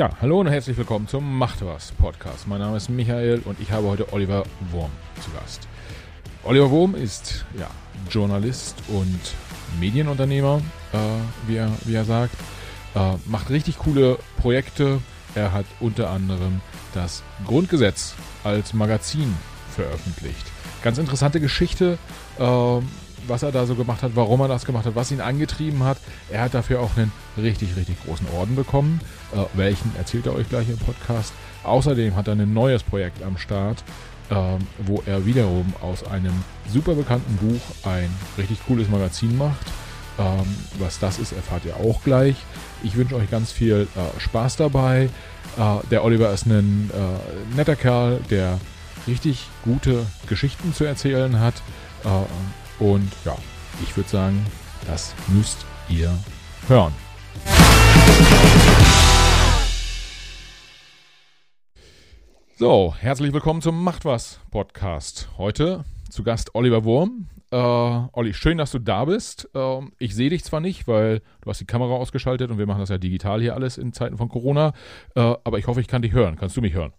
Ja, hallo und herzlich willkommen zum Macht was Podcast. Mein Name ist Michael und ich habe heute Oliver Wurm zu Gast. Oliver Wurm ist ja, Journalist und Medienunternehmer, äh, wie, er, wie er sagt. Äh, macht richtig coole Projekte. Er hat unter anderem das Grundgesetz als Magazin veröffentlicht. Ganz interessante Geschichte, äh, was er da so gemacht hat, warum er das gemacht hat, was ihn angetrieben hat. Er hat dafür auch einen richtig, richtig großen Orden bekommen. Äh, welchen erzählt er euch gleich im Podcast. Außerdem hat er ein neues Projekt am Start, äh, wo er wiederum aus einem super bekannten Buch ein richtig cooles Magazin macht. Ähm, was das ist, erfahrt ihr auch gleich. Ich wünsche euch ganz viel äh, Spaß dabei. Äh, der Oliver ist ein äh, netter Kerl, der richtig gute Geschichten zu erzählen hat. Und ja, ich würde sagen, das müsst ihr hören. So, herzlich willkommen zum Macht was Podcast. Heute zu Gast Oliver Wurm. Äh, Olli, schön, dass du da bist. Äh, ich sehe dich zwar nicht, weil du hast die Kamera ausgeschaltet und wir machen das ja digital hier alles in Zeiten von Corona, äh, aber ich hoffe, ich kann dich hören. Kannst du mich hören?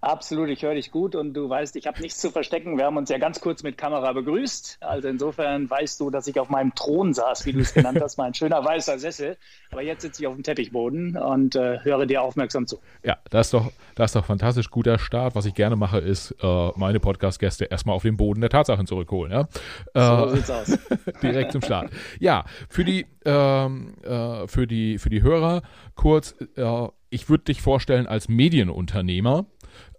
Absolut, ich höre dich gut und du weißt, ich habe nichts zu verstecken. Wir haben uns ja ganz kurz mit Kamera begrüßt. Also insofern weißt du, dass ich auf meinem Thron saß, wie du es genannt hast, mein schöner weißer Sessel. Aber jetzt sitze ich auf dem Teppichboden und äh, höre dir aufmerksam zu. Ja, das ist doch, das ist doch fantastisch guter Start. Was ich gerne mache, ist äh, meine Podcast-Gäste erstmal auf den Boden der Tatsachen zurückholen. Ja? Äh, so sieht's aus. direkt zum Start. Ja, für die, ähm, äh, für die, für die Hörer kurz, äh, ich würde dich vorstellen als Medienunternehmer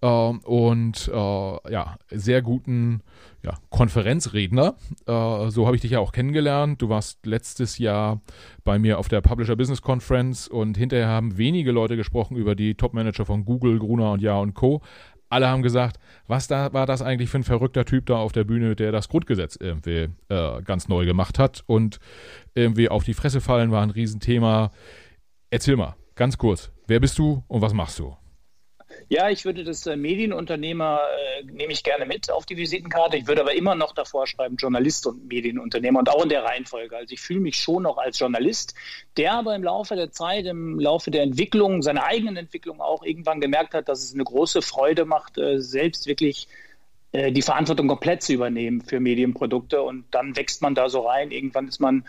ähm, und äh, ja, sehr guten ja, Konferenzredner. Äh, so habe ich dich ja auch kennengelernt. Du warst letztes Jahr bei mir auf der Publisher Business Conference und hinterher haben wenige Leute gesprochen über die Top-Manager von Google, Gruner und Ja und Co. Alle haben gesagt, was da war das eigentlich für ein verrückter Typ da auf der Bühne, der das Grundgesetz irgendwie äh, ganz neu gemacht hat und irgendwie auf die Fresse fallen war ein Riesenthema. Erzähl mal, ganz kurz, wer bist du und was machst du? Ja, ich würde das äh, Medienunternehmer äh, nehme ich gerne mit auf die Visitenkarte. Ich würde aber immer noch davor schreiben Journalist und Medienunternehmer und auch in der Reihenfolge. Also ich fühle mich schon noch als Journalist, der aber im Laufe der Zeit, im Laufe der Entwicklung, seiner eigenen Entwicklung auch irgendwann gemerkt hat, dass es eine große Freude macht, äh, selbst wirklich äh, die Verantwortung komplett zu übernehmen für Medienprodukte und dann wächst man da so rein. Irgendwann ist man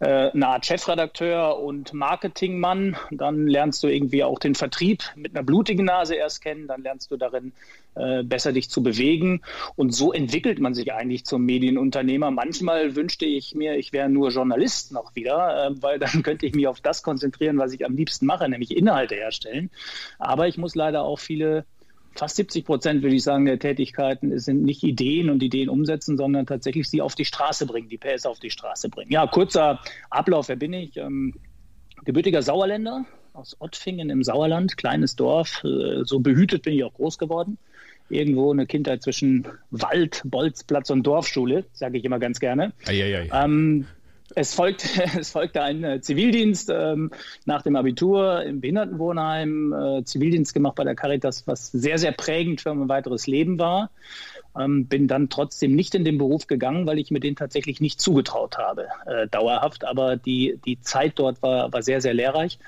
äh, eine Art Chefredakteur und Marketingmann. Dann lernst du irgendwie auch den Vertrieb mit einer blutigen Nase erst kennen. Dann lernst du darin äh, besser dich zu bewegen. Und so entwickelt man sich eigentlich zum Medienunternehmer. Manchmal wünschte ich mir, ich wäre nur Journalist noch wieder, äh, weil dann könnte ich mich auf das konzentrieren, was ich am liebsten mache, nämlich Inhalte herstellen. Aber ich muss leider auch viele fast 70 Prozent, würde ich sagen, der Tätigkeiten sind nicht Ideen und Ideen umsetzen, sondern tatsächlich sie auf die Straße bringen, die PS auf die Straße bringen. Ja, kurzer Ablauf, wer bin ich? Ähm, gebürtiger Sauerländer aus Ottfingen im Sauerland, kleines Dorf. Äh, so behütet bin ich auch groß geworden. Irgendwo eine Kindheit zwischen Wald, Bolzplatz und Dorfschule, sage ich immer ganz gerne. Ei, ei, ei. Ähm, es folgt, es folgte ein äh, Zivildienst ähm, nach dem Abitur im Behindertenwohnheim, äh, Zivildienst gemacht bei der Caritas, was sehr, sehr prägend für mein weiteres Leben war. Ähm, bin dann trotzdem nicht in den Beruf gegangen, weil ich mir den tatsächlich nicht zugetraut habe, äh, dauerhaft. Aber die, die Zeit dort war, war sehr, sehr lehrreich.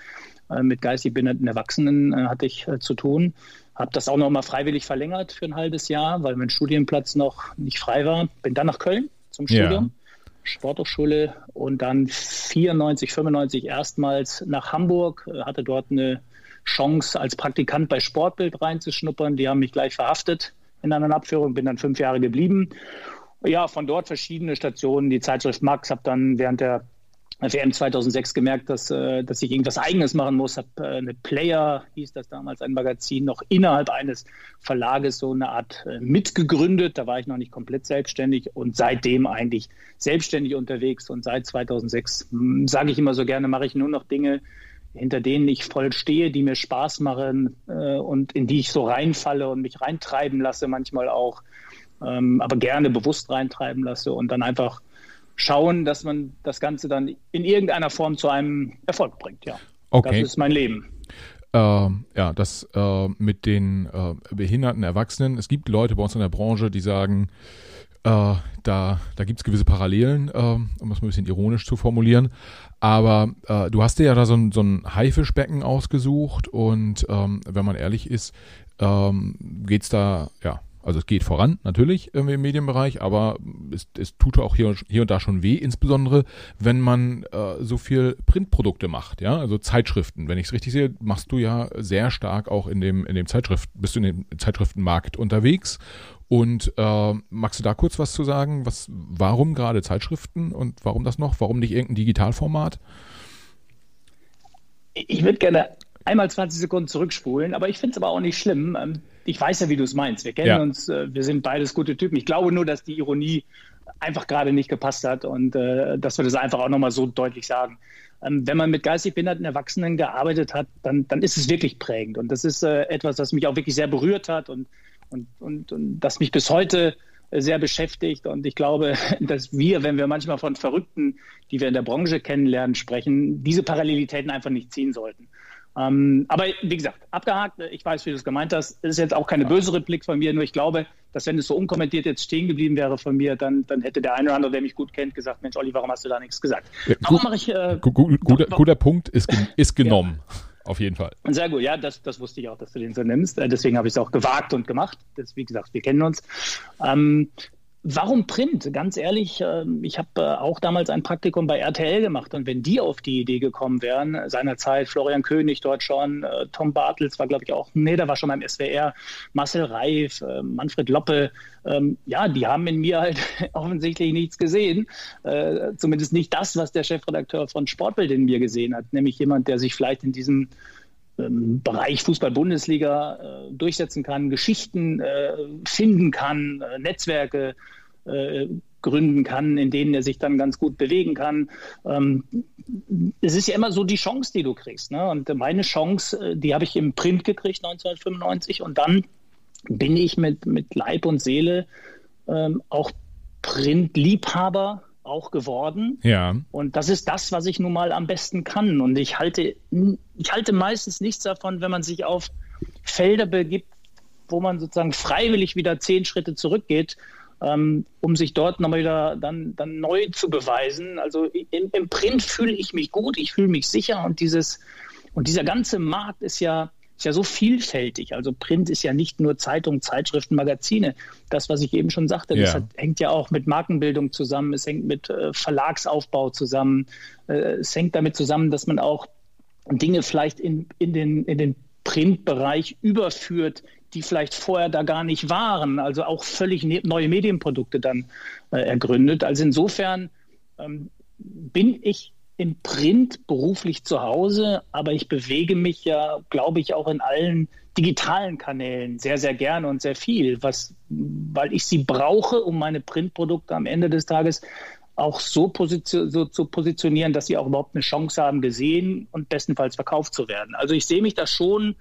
Äh, mit geistig behinderten Erwachsenen äh, hatte ich äh, zu tun. Habe das auch noch mal freiwillig verlängert für ein halbes Jahr, weil mein Studienplatz noch nicht frei war. Bin dann nach Köln zum Studium. Ja Sporthochschule und dann 94, 95 erstmals nach Hamburg, äh, hatte dort eine Chance, als Praktikant bei Sportbild reinzuschnuppern. Die haben mich gleich verhaftet in einer Abführung, bin dann fünf Jahre geblieben. Ja, von dort verschiedene Stationen. Die Zeitschrift Max habe dann während der WM 2006 gemerkt, dass, äh, dass ich irgendwas Eigenes machen muss. Habe äh, eine Player, hieß das damals, ein Magazin, noch innerhalb eines Verlages so eine Art äh, mitgegründet. Da war ich noch nicht komplett selbstständig und seitdem eigentlich selbstständig unterwegs. Und seit 2006, hm, sage ich immer so gerne, mache ich nur noch Dinge, hinter denen ich voll stehe, die mir Spaß machen und in die ich so reinfalle und mich reintreiben lasse, manchmal auch, ähm, aber gerne bewusst reintreiben lasse und dann einfach schauen, dass man das Ganze dann in irgendeiner Form zu einem Erfolg bringt. Ja, okay. das ist mein Leben. Äh, ja, das äh, mit den äh, behinderten Erwachsenen. Es gibt Leute bei uns in der Branche, die sagen, Äh, da da gibt es gewisse Parallelen, äh, um das mal ein bisschen ironisch zu formulieren. Aber äh, du hast dir ja da so ein, so ein Haifischbecken ausgesucht und ähm, wenn man ehrlich ist, ähm, geht es da, ja, also es geht voran, natürlich im Medienbereich, aber es, es tut auch hier, hier und da schon weh, insbesondere wenn man äh, so viel Printprodukte macht, ja, also Zeitschriften. Wenn ich es richtig sehe, machst du ja sehr stark auch in dem, in dem Zeitschrift, bist du in dem Zeitschriftenmarkt unterwegs. Und äh, magst du da kurz was zu sagen? Was, warum gerade Zeitschriften und warum das noch? Warum nicht irgendein Digitalformat? Ich würde gerne einmal 20 Sekunden zurückspulen, aber ich finde es aber auch nicht schlimm. Ähm, ich weiß ja, wie du es meinst. Wir kennen ja. uns, äh, wir sind beides gute Typen. Ich glaube nur, dass die Ironie einfach gerade nicht gepasst hat und äh, dass wir das einfach auch nochmal so deutlich sagen. Ähm, wenn man mit geistig behinderten Erwachsenen gearbeitet hat, dann, dann ist es wirklich prägend. Und das ist äh, etwas, das mich auch wirklich sehr berührt hat und, und, und, und das mich bis heute sehr beschäftigt. Und ich glaube, dass wir, wenn wir manchmal von Verrückten, die wir in der Branche kennenlernen, sprechen, diese Parallelitäten einfach nicht ziehen sollten. Ähm, aber wie gesagt, abgehakt, ich weiß, wie du es gemeint hast. Es ist jetzt auch keine böse Replik von mir, nur ich glaube, dass wenn es so unkommentiert jetzt stehen geblieben wäre von mir, dann, dann hätte der eine oder andere, der mich gut kennt, gesagt, Mensch, Olli, warum hast du da nichts gesagt? Ja, warum mache ich... Äh, gut, guter, guter, Punkt ist, ist genommen. Ja. Auf jeden Fall. Sehr gut, ja, das, das wusste ich auch, dass du den so nimmst. Äh, deswegen habe ich es auch gewagt und gemacht. Das, wie gesagt, wir kennen uns. Ähm, Warum Print? Ganz ehrlich, ähm, ich habe äh, auch damals ein Praktikum bei RTL gemacht und wenn die auf die Idee gekommen wären, seinerzeit Florian König dort schon, äh, Tom Bartels war glaube ich auch, nee, der war schon beim SWR, Marcel Reif, äh, Manfred Loppe, ähm, ja, die haben in mir halt offensichtlich nichts gesehen, zumindest nicht das, was der Chefredakteur von Sportbild in mir gesehen hat, nämlich jemand, der sich vielleicht in diesem Bereich Fußball-Bundesliga äh, durchsetzen kann, Geschichten äh, finden kann, äh, Netzwerke gründen kann, in denen er sich dann ganz gut bewegen kann. Ähm, es ist ja immer so die Chance, die du kriegst. Ne? Und meine Chance, die habe ich im Print gekriegt 1995 und dann bin ich mit, mit Leib und Seele ähm, auch Printliebhaber auch geworden. Ja. Und das ist das, was ich nun mal am besten kann. Und ich halte, ich halte meistens nichts davon, wenn man sich auf Felder begibt, wo man sozusagen freiwillig wieder zehn Schritte zurückgeht, ähm, um sich dort nochmal wieder dann, dann neu zu beweisen. Also im, im Print fühle ich mich gut, ich fühle mich sicher und dieses, und dieser ganze Markt ist ja, ist ja so vielfältig. Also Print ist ja nicht nur Zeitung, Zeitschriften, Magazine. Das, was ich eben schon sagte, ja. das hat, hängt ja auch mit Markenbildung zusammen, es hängt mit äh, Verlagsaufbau zusammen, äh, es hängt damit zusammen, dass man auch Dinge vielleicht in, in den, in den Printbereich überführt, die vielleicht vorher da gar nicht waren, also auch völlig ne neue Medienprodukte dann äh, ergründet. Also insofern ähm, bin ich im Print beruflich zu Hause, aber ich bewege mich ja, glaube ich, auch in allen digitalen Kanälen sehr, sehr gerne und sehr viel, was, weil ich sie brauche, um meine Printprodukte am Ende des Tages auch so, position, so zu positionieren, dass sie auch überhaupt eine Chance haben, gesehen und bestenfalls verkauft zu werden. Also ich sehe mich da schon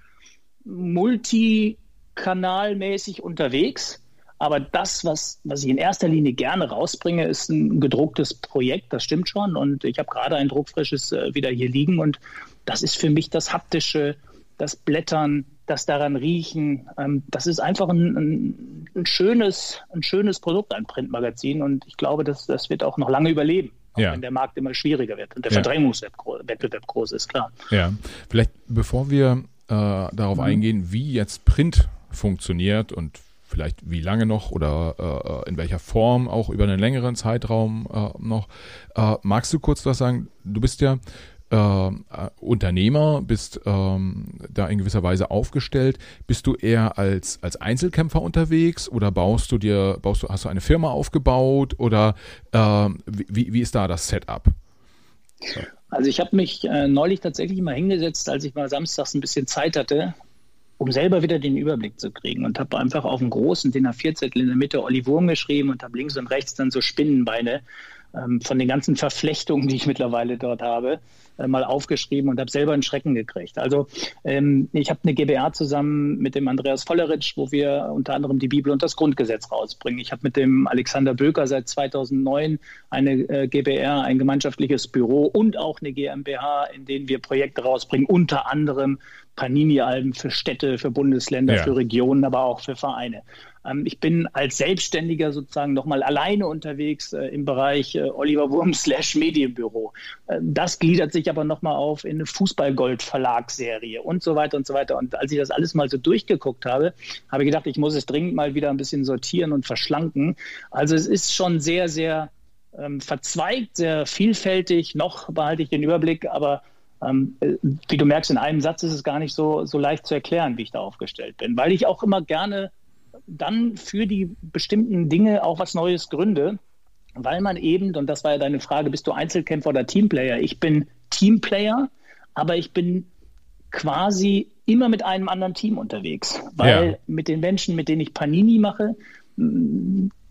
multikanalmäßig unterwegs aber das, was, was ich in erster Linie gerne rausbringe, ist ein gedrucktes Projekt, das stimmt schon. Und ich habe gerade ein druckfrisches äh, wieder hier liegen. Und das ist für mich das Haptische, das Blättern, das daran riechen. Ähm, das ist einfach ein, ein, ein, schönes, ein schönes Produkt, ein Printmagazin. Und ich glaube, das, das wird auch noch lange überleben. Auch ja. wenn der Markt immer schwieriger wird und der ja. Verdrängungswettbewerb groß ist, klar. Ja, vielleicht bevor wir äh, darauf mhm. eingehen, wie jetzt Print funktioniert und vielleicht wie lange noch oder äh, in welcher Form auch über einen längeren Zeitraum äh, noch. Äh, magst du kurz was sagen? Du bist ja äh, Unternehmer, bist ähm, da in gewisser Weise aufgestellt. Bist du eher als, als Einzelkämpfer unterwegs oder baust du dir, baust du, hast du eine Firma aufgebaut oder äh, wie, wie ist da das Setup? Also ich habe mich äh, neulich tatsächlich mal hingesetzt, als ich mal samstags ein bisschen Zeit hatte um selber wieder den Überblick zu kriegen. Und habe einfach auf dem großen DIN A4-Zettel in der Mitte Olli Wurm geschrieben und habe links und rechts dann so Spinnenbeine von den ganzen Verflechtungen, die ich mittlerweile dort habe, äh, mal aufgeschrieben und habe selber einen Schrecken gekriegt. Also ähm, ich habe eine GBR zusammen mit dem Andreas Volleritsch, wo wir unter anderem die Bibel und das Grundgesetz rausbringen. Ich habe mit dem Alexander Böker seit 2009 eine äh, GBR, ein gemeinschaftliches Büro und auch eine GmbH, in denen wir Projekte rausbringen, unter anderem Panini-Alben für Städte, für Bundesländer, ja. für Regionen, aber auch für Vereine. Ähm, ich bin als Selbstständiger sozusagen nochmal alleine unterwegs äh, im Bereich äh, Oliver Wurm slash Medienbüro. Äh, das gliedert sich aber nochmal auf in eine Fußballgold-Verlagsserie und so weiter und so weiter. Und als ich das alles mal so durchgeguckt habe, habe ich gedacht, ich muss es dringend mal wieder ein bisschen sortieren und verschlanken. Also es ist schon sehr, sehr ähm, verzweigt, sehr vielfältig. Noch behalte ich den Überblick, aber ähm, äh, wie du merkst, in einem Satz ist es gar nicht so, so leicht zu erklären, wie ich da aufgestellt bin, weil ich auch immer gerne dann für die bestimmten Dinge auch was Neues gründe, weil man eben, und das war ja deine Frage, bist du Einzelkämpfer oder Teamplayer? Ich bin Teamplayer, aber ich bin quasi immer mit einem anderen Team unterwegs, weil ja. mit den Menschen, mit denen ich Panini mache,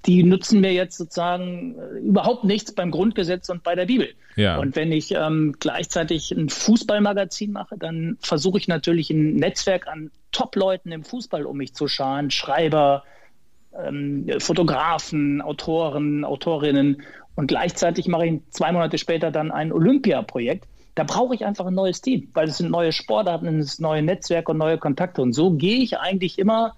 die nutzen mir jetzt sozusagen äh, überhaupt nichts beim Grundgesetz und bei der Bibel. Ja. Und wenn ich ähm, gleichzeitig ein Fußballmagazin mache, dann versuche ich natürlich ein Netzwerk an Top-Leuten im Fußball um mich zu scharen, Schreiber, ähm, Fotografen, Autoren, Autorinnen. Und gleichzeitig mache ich zwei Monate später dann ein Olympia-Projekt. Da brauche ich einfach ein neues Team, weil es sind neue Sportarten, es sind neue Netzwerke und neue Kontakte. Und so gehe ich eigentlich immer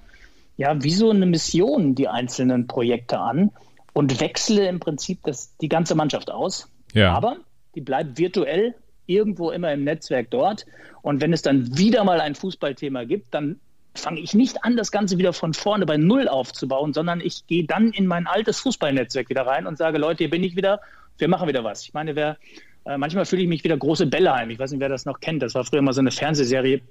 ja, wie so eine Mission die einzelnen Projekte an und wechsle im Prinzip das, die ganze Mannschaft aus. Ja. Aber die bleibt virtuell irgendwo immer im Netzwerk dort. Und wenn es dann wieder mal ein Fußballthema gibt, dann fange ich nicht an, das Ganze wieder von vorne bei Null aufzubauen, sondern ich gehe dann in mein altes Fußballnetzwerk wieder rein und sage, Leute, hier bin ich wieder, wir machen wieder was. Ich meine, wer, äh, manchmal fühle ich mich wieder große Bälle ein. Ich weiß nicht, wer das noch kennt. Das war früher mal so eine Fernsehserie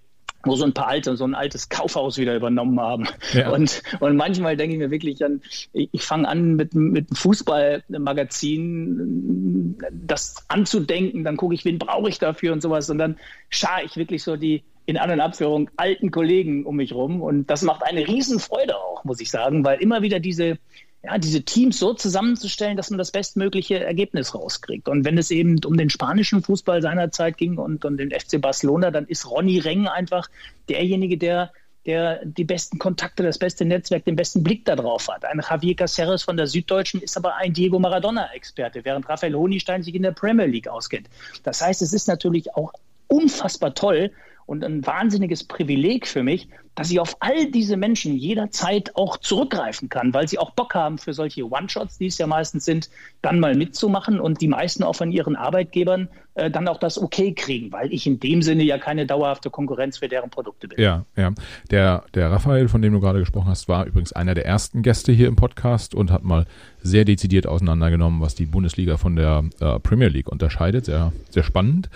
wo so ein paar alte, so ein altes Kaufhaus wieder übernommen haben. Ja. Und, und manchmal denke ich mir wirklich an, ich, ich fange an mit, mit einem Fußballmagazin das anzudenken, dann gucke ich, wen brauche ich dafür und sowas. Und dann schaue ich wirklich so die in anderen Abführungen alten Kollegen um mich rum. Und das macht eine Riesenfreude auch, muss ich sagen, weil immer wieder diese, ja, diese Teams so zusammenzustellen, dass man das bestmögliche Ergebnis rauskriegt. Und wenn es eben um den spanischen Fußball seinerzeit ging und um den FC Barcelona, dann ist Ronny Reng einfach derjenige, der der die besten Kontakte, das beste Netzwerk, den besten Blick darauf hat. Ein Javier Caceres von der Süddeutschen ist aber ein Diego Maradona-Experte, während Rafael Honigstein sich in der Premier League auskennt. Das heißt, es ist natürlich auch unfassbar toll, und ein wahnsinniges Privileg für mich, dass ich auf all diese Menschen jederzeit auch zurückgreifen kann, weil sie auch Bock haben für solche One-Shots, die es ja meistens sind, dann mal mitzumachen und die meisten auch von ihren Arbeitgebern äh, dann auch das Okay kriegen, weil ich in dem Sinne ja keine dauerhafte Konkurrenz für deren Produkte bin. Ja, ja. Der, der Raphael, von dem du gerade gesprochen hast, war übrigens einer der ersten Gäste hier im Podcast und hat mal sehr dezidiert auseinandergenommen, was die Bundesliga von der äh, Premier League unterscheidet. Sehr, sehr spannend.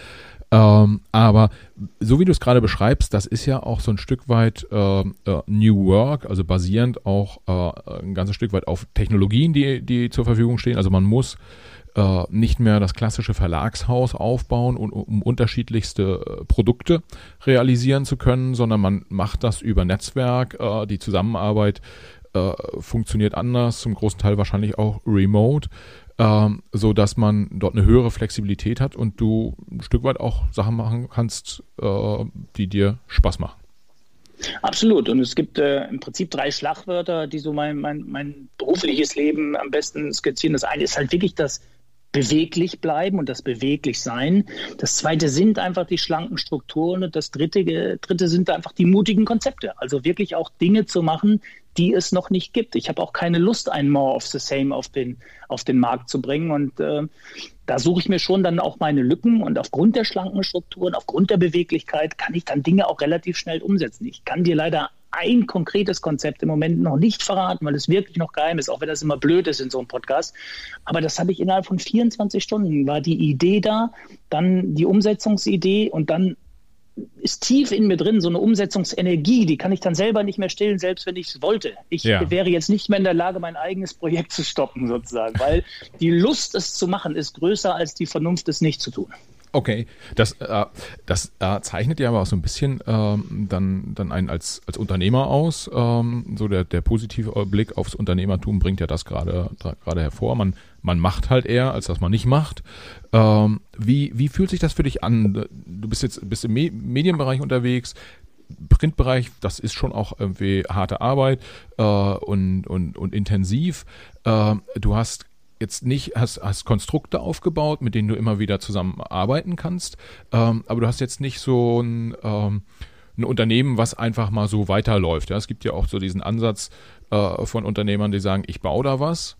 Ähm, aber so wie du es gerade beschreibst, das ist ja auch so ein Stück weit äh, äh, New Work, also basierend auch äh, ein ganzes Stück weit auf Technologien, die, die zur Verfügung stehen. Also man muss äh, nicht mehr das klassische Verlagshaus aufbauen, um, um unterschiedlichste äh, Produkte realisieren zu können, sondern man macht das über Netzwerk, äh, die Zusammenarbeit funktioniert anders, zum großen Teil wahrscheinlich auch remote ähm, so dass man dort eine höhere Flexibilität hat und du ein Stück weit auch Sachen machen kannst, äh, die dir Spaß machen. Absolut. Und es gibt äh, im Prinzip drei Schlagwörter, die so mein, mein, mein berufliches Leben am besten skizzieren. Das eine ist halt wirklich das beweglich bleiben und das beweglich sein. Das zweite sind einfach die schlanken Strukturen und das dritte, dritte sind einfach die mutigen Konzepte. Also wirklich auch Dinge zu machen, die es noch nicht gibt. Ich habe auch keine Lust, ein More of the Same auf den, auf den Markt zu bringen. Und äh, da suche ich mir schon dann auch meine Lücken. Und aufgrund der schlanken Strukturen, aufgrund der Beweglichkeit kann ich dann Dinge auch relativ schnell umsetzen. Ich kann dir leider ein konkretes Konzept im Moment noch nicht verraten, weil es wirklich noch geheim ist, auch wenn das immer blöd ist in so einem Podcast. Aber das habe ich innerhalb von 24 Stunden, war die Idee da, dann die Umsetzungsidee und dann ist tief in mir drin so eine Umsetzungsenergie, die kann ich dann selber nicht mehr stillen, selbst wenn ich es wollte. Ich ja. wäre jetzt nicht mehr in der Lage, mein eigenes Projekt zu stoppen, sozusagen, weil die Lust, es zu machen, ist größer als die Vernunft, es nicht zu tun. Okay, das, äh, das äh, zeichnet ja aber auch so ein bisschen ähm, dann, dann einen als, als Unternehmer aus. Ähm, so der, der positive Blick aufs Unternehmertum bringt ja das gerade gerade hervor. Man, man macht halt eher, als dass man nicht macht. Ähm, wie, wie fühlt sich das für dich an? Du bist jetzt bist im Me Medienbereich unterwegs. Printbereich, das ist schon auch irgendwie harte Arbeit äh, und, und, und intensiv. Äh, du hast jetzt nicht, hast, hast Konstrukte aufgebaut, mit denen du immer wieder zusammenarbeiten kannst, ähm, aber du hast jetzt nicht so ein, ähm, ein Unternehmen, was einfach mal so weiterläuft. Ja, es gibt ja auch so diesen Ansatz äh, von Unternehmern, die sagen, ich baue da was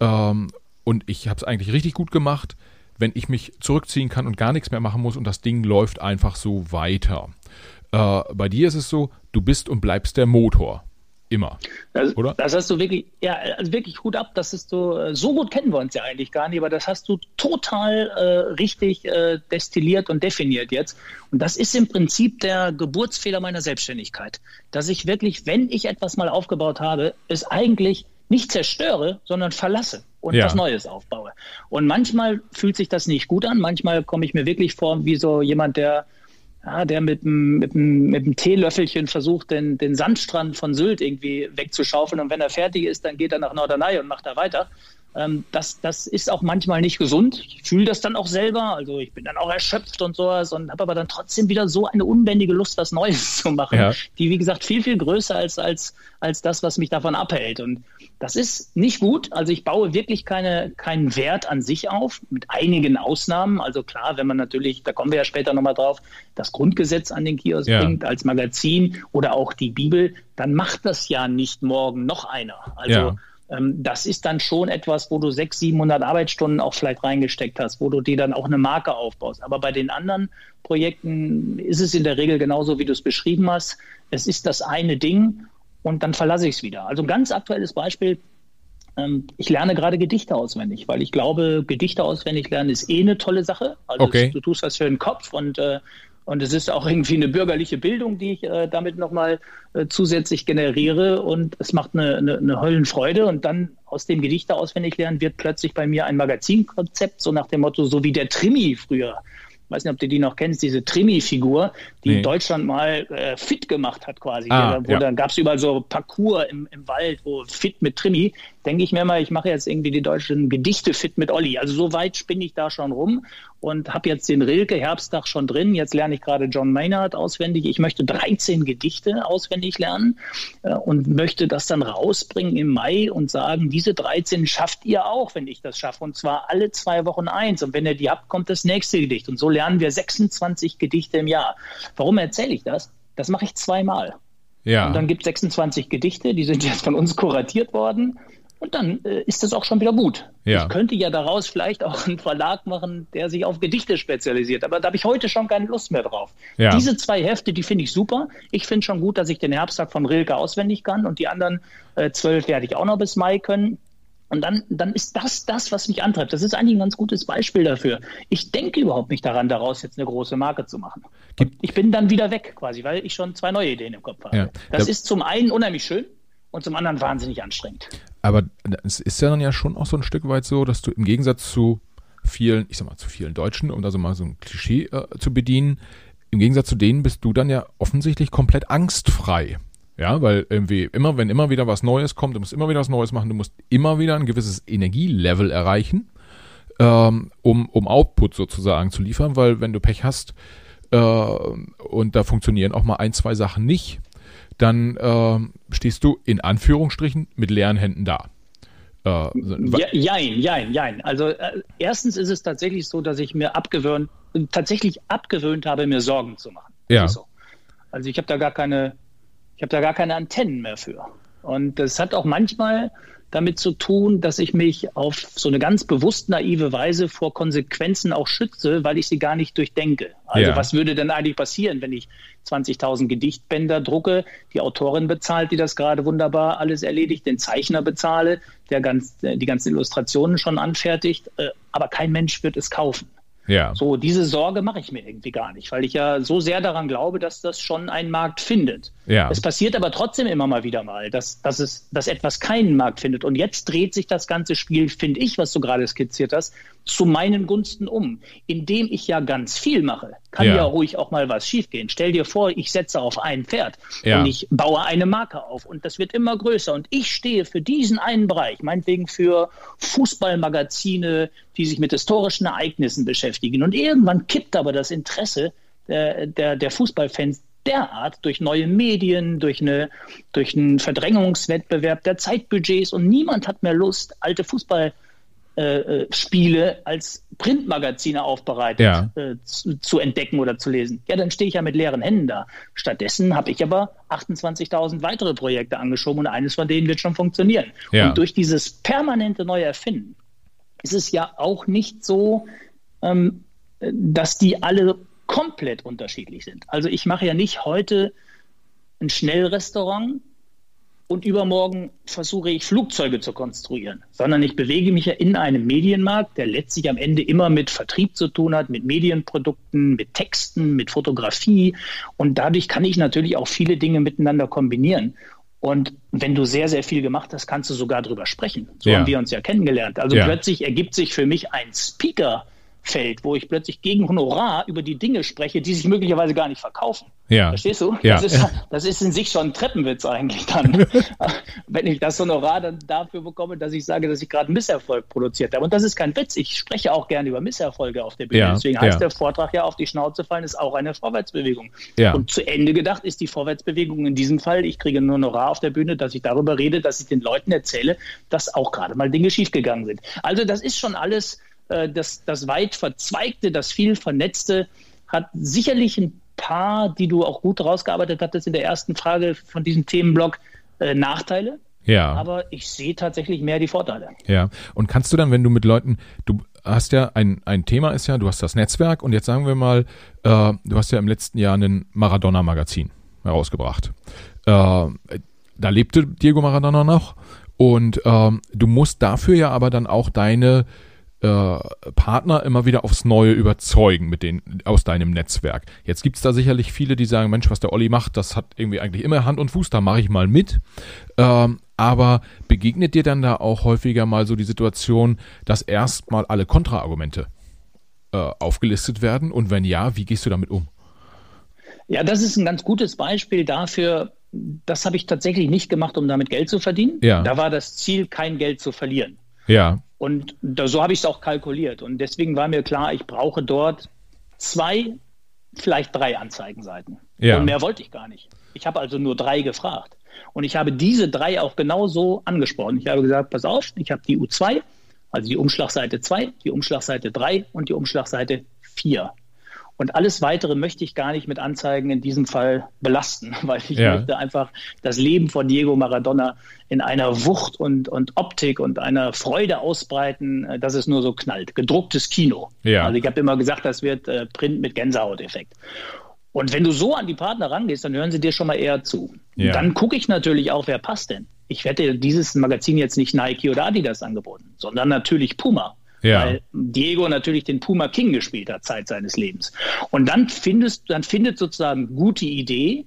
ähm, und ich habe es eigentlich richtig gut gemacht, wenn ich mich zurückziehen kann und gar nichts mehr machen muss und das Ding läuft einfach so weiter. Äh, bei dir ist es so, du bist und bleibst der Motor. Immer. Das, oder? Das hast du wirklich, ja, also wirklich gut ab. Das ist so, äh, so gut kennen wir uns ja eigentlich gar nicht, aber das hast du total äh, richtig äh, destilliert und definiert jetzt. Und das ist im Prinzip der Geburtsfehler meiner Selbstständigkeit. Dass ich wirklich, wenn ich etwas mal aufgebaut habe, es eigentlich nicht zerstöre, sondern verlasse und ja. was Neues aufbaue. Und manchmal fühlt sich das nicht gut an. Manchmal komme ich mir wirklich vor wie so jemand, der ja, der mit einem mit mit Teelöffelchen versucht, den, den Sandstrand von Sylt irgendwie wegzuschaufeln. Und wenn er fertig ist, dann geht er nach Norderney und macht da weiter. Ähm, das, das ist auch manchmal nicht gesund. Ich fühle das dann auch selber. Also ich bin dann auch erschöpft und sowas und habe aber dann trotzdem wieder so eine unbändige Lust, was Neues zu machen, ja. die, wie gesagt, viel, viel größer als, als, als das, was mich davon abhält. Und das ist nicht gut. Also ich baue wirklich keine, keinen Wert an sich auf, mit einigen Ausnahmen. Also klar, wenn man natürlich, da kommen wir ja später nochmal drauf, das Grundgesetz an den Kiosk ja. bringt als Magazin oder auch die Bibel, dann macht das ja nicht morgen noch einer. Also ja das ist dann schon etwas, wo du 600, 700 Arbeitsstunden auch vielleicht reingesteckt hast, wo du dir dann auch eine Marke aufbaust. Aber bei den anderen Projekten ist es in der Regel genauso, wie du es beschrieben hast. Es ist das eine Ding und dann verlasse ich es wieder. Also ein ganz aktuelles Beispiel. Ähm, ich lerne gerade Gedichte auswendig, weil ich glaube, Gedichte auswendig lernen ist eh eine tolle Sache. Also okay. du tust das für den Kopf und äh, und es ist auch irgendwie eine bürgerliche Bildung, die ich äh, damit nochmal äh, zusätzlich generiere. Und es macht eine, eine, eine Höllenfreude. Und dann aus dem Gedichte auswendig lernen wird plötzlich bei mir ein Magazinkonzept, so nach dem Motto, so wie der Trimi früher ich weiß nicht, ob du die noch kennst, diese Trimi-Figur, die nee. Deutschland mal äh, fit gemacht hat quasi. Ah, wo ja. dann gab es überall so Parcours im, im Wald, wo fit mit Trimi. Denke ich mir mal, ich mache jetzt irgendwie die deutschen Gedichte fit mit Olli. Also so weit spinne ich da schon rum und habe jetzt den Rilke Herbsttag schon drin. Jetzt lerne ich gerade John Maynard auswendig. Ich möchte 13 Gedichte auswendig lernen äh, und möchte das dann rausbringen im Mai und sagen, diese 13 schafft ihr auch, wenn ich das schaffe. Und zwar alle zwei Wochen eins. Und wenn ihr die habt, kommt das nächste Gedicht. Und so lernen wir 26 Gedichte im Jahr. Warum erzähle ich das? Das mache ich zweimal. Ja. Und dann gibt es 26 Gedichte, die sind jetzt von uns kuratiert worden. Und dann äh, ist das auch schon wieder gut. Ja. Ich könnte ja daraus vielleicht auch einen Verlag machen, der sich auf Gedichte spezialisiert. Aber da habe ich heute schon keine Lust mehr drauf. Ja. Diese zwei Hefte, die finde ich super. Ich finde schon gut, dass ich den Herbsttag von Rilke auswendig kann und die anderen äh, zwölf werde ich auch noch bis Mai können. Und dann, dann ist das das, was mich antreibt. Das ist eigentlich ein ganz gutes Beispiel dafür. Ich denke überhaupt nicht daran, daraus jetzt eine große Marke zu machen. ich bin dann wieder weg quasi, weil ich schon zwei neue Ideen im Kopf habe. Ja. Das da ist zum einen unheimlich schön und zum anderen wahnsinnig anstrengend. Aber es ist ja dann ja schon auch so ein Stück weit so, dass du im Gegensatz zu vielen, ich sag mal, zu vielen Deutschen, um da so mal so ein Klischee äh, zu bedienen, im Gegensatz zu denen bist du dann ja offensichtlich komplett angstfrei. Ja, weil irgendwie immer, wenn immer wieder was Neues kommt, du musst immer wieder was Neues machen, du musst immer wieder ein gewisses Energielevel erreichen, ähm, um, um Output sozusagen zu liefern, weil wenn du Pech hast äh, und da funktionieren auch mal ein, zwei Sachen nicht, dann äh, stehst du in Anführungsstrichen mit leeren Händen da. Äh, ja, jein, jein, jein. Also äh, erstens ist es tatsächlich so, dass ich mir abgewöhnt, tatsächlich abgewöhnt habe, mir Sorgen zu machen. Ja. So. Also ich habe da gar keine, ich habe da gar keine Antennen mehr für. Und das hat auch manchmal damit zu tun, dass ich mich auf so eine ganz bewusst naive Weise vor Konsequenzen auch schütze, weil ich sie gar nicht durchdenke. Also ja. was würde denn eigentlich passieren, wenn ich 20.000 Gedichtbänder drucke, die Autorin bezahlt, die das gerade wunderbar alles erledigt, den Zeichner bezahle, der ganz, die ganzen Illustrationen schon anfertigt, äh, aber kein Mensch wird es kaufen. Ja. So, diese Sorge mache ich mir irgendwie gar nicht, weil ich ja so sehr daran glaube, dass das schon einen Markt findet. Ja. Es passiert aber trotzdem immer mal wieder mal, dass, dass, es, dass etwas keinen Markt findet. Und jetzt dreht sich das ganze Spiel, finde ich, was du gerade skizziert hast, zu meinen Gunsten um. Indem ich ja ganz viel mache, kann ja, ja ruhig auch mal was schiefgehen. Stell dir vor, ich setze auf ein Pferd ja. und ich baue eine Marke auf und das wird immer größer. Und ich stehe für diesen einen Bereich, meinetwegen für Fußballmagazine, die sich mit historischen Ereignissen beschäftigen. Und irgendwann kippt aber das Interesse der, der, der Fußballfans derart durch neue Medien, durch, eine, durch einen Verdrängungswettbewerb der Zeitbudgets und niemand hat mehr Lust, alte Fußball äh, äh, Spiele als Printmagazine aufbereitet ja. äh, zu, zu, entdecken oder zu lesen. Ja, dann stehe ich ja mit leeren Händen da. Stattdessen habe ich aber 28.000 weitere Projekte angeschoben und eines von denen wird schon funktionieren. Ja. Und durch dieses permanente neue Erfinden ist es ja auch nicht so, ähm, dass die alle komplett unterschiedlich sind. Also ich mache ja nicht heute ein Schnellrestaurant und übermorgen versuche ich Flugzeuge zu konstruieren, sondern ich bewege mich ja in einem Medienmarkt, der letztlich am Ende immer mit Vertrieb zu tun hat, mit Medienprodukten, mit Texten, mit Fotografie und dadurch kann ich natürlich auch viele Dinge miteinander kombinieren. Und wenn du sehr, sehr viel gemacht hast, kannst du sogar drüber sprechen. So ja. haben wir uns ja kennengelernt. Also ja. plötzlich ergibt sich für mich ein Speaker, Feld, wo ich plötzlich gegen Honorar über die Dinge spreche, die sich möglicherweise gar nicht verkaufen. Ja. Verstehst du? Ja. Das, ist, das ist in sich schon ein Treppenwitz eigentlich dann. Wenn ich das Honorar dann dafür bekomme, dass ich sage, dass ich gerade einen Misserfolg produziert habe. Und das ist kein Witz. Ich spreche auch gerne über Misserfolge auf der Bühne. Ja. Deswegen heißt ja. der Vortrag ja auf die Schnauze fallen, ist auch eine Vorwärtsbewegung. Ja. Und zu Ende gedacht ist die Vorwärtsbewegung in diesem Fall, ich kriege ein Honorar auf der Bühne, dass ich darüber rede, dass ich den Leuten erzähle, dass auch gerade mal Dinge schiefgegangen sind. Also das ist schon alles das, das weit verzweigte, das viel vernetzte hat sicherlich ein paar, die du auch gut rausgearbeitet hattest in der ersten Frage von diesem Themenblock, äh, Nachteile. Ja. Aber ich sehe tatsächlich mehr die Vorteile. Ja. Und kannst du dann, wenn du mit Leuten, du hast ja ein, ein Thema ist ja, du hast das Netzwerk und jetzt sagen wir mal, äh, du hast ja im letzten Jahr ein Maradona-Magazin herausgebracht. Äh, da lebte Diego Maradona noch und ähm, du musst dafür ja aber dann auch deine äh, Partner immer wieder aufs Neue überzeugen mit den aus deinem Netzwerk. Jetzt gibt's da sicherlich viele, die sagen, Mensch, was der Olli macht, das hat irgendwie eigentlich immer Hand und Fuß, da mache ich mal mit. Ähm, aber begegnet dir dann da auch häufiger mal so die Situation, dass erstmal alle Kontraargumente äh, aufgelistet werden? Und wenn ja, wie gehst du damit um? Ja, das ist ein ganz gutes Beispiel dafür. Das habe ich tatsächlich nicht gemacht, um damit Geld zu verdienen. Ja. Da war das Ziel, kein Geld zu verlieren. Ja. Und da, so habe ich es auch kalkuliert. Und deswegen war mir klar, ich brauche dort zwei, vielleicht drei Anzeigenseiten. Ja. Und mehr wollte ich gar nicht. Ich habe also nur drei gefragt. Und ich habe diese drei auch genauso angesprochen. Ich habe gesagt, pass auf, ich habe die U2, also die Umschlagseite 2, die Umschlagseite 3 und die Umschlagseite 4. Und alles weitere möchte ich gar nicht mit Anzeigen in diesem Fall belasten, weil ich ja. möchte einfach das Leben von Diego Maradona in einer Wucht und, und Optik und einer Freude ausbreiten, äh, dass es nur so knallt. Gedrucktes Kino. Ja. Also ich habe immer gesagt, das wird äh, Print mit Gänsehauteffekt. Und wenn du so an die Partner rangehst, dann hören sie dir schon mal eher zu. Ja. Dann gucke ich natürlich auch, wer passt denn. Ich werde dieses Magazin jetzt nicht Nike oder Adidas angeboten, sondern natürlich Puma. Ja. Weil Diego natürlich den Puma King gespielt hat, Zeit seines Lebens. Und dann findest, dann findet sozusagen gute Idee,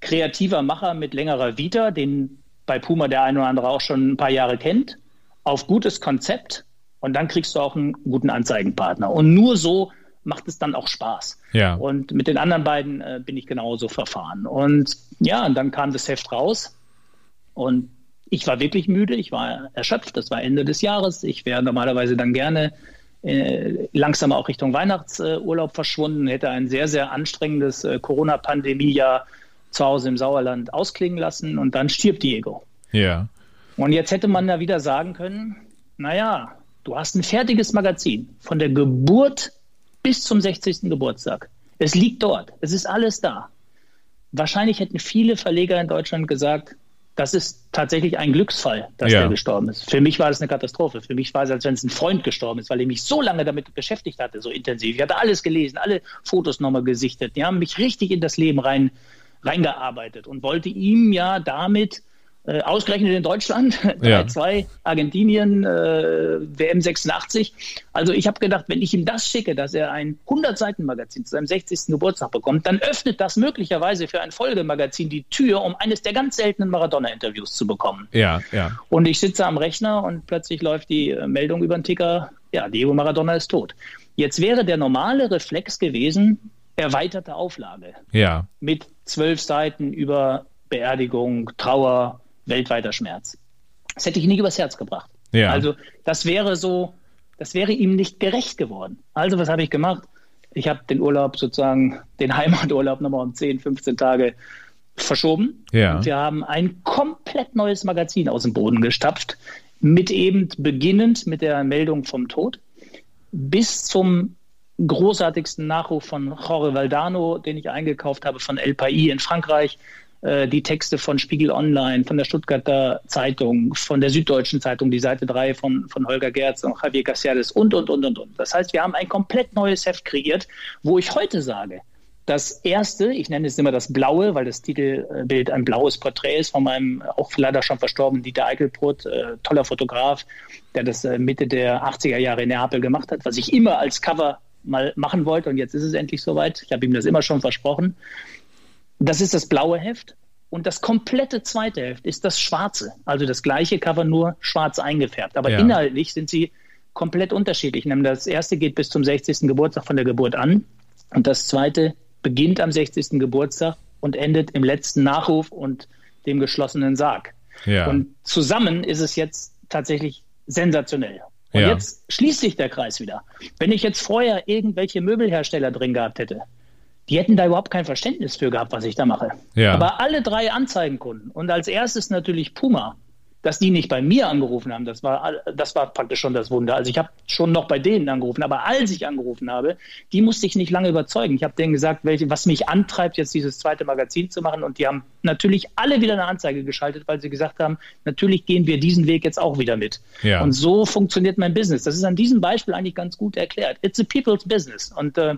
kreativer Macher mit längerer Vita, den bei Puma der eine oder andere auch schon ein paar Jahre kennt, auf gutes Konzept und dann kriegst du auch einen guten Anzeigenpartner. Und nur so macht es dann auch Spaß. Ja. Und mit den anderen beiden äh, bin ich genauso verfahren. Und ja, und dann kam das Heft raus und ich war wirklich müde, ich war erschöpft, das war Ende des Jahres. Ich wäre normalerweise dann gerne äh, langsam auch Richtung Weihnachtsurlaub verschwunden, hätte ein sehr, sehr anstrengendes äh, Corona-Pandemie-Jahr zu Hause im Sauerland ausklingen lassen und dann stirbt Diego. Ja. Und jetzt hätte man da wieder sagen können, naja, du hast ein fertiges Magazin von der Geburt bis zum 60. Geburtstag. Es liegt dort, es ist alles da. Wahrscheinlich hätten viele Verleger in Deutschland gesagt, das ist tatsächlich ein Glücksfall, dass ja. der gestorben ist. Für mich war das eine Katastrophe. Für mich war es, als wenn es ein Freund gestorben ist, weil ich mich so lange damit beschäftigt hatte, so intensiv. Ich hatte alles gelesen, alle Fotos nochmal gesichtet. Die haben mich richtig in das Leben rein, reingearbeitet und wollte ihm ja damit äh, ausgerechnet in Deutschland, 3-2, ja. Argentinien, äh, WM 86. Also ich habe gedacht, wenn ich ihm das schicke, dass er ein 100-Seiten-Magazin zu seinem 60. Geburtstag bekommt, dann öffnet das möglicherweise für ein Folgemagazin die Tür, um eines der ganz seltenen Maradona-Interviews zu bekommen. Ja, ja. Und ich sitze am Rechner und plötzlich läuft die äh, Meldung über den Ticker, ja, Diego Maradona ist tot. Jetzt wäre der normale Reflex gewesen, erweiterte Auflage. Ja. Mit zwölf Seiten über Beerdigung, Trauer, weltweiter Schmerz. Das hätte ich nicht übers Herz gebracht. Ja. Also das wäre so, das wäre ihm nicht gerecht geworden. Also was habe ich gemacht? Ich habe den Urlaub sozusagen, den Heimaturlaub nochmal um 10, 15 Tage verschoben. Ja. Und wir haben ein komplett neues Magazin aus dem Boden gestapft mit eben beginnend mit der Meldung vom Tod bis zum großartigsten Nachruf von Jorge Valdano, den ich eingekauft habe von El País in Frankreich, äh, die Texte von Spiegel Online, von der Stuttgarter Zeitung, von der Süddeutschen Zeitung, die Seite 3 von, von Holger Gerz und Javier Cassiales und, und, und, und, und. Das heißt, wir haben ein komplett neues Heft kreiert, wo ich heute sage, das erste, ich nenne es immer das Blaue, weil das Titelbild ein blaues Porträt ist von meinem auch leider schon verstorbenen Dieter Eichelbrot, äh, toller Fotograf, der das äh, Mitte der 80er Jahre in Neapel gemacht hat, was ich immer als Cover mal machen wollte und jetzt ist es endlich soweit. Ich habe ihm das immer schon versprochen. Das ist das blaue Heft. Und das komplette zweite Heft ist das schwarze. Also das gleiche Cover, nur schwarz eingefärbt. Aber ja. inhaltlich sind sie komplett unterschiedlich. Das erste geht bis zum 60. Geburtstag von der Geburt an. Und das zweite beginnt am 60. Geburtstag und endet im letzten Nachruf und dem geschlossenen Sarg. Ja. Und zusammen ist es jetzt tatsächlich sensationell. Und ja. jetzt schließt sich der Kreis wieder. Wenn ich jetzt vorher irgendwelche Möbelhersteller drin gehabt hätte, die hätten da überhaupt kein Verständnis für gehabt, was ich da mache. Ja. Aber alle drei Anzeigenkunden und als erstes natürlich Puma, dass die nicht bei mir angerufen haben, das war, das war praktisch schon das Wunder. Also ich habe schon noch bei denen angerufen, aber als ich angerufen habe, die musste ich nicht lange überzeugen. Ich habe denen gesagt, welche, was mich antreibt, jetzt dieses zweite Magazin zu machen und die haben natürlich alle wieder eine Anzeige geschaltet, weil sie gesagt haben, natürlich gehen wir diesen Weg jetzt auch wieder mit. Ja. Und so funktioniert mein Business. Das ist an diesem Beispiel eigentlich ganz gut erklärt. It's a people's business. Und äh,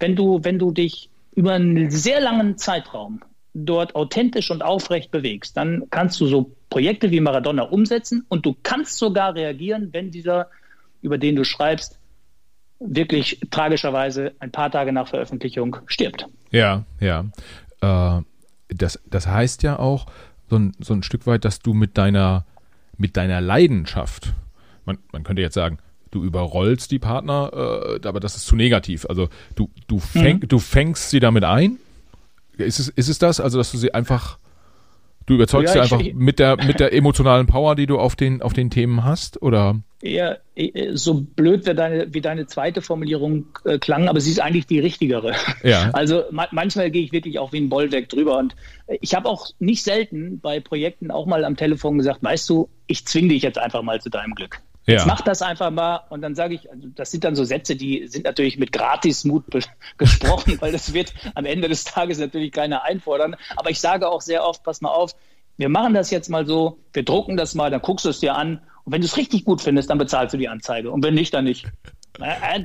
wenn du, wenn du dich über einen sehr langen Zeitraum dort authentisch und aufrecht bewegst, dann kannst du so Projekte wie Maradona umsetzen und du kannst sogar reagieren, wenn dieser, über den du schreibst, wirklich tragischerweise ein paar Tage nach Veröffentlichung stirbt. Ja, ja. Äh, das, das heißt ja auch so ein, so ein Stück weit, dass du mit deiner, mit deiner Leidenschaft, man, man könnte jetzt sagen, du überrollst die Partner, äh, aber das ist zu negativ. Also du, du, fäng, mhm. du fängst sie damit ein. Ist es, ist es das? Also, dass du sie einfach, du überzeugst ja, sie einfach ich, mit der, mit der emotionalen Power, die du auf den, auf den Themen hast? Oder? Ja, so blöd wie deine, wie deine zweite Formulierung äh, klang, aber sie ist eigentlich die richtigere. Ja. Also ma manchmal gehe ich wirklich auch wie ein Bollwerk drüber und äh, ich habe auch nicht selten bei Projekten auch mal am Telefon gesagt, weißt du, ich zwinge dich jetzt einfach mal zu deinem Glück. Ja. Jetzt mach das einfach mal und dann sage ich, also das sind dann so Sätze, die sind natürlich mit Gratismut gesprochen, weil das wird am Ende des Tages natürlich keiner einfordern. Aber ich sage auch sehr oft, pass mal auf, wir machen das jetzt mal so, wir drucken das mal, dann guckst du es dir an und wenn du es richtig gut findest, dann bezahlst du die Anzeige und wenn nicht, dann nicht.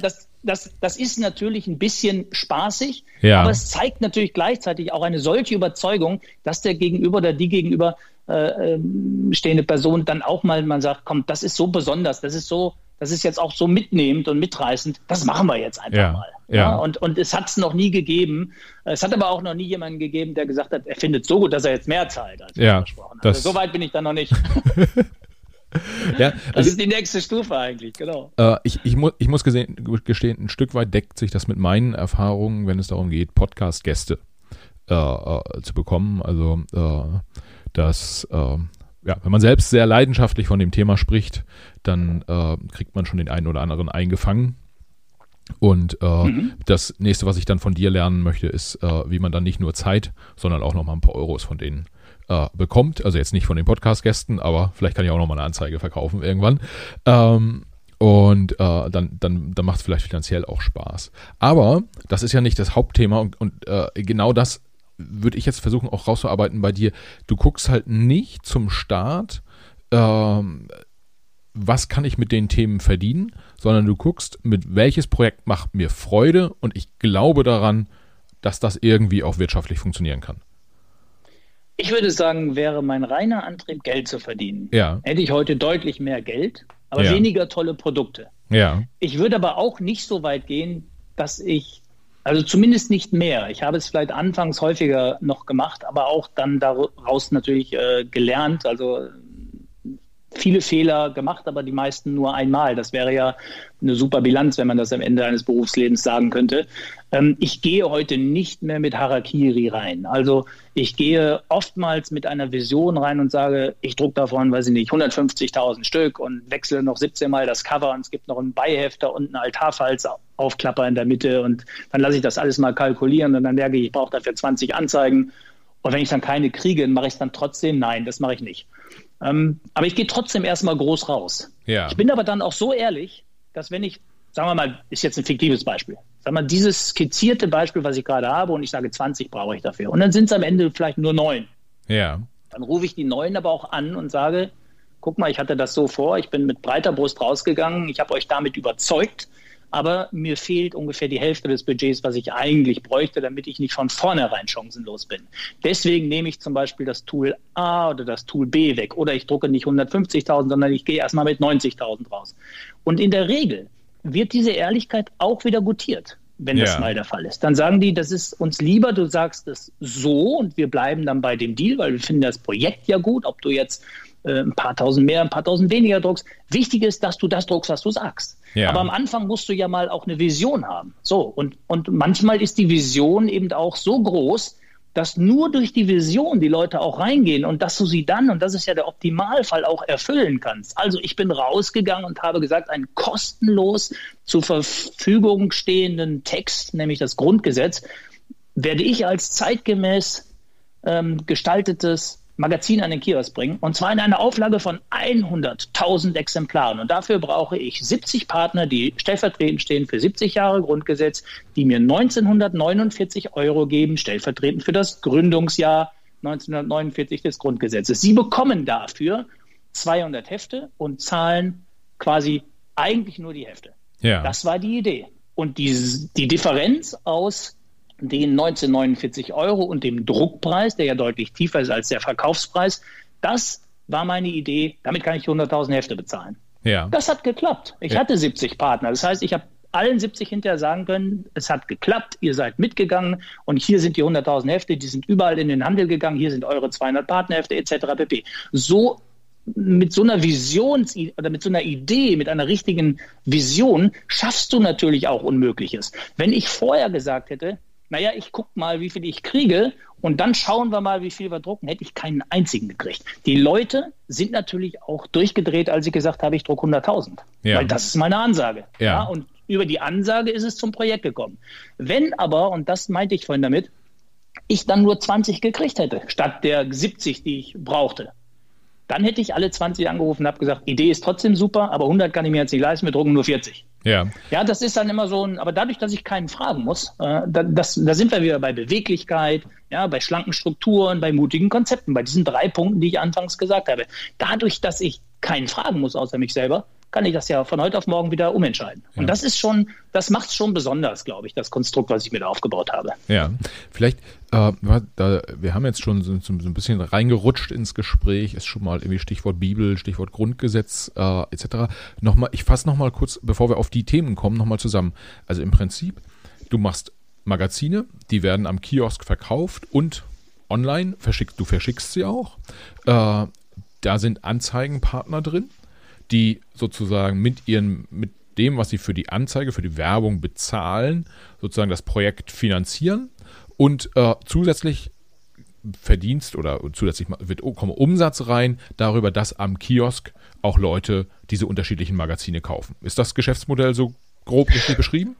Das, das, das ist natürlich ein bisschen spaßig, ja. aber es zeigt natürlich gleichzeitig auch eine solche Überzeugung, dass der Gegenüber oder die Gegenüber äh, ähm, stehende Person dann auch mal man sagt, komm, das ist so besonders, das ist so, das ist jetzt auch so mitnehmend und mitreißend, das machen wir jetzt einfach ja, mal. Ja. ja. und, und es hat es noch nie gegeben. Es hat aber auch noch nie jemanden gegeben, der gesagt hat, er findet es so gut, dass er jetzt mehr zahlt, als ja, versprochen hat. Also, so weit bin ich dann noch nicht. ja, das also, ist die nächste Stufe eigentlich, genau. Äh, ich, ich, mu ich muss gesehen, gestehen, ein Stück weit deckt sich das mit meinen Erfahrungen, wenn es darum geht, Podcast-Gäste äh, äh, zu bekommen. Also äh, dass, äh, ja, wenn man selbst sehr leidenschaftlich von dem Thema spricht, dann äh, kriegt man schon den einen oder anderen eingefangen. Und äh, mhm. das nächste, was ich dann von dir lernen möchte, ist, äh, wie man dann nicht nur Zeit, sondern auch nochmal ein paar Euros von denen äh, bekommt. Also jetzt nicht von den Podcast-Gästen, aber vielleicht kann ich auch nochmal eine Anzeige verkaufen irgendwann. Ähm, und äh, dann, dann, dann macht es vielleicht finanziell auch Spaß. Aber das ist ja nicht das Hauptthema und, und äh, genau das würde ich jetzt versuchen auch rauszuarbeiten bei dir. Du guckst halt nicht zum Start, ähm, was kann ich mit den Themen verdienen, sondern du guckst, mit welches Projekt macht mir Freude und ich glaube daran, dass das irgendwie auch wirtschaftlich funktionieren kann. Ich würde sagen, wäre mein reiner Antrieb, Geld zu verdienen, ja. hätte ich heute deutlich mehr Geld, aber ja. weniger tolle Produkte. Ja. Ich würde aber auch nicht so weit gehen, dass ich also zumindest nicht mehr. Ich habe es vielleicht anfangs häufiger noch gemacht, aber auch dann daraus natürlich äh, gelernt. Also viele Fehler gemacht, aber die meisten nur einmal. Das wäre ja eine super Bilanz, wenn man das am Ende eines Berufslebens sagen könnte. Ähm, ich gehe heute nicht mehr mit Harakiri rein. Also ich gehe oftmals mit einer Vision rein und sage, ich druck davon, weiß ich nicht, 150.000 Stück und wechsle noch 17 Mal das Cover und es gibt noch einen Beihefter und einen Altarfalzaufklapper in der Mitte und dann lasse ich das alles mal kalkulieren und dann merke ich, ich brauche dafür 20 Anzeigen. Und wenn ich dann keine kriege, mache ich es dann trotzdem? Nein, das mache ich nicht. Ähm, aber ich gehe trotzdem erstmal groß raus. Ja. Ich bin aber dann auch so ehrlich, dass wenn ich, sagen wir mal, ist jetzt ein fiktives Beispiel, sagen wir mal, dieses skizzierte Beispiel, was ich gerade habe, und ich sage 20 brauche ich dafür. Und dann sind es am Ende vielleicht nur neun. Ja. Dann rufe ich die neuen aber auch an und sage, guck mal, ich hatte das so vor, ich bin mit breiter Brust rausgegangen, ich habe euch damit überzeugt aber mir fehlt ungefähr die Hälfte des Budgets, was ich eigentlich bräuchte, damit ich nicht von vornherein chancenlos bin. Deswegen nehme ich zum Beispiel das Tool A oder das Tool B weg oder ich drucke nicht 150.000, sondern ich gehe erstmal mit 90.000 raus. Und in der Regel wird diese Ehrlichkeit auch wieder gutiert wenn ja. das mal der Fall ist. Dann sagen die, das ist uns lieber, du sagst es so und wir bleiben dann bei dem Deal, weil wir finden das Projekt ja gut, ob du jetzt äh, ein paar tausend mehr, ein paar tausend weniger druckst. Wichtig ist, dass du das druckst, was du sagst. Ja. Aber am Anfang musst du ja mal auch eine Vision haben. So, und, und manchmal ist die Vision eben auch so groß, dass nur durch die Vision die Leute auch reingehen und dass du sie dann, und das ist ja der Optimalfall, auch erfüllen kannst. Also ich bin rausgegangen und habe gesagt, einen kostenlos zur Verfügung stehenden Text, nämlich das Grundgesetz, werde ich als zeitgemäß ähm, gestaltetes Magazin an den Kiosk bringen. Und zwar in einer Auflage von 100.000 Exemplaren. Und dafür brauche ich 70 Partner, die stellvertretend stehen für 70 Jahre Grundgesetz, die mir 1949 Euro geben, stellvertretend für das Gründungsjahr 1949 des Grundgesetzes. Sie bekommen dafür 200 Hefte und zahlen quasi eigentlich nur die Hälfte. Ja. Das war die Idee. Und die, die Differenz aus den 1949 Euro und dem Druckpreis, der ja deutlich tiefer ist als der Verkaufspreis, das war meine Idee. Damit kann ich 100.000 Hefte bezahlen. Ja. Das hat geklappt. Ich ja. hatte 70 Partner. Das heißt, ich habe allen 70 hinterher sagen können, es hat geklappt, ihr seid mitgegangen und hier sind die 100.000 Hefte, die sind überall in den Handel gegangen, hier sind eure 200 Partnerhefte etc. pp. So mit so einer Vision oder mit so einer Idee, mit einer richtigen Vision schaffst du natürlich auch Unmögliches. Wenn ich vorher gesagt hätte, naja, ich gucke mal, wie viel ich kriege und dann schauen wir mal, wie viel wir drucken, hätte ich keinen einzigen gekriegt. Die Leute sind natürlich auch durchgedreht, als ich gesagt habe, ich drucke 100.000. Ja. Weil das ist meine Ansage. Ja. ja. Und über die Ansage ist es zum Projekt gekommen. Wenn aber, und das meinte ich vorhin damit, ich dann nur 20 gekriegt hätte, statt der 70, die ich brauchte, dann hätte ich alle 20 angerufen und habe gesagt, Idee ist trotzdem super, aber 100 kann ich mir jetzt nicht leisten, wir drucken nur 40. Ja. Ja, das ist dann immer so ein, aber dadurch, dass ich keinen fragen muss, äh, da, das, da sind wir wieder bei Beweglichkeit, ja, bei schlanken Strukturen, bei mutigen Konzepten, bei diesen drei Punkten, die ich anfangs gesagt habe. Dadurch, dass ich keinen fragen muss außer mich selber, kann ich das ja von heute auf morgen wieder umentscheiden. Ja. Und das ist schon, das macht es schon besonders, glaube ich, das Konstrukt, was ich mir da aufgebaut habe. Ja, vielleicht, äh, wir haben jetzt schon so, so, ein bisschen reingerutscht ins Gespräch, ist schon mal irgendwie Stichwort Bibel, Stichwort Grundgesetz äh, etc. Nochmal, ich fasse nochmal kurz, bevor wir auf die Themen kommen, nochmal zusammen. Also im Prinzip, du machst Magazine, die werden am Kiosk verkauft und online verschickt, du verschickst sie auch. Äh, da sind Anzeigenpartner drin die sozusagen mit ihren, mit dem, was sie für die Anzeige, für die Werbung bezahlen, sozusagen das Projekt finanzieren und äh, zusätzlich Verdienst oder zusätzlich wird kommen Umsatz rein darüber, dass am Kiosk auch Leute diese unterschiedlichen Magazine kaufen. Ist das Geschäftsmodell so grob richtig beschrieben?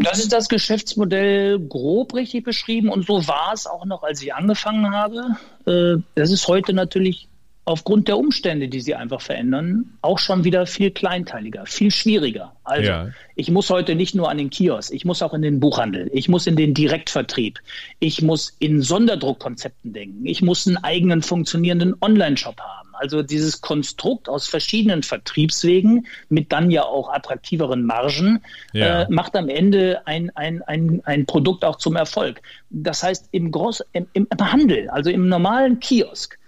Das ist das Geschäftsmodell grob richtig beschrieben und so war es auch noch, als ich angefangen habe. Äh, das ist heute natürlich aufgrund der Umstände, die sie einfach verändern, auch schon wieder viel kleinteiliger, viel schwieriger. Also ja. ich muss heute nicht nur an den Kiosk, ich muss auch in den Buchhandel, ich muss in den Direktvertrieb, ich muss in Sonderdruckkonzepten denken, ich muss einen eigenen funktionierenden Online-Shop haben. Also dieses Konstrukt aus verschiedenen Vertriebswegen mit dann ja auch attraktiveren Margen ja. äh, macht am Ende ein, ein, ein, ein Produkt auch zum Erfolg. Das heißt, im, Groß, im, im Handel, also im normalen Kiosk,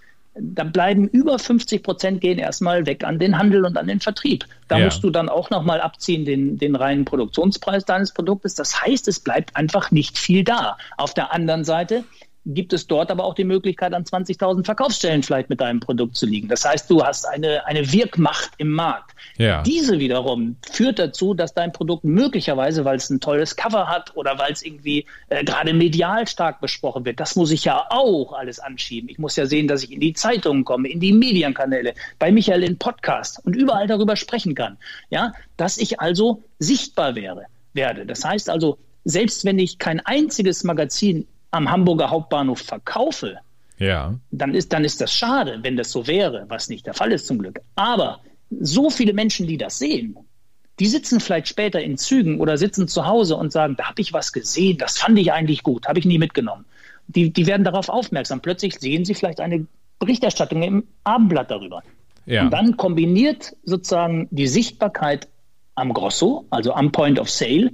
da bleiben über 50 Prozent gehen erstmal weg an den Handel und an den Vertrieb. Da ja. musst du dann auch nochmal abziehen den, den reinen Produktionspreis deines Produktes. Das heißt, es bleibt einfach nicht viel da. Auf der anderen Seite gibt es dort aber auch die Möglichkeit, an 20.000 Verkaufsstellen vielleicht mit deinem Produkt zu liegen. Das heißt, du hast eine, eine Wirkmacht im Markt. Ja. Diese wiederum führt dazu, dass dein Produkt möglicherweise, weil es ein tolles Cover hat oder weil es irgendwie äh, gerade medial stark besprochen wird, das muss ich ja auch alles anschieben. Ich muss ja sehen, dass ich in die Zeitungen komme, in die Medienkanäle, bei Michael in Podcast und überall darüber sprechen kann. Ja, dass ich also sichtbar wäre, werde. Das heißt also, selbst wenn ich kein einziges Magazin am Hamburger Hauptbahnhof verkaufe, ja. dann, ist, dann ist das schade, wenn das so wäre, was nicht der Fall ist zum Glück. Aber so viele Menschen, die das sehen, die sitzen vielleicht später in Zügen oder sitzen zu Hause und sagen, da habe ich was gesehen, das fand ich eigentlich gut, habe ich nie mitgenommen. Die, die werden darauf aufmerksam. Plötzlich sehen sie vielleicht eine Berichterstattung im Abendblatt darüber. Ja. Und dann kombiniert sozusagen die Sichtbarkeit am Grosso, also am Point of Sale,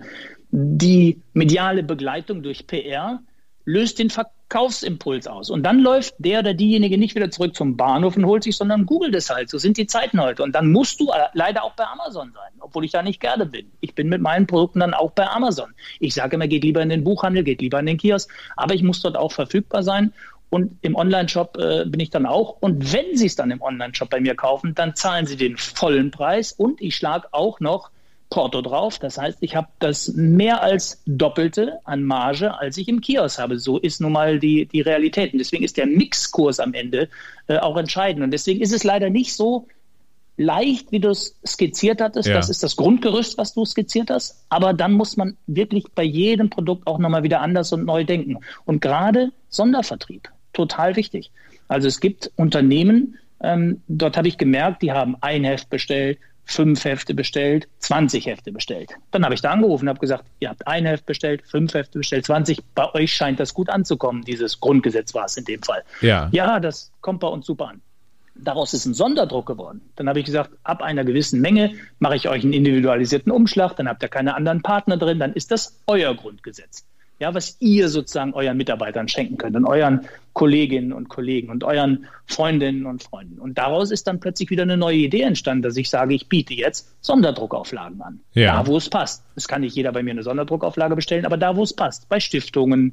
die mediale Begleitung durch PR löst den Verkaufsimpuls aus. Und dann läuft der oder diejenige nicht wieder zurück zum Bahnhof und holt sich, sondern googelt es halt. So sind die Zeiten heute. Und dann musst du leider auch bei Amazon sein, obwohl ich da nicht gerne bin. Ich bin mit meinen Produkten dann auch bei Amazon. Ich sage immer, geht lieber in den Buchhandel, geht lieber in den Kiosk, aber ich muss dort auch verfügbar sein. Und im Online-Shop äh, bin ich dann auch. Und wenn Sie es dann im Online-Shop bei mir kaufen, dann zahlen Sie den vollen Preis und ich schlage auch noch Porto drauf. Das heißt, ich habe das mehr als Doppelte an Marge, als ich im Kiosk habe. So ist nun mal die, die Realität. Und deswegen ist der Mixkurs am Ende äh, auch entscheidend. Und deswegen ist es leider nicht so leicht, wie du es skizziert hattest. Ja. Das ist das Grundgerüst, was du skizziert hast. Aber dann muss man wirklich bei jedem Produkt auch nochmal wieder anders und neu denken. Und gerade Sondervertrieb, total wichtig. Also es gibt Unternehmen, ähm, dort habe ich gemerkt, die haben ein Heft bestellt, fünf Hefte bestellt, 20 Hefte bestellt. Dann habe ich da angerufen und habe gesagt, ihr habt ein Heft bestellt, fünf Hefte bestellt, 20. Bei euch scheint das gut anzukommen. Dieses Grundgesetz war es in dem Fall. Ja. ja, das kommt bei uns super an. Daraus ist ein Sonderdruck geworden. Dann habe ich gesagt, ab einer gewissen Menge mache ich euch einen individualisierten Umschlag, dann habt ihr keine anderen Partner drin, dann ist das euer Grundgesetz ja, was ihr sozusagen euren Mitarbeitern schenken könnt und euren Kolleginnen und Kollegen und euren Freundinnen und Freunden. Und daraus ist dann plötzlich wieder eine neue Idee entstanden, dass ich sage, ich biete jetzt Sonderdruckauflagen an. Ja. Da, wo es passt. Es kann nicht jeder bei mir eine Sonderdruckauflage bestellen, aber da, wo es passt. Bei Stiftungen,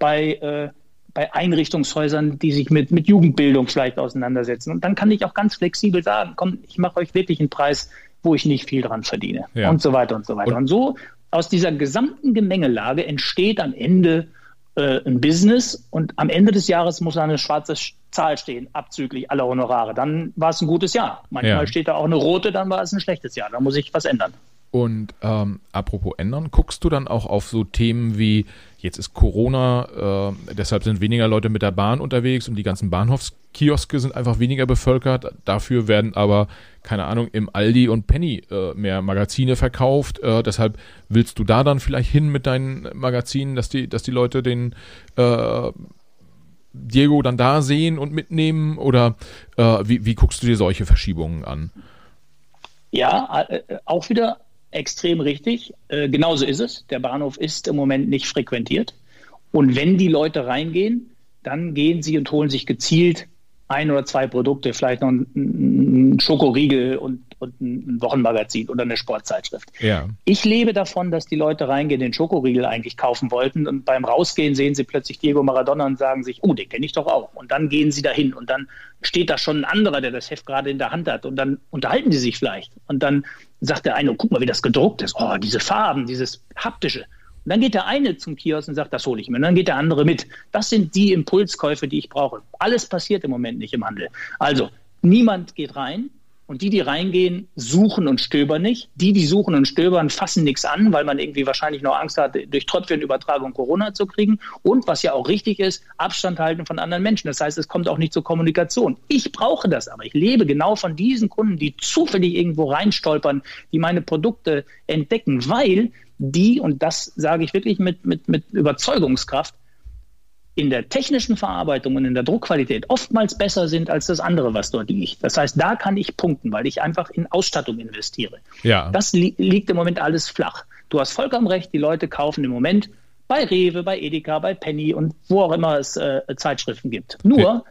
bei, äh, bei Einrichtungshäusern, die sich mit, mit Jugendbildung vielleicht auseinandersetzen. Und dann kann ich auch ganz flexibel sagen, komm, ich mache euch wirklich einen Preis, wo ich nicht viel dran verdiene. Ja. Und so weiter und so weiter. Und, und so aus dieser gesamten Gemengelage entsteht am Ende äh, ein Business und am Ende des Jahres muss eine schwarze Zahl stehen, abzüglich aller Honorare. Dann war es ein gutes Jahr. Manchmal ja. steht da auch eine rote, dann war es ein schlechtes Jahr. Da muss ich was ändern. Und ähm, apropos ändern, guckst du dann auch auf so Themen wie, jetzt ist Corona, äh, deshalb sind weniger Leute mit der Bahn unterwegs und die ganzen Bahnhofskioske sind einfach weniger bevölkert. Dafür werden aber, keine Ahnung, im Aldi und Penny äh, mehr Magazine verkauft. Äh, deshalb willst du da dann vielleicht hin mit deinen Magazinen, dass die, dass die Leute den äh, Diego dann da sehen und mitnehmen? Oder äh, wie, wie guckst du dir solche Verschiebungen an? Ja, äh, auch wieder extrem richtig. Äh, genauso ist es. Der Bahnhof ist im Moment nicht frequentiert. Und wenn die Leute reingehen, dann gehen sie und holen sich gezielt ein oder zwei Produkte, vielleicht noch ein, Schokoriegel und, und, ein Wochenmagazin oder eine Sportzeitschrift. Ja. Ich lebe davon, dass die Leute reingehen, den Schokoriegel eigentlich kaufen wollten und beim Rausgehen sehen sie plötzlich Diego Maradona und sagen sich, oh, den kenne ich doch auch. Und dann gehen sie dahin und dann steht da schon ein anderer, der das Heft gerade in der Hand hat und dann unterhalten sie sich vielleicht. Und dann sagt der eine, guck mal, wie das gedruckt ist. Oh, diese Farben, dieses haptische. Und dann geht der eine zum Kiosk und sagt, das hole ich mir. Und dann geht der andere mit. Das sind die Impulskäufe, die ich brauche. Alles passiert im Moment nicht im Handel. Also, niemand geht rein. Und die, die reingehen, suchen und stöbern nicht. Die, die suchen und stöbern, fassen nichts an, weil man irgendwie wahrscheinlich noch Angst hat, durch Tröpfchenübertragung Corona zu kriegen. Und was ja auch richtig ist, Abstand halten von anderen Menschen. Das heißt, es kommt auch nicht zur Kommunikation. Ich brauche das aber. Ich lebe genau von diesen Kunden, die zufällig irgendwo reinstolpern, die meine Produkte entdecken, weil die, und das sage ich wirklich mit, mit, mit Überzeugungskraft, in der technischen Verarbeitung und in der Druckqualität oftmals besser sind als das andere, was dort liegt. Das heißt, da kann ich punkten, weil ich einfach in Ausstattung investiere. Ja. Das li liegt im Moment alles flach. Du hast vollkommen recht, die Leute kaufen im Moment bei Rewe, bei Edeka, bei Penny und wo auch immer es äh, Zeitschriften gibt. Nur ja.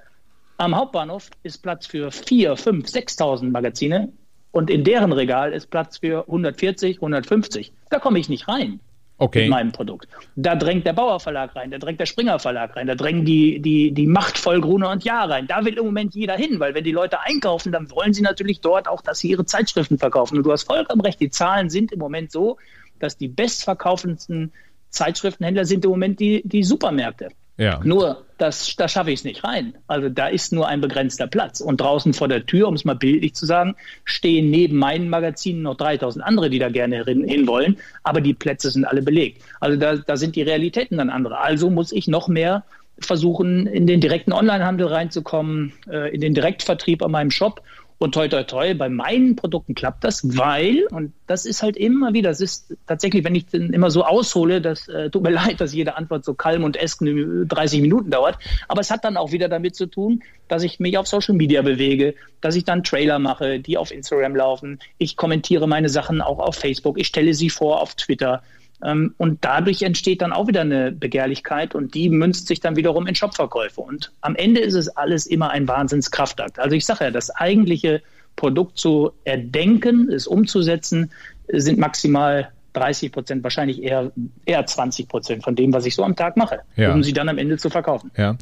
am Hauptbahnhof ist Platz für 4, 5, 6.000 Magazine und in deren Regal ist Platz für 140, 150. Da komme ich nicht rein. Okay. Mit meinem Produkt. Da drängt der Bauer Verlag rein, da drängt der Springer Verlag rein, da drängen die, die, die machtvoll Gruner und Jahr rein. Da will im Moment jeder hin, weil wenn die Leute einkaufen, dann wollen sie natürlich dort auch, dass sie ihre Zeitschriften verkaufen. Und du hast vollkommen recht, die Zahlen sind im Moment so, dass die bestverkaufendsten Zeitschriftenhändler sind im Moment die, die Supermärkte. Ja. Nur, das, da schaffe ich es nicht rein. Also da ist nur ein begrenzter Platz. Und draußen vor der Tür, um es mal bildlich zu sagen, stehen neben meinen Magazinen noch 3000 andere, die da gerne hin, hin wollen. Aber die Plätze sind alle belegt. Also da, da sind die Realitäten dann andere. Also muss ich noch mehr versuchen, in den direkten Onlinehandel reinzukommen, äh, in den Direktvertrieb an meinem Shop. Und toi, toi, toi, bei meinen Produkten klappt das, weil, und das ist halt immer wieder, das ist tatsächlich, wenn ich dann immer so aushole, das äh, tut mir leid, dass jede Antwort so kalm und esken 30 Minuten dauert, aber es hat dann auch wieder damit zu tun, dass ich mich auf Social Media bewege, dass ich dann Trailer mache, die auf Instagram laufen, ich kommentiere meine Sachen auch auf Facebook, ich stelle sie vor auf Twitter, und dadurch entsteht dann auch wieder eine Begehrlichkeit und die münzt sich dann wiederum in Shopverkäufe. Und am Ende ist es alles immer ein Wahnsinnskraftakt. Also ich sage ja, das eigentliche Produkt zu erdenken, es umzusetzen, sind maximal 30 Prozent, wahrscheinlich eher, eher 20 Prozent von dem, was ich so am Tag mache, ja. um sie dann am Ende zu verkaufen. Ja,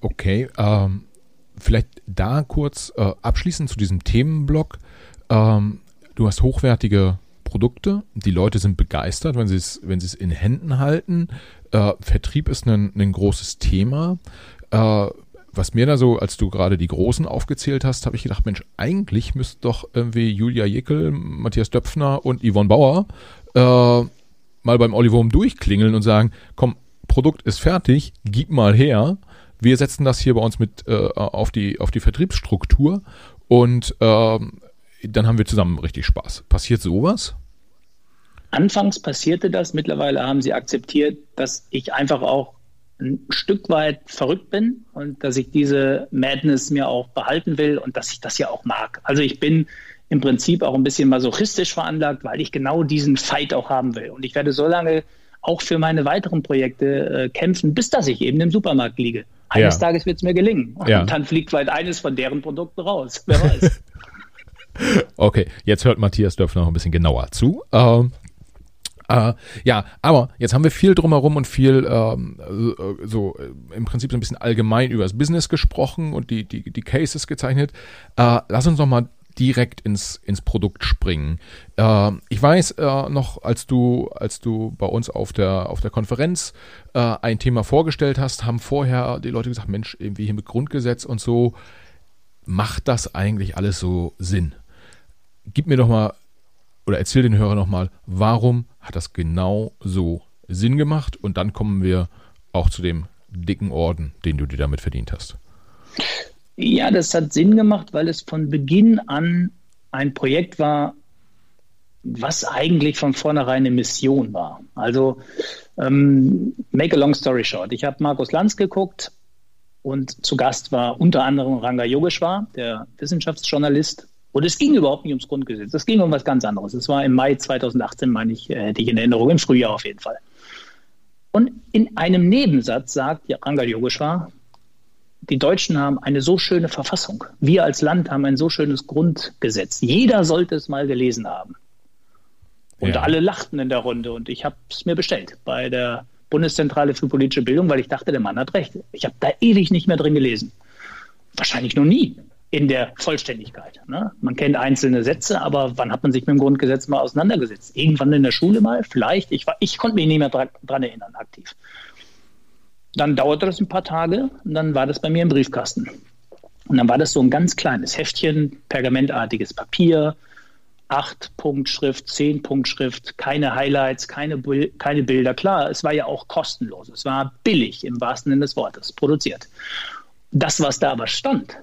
okay. Ähm, vielleicht da kurz äh, abschließend zu diesem Themenblock. Ähm, du hast hochwertige Produkte. Die Leute sind begeistert, wenn sie es, wenn sie es in Händen halten. Äh, Vertrieb ist ein, ein großes Thema. Äh, was mir da so, als du gerade die Großen aufgezählt hast, habe ich gedacht, Mensch, eigentlich müsste doch irgendwie Julia Jeckel, Matthias Döpfner und Yvonne Bauer äh, mal beim Olivum durchklingeln und sagen, komm, Produkt ist fertig, gib mal her. Wir setzen das hier bei uns mit äh, auf, die, auf die Vertriebsstruktur und äh, dann haben wir zusammen richtig Spaß. Passiert sowas? Anfangs passierte das, mittlerweile haben sie akzeptiert, dass ich einfach auch ein Stück weit verrückt bin und dass ich diese Madness mir auch behalten will und dass ich das ja auch mag. Also ich bin im Prinzip auch ein bisschen masochistisch veranlagt, weil ich genau diesen Fight auch haben will. Und ich werde so lange auch für meine weiteren Projekte äh, kämpfen, bis dass ich eben im Supermarkt liege. Eines ja. Tages wird es mir gelingen. Und ja. dann fliegt weit eines von deren Produkten raus. Wer weiß. okay, jetzt hört Matthias Dörfner noch ein bisschen genauer zu. Ähm, äh, ja, aber jetzt haben wir viel drumherum und viel ähm, äh, so äh, im Prinzip so ein bisschen allgemein über das Business gesprochen und die, die, die Cases gezeichnet. Äh, lass uns noch mal direkt ins, ins Produkt springen. Äh, ich weiß äh, noch, als du, als du bei uns auf der, auf der Konferenz äh, ein Thema vorgestellt hast, haben vorher die Leute gesagt, Mensch, irgendwie hier mit Grundgesetz und so, macht das eigentlich alles so Sinn? Gib mir doch mal oder erzähl den Hörer nochmal, warum hat das genau so Sinn gemacht? Und dann kommen wir auch zu dem dicken Orden, den du dir damit verdient hast. Ja, das hat Sinn gemacht, weil es von Beginn an ein Projekt war, was eigentlich von vornherein eine Mission war. Also, ähm, make a long story short. Ich habe Markus Lanz geguckt und zu Gast war unter anderem Ranga Yogeshwar, der Wissenschaftsjournalist und es ging überhaupt nicht ums Grundgesetz. Es ging um was ganz anderes. Es war im Mai 2018, meine ich, äh, hätte ich in Erinnerung, im Frühjahr auf jeden Fall. Und in einem Nebensatz sagt ja, Rangal Yogeshwar, die Deutschen haben eine so schöne Verfassung. Wir als Land haben ein so schönes Grundgesetz. Jeder sollte es mal gelesen haben. Und ja. alle lachten in der Runde und ich habe es mir bestellt bei der Bundeszentrale für politische Bildung, weil ich dachte, der Mann hat recht. Ich habe da ewig nicht mehr drin gelesen. Wahrscheinlich noch nie in der Vollständigkeit. Ne? Man kennt einzelne Sätze, aber wann hat man sich mit dem Grundgesetz mal auseinandergesetzt? Irgendwann in der Schule mal? Vielleicht. Ich, war, ich konnte mich nicht mehr dran, dran erinnern, aktiv. Dann dauerte das ein paar Tage und dann war das bei mir im Briefkasten. Und dann war das so ein ganz kleines Heftchen, pergamentartiges Papier, 8-Punkt-Schrift, 10-Punkt-Schrift, keine Highlights, keine, keine Bilder. Klar, es war ja auch kostenlos. Es war billig im wahrsten Sinne des Wortes produziert. Das, was da aber stand,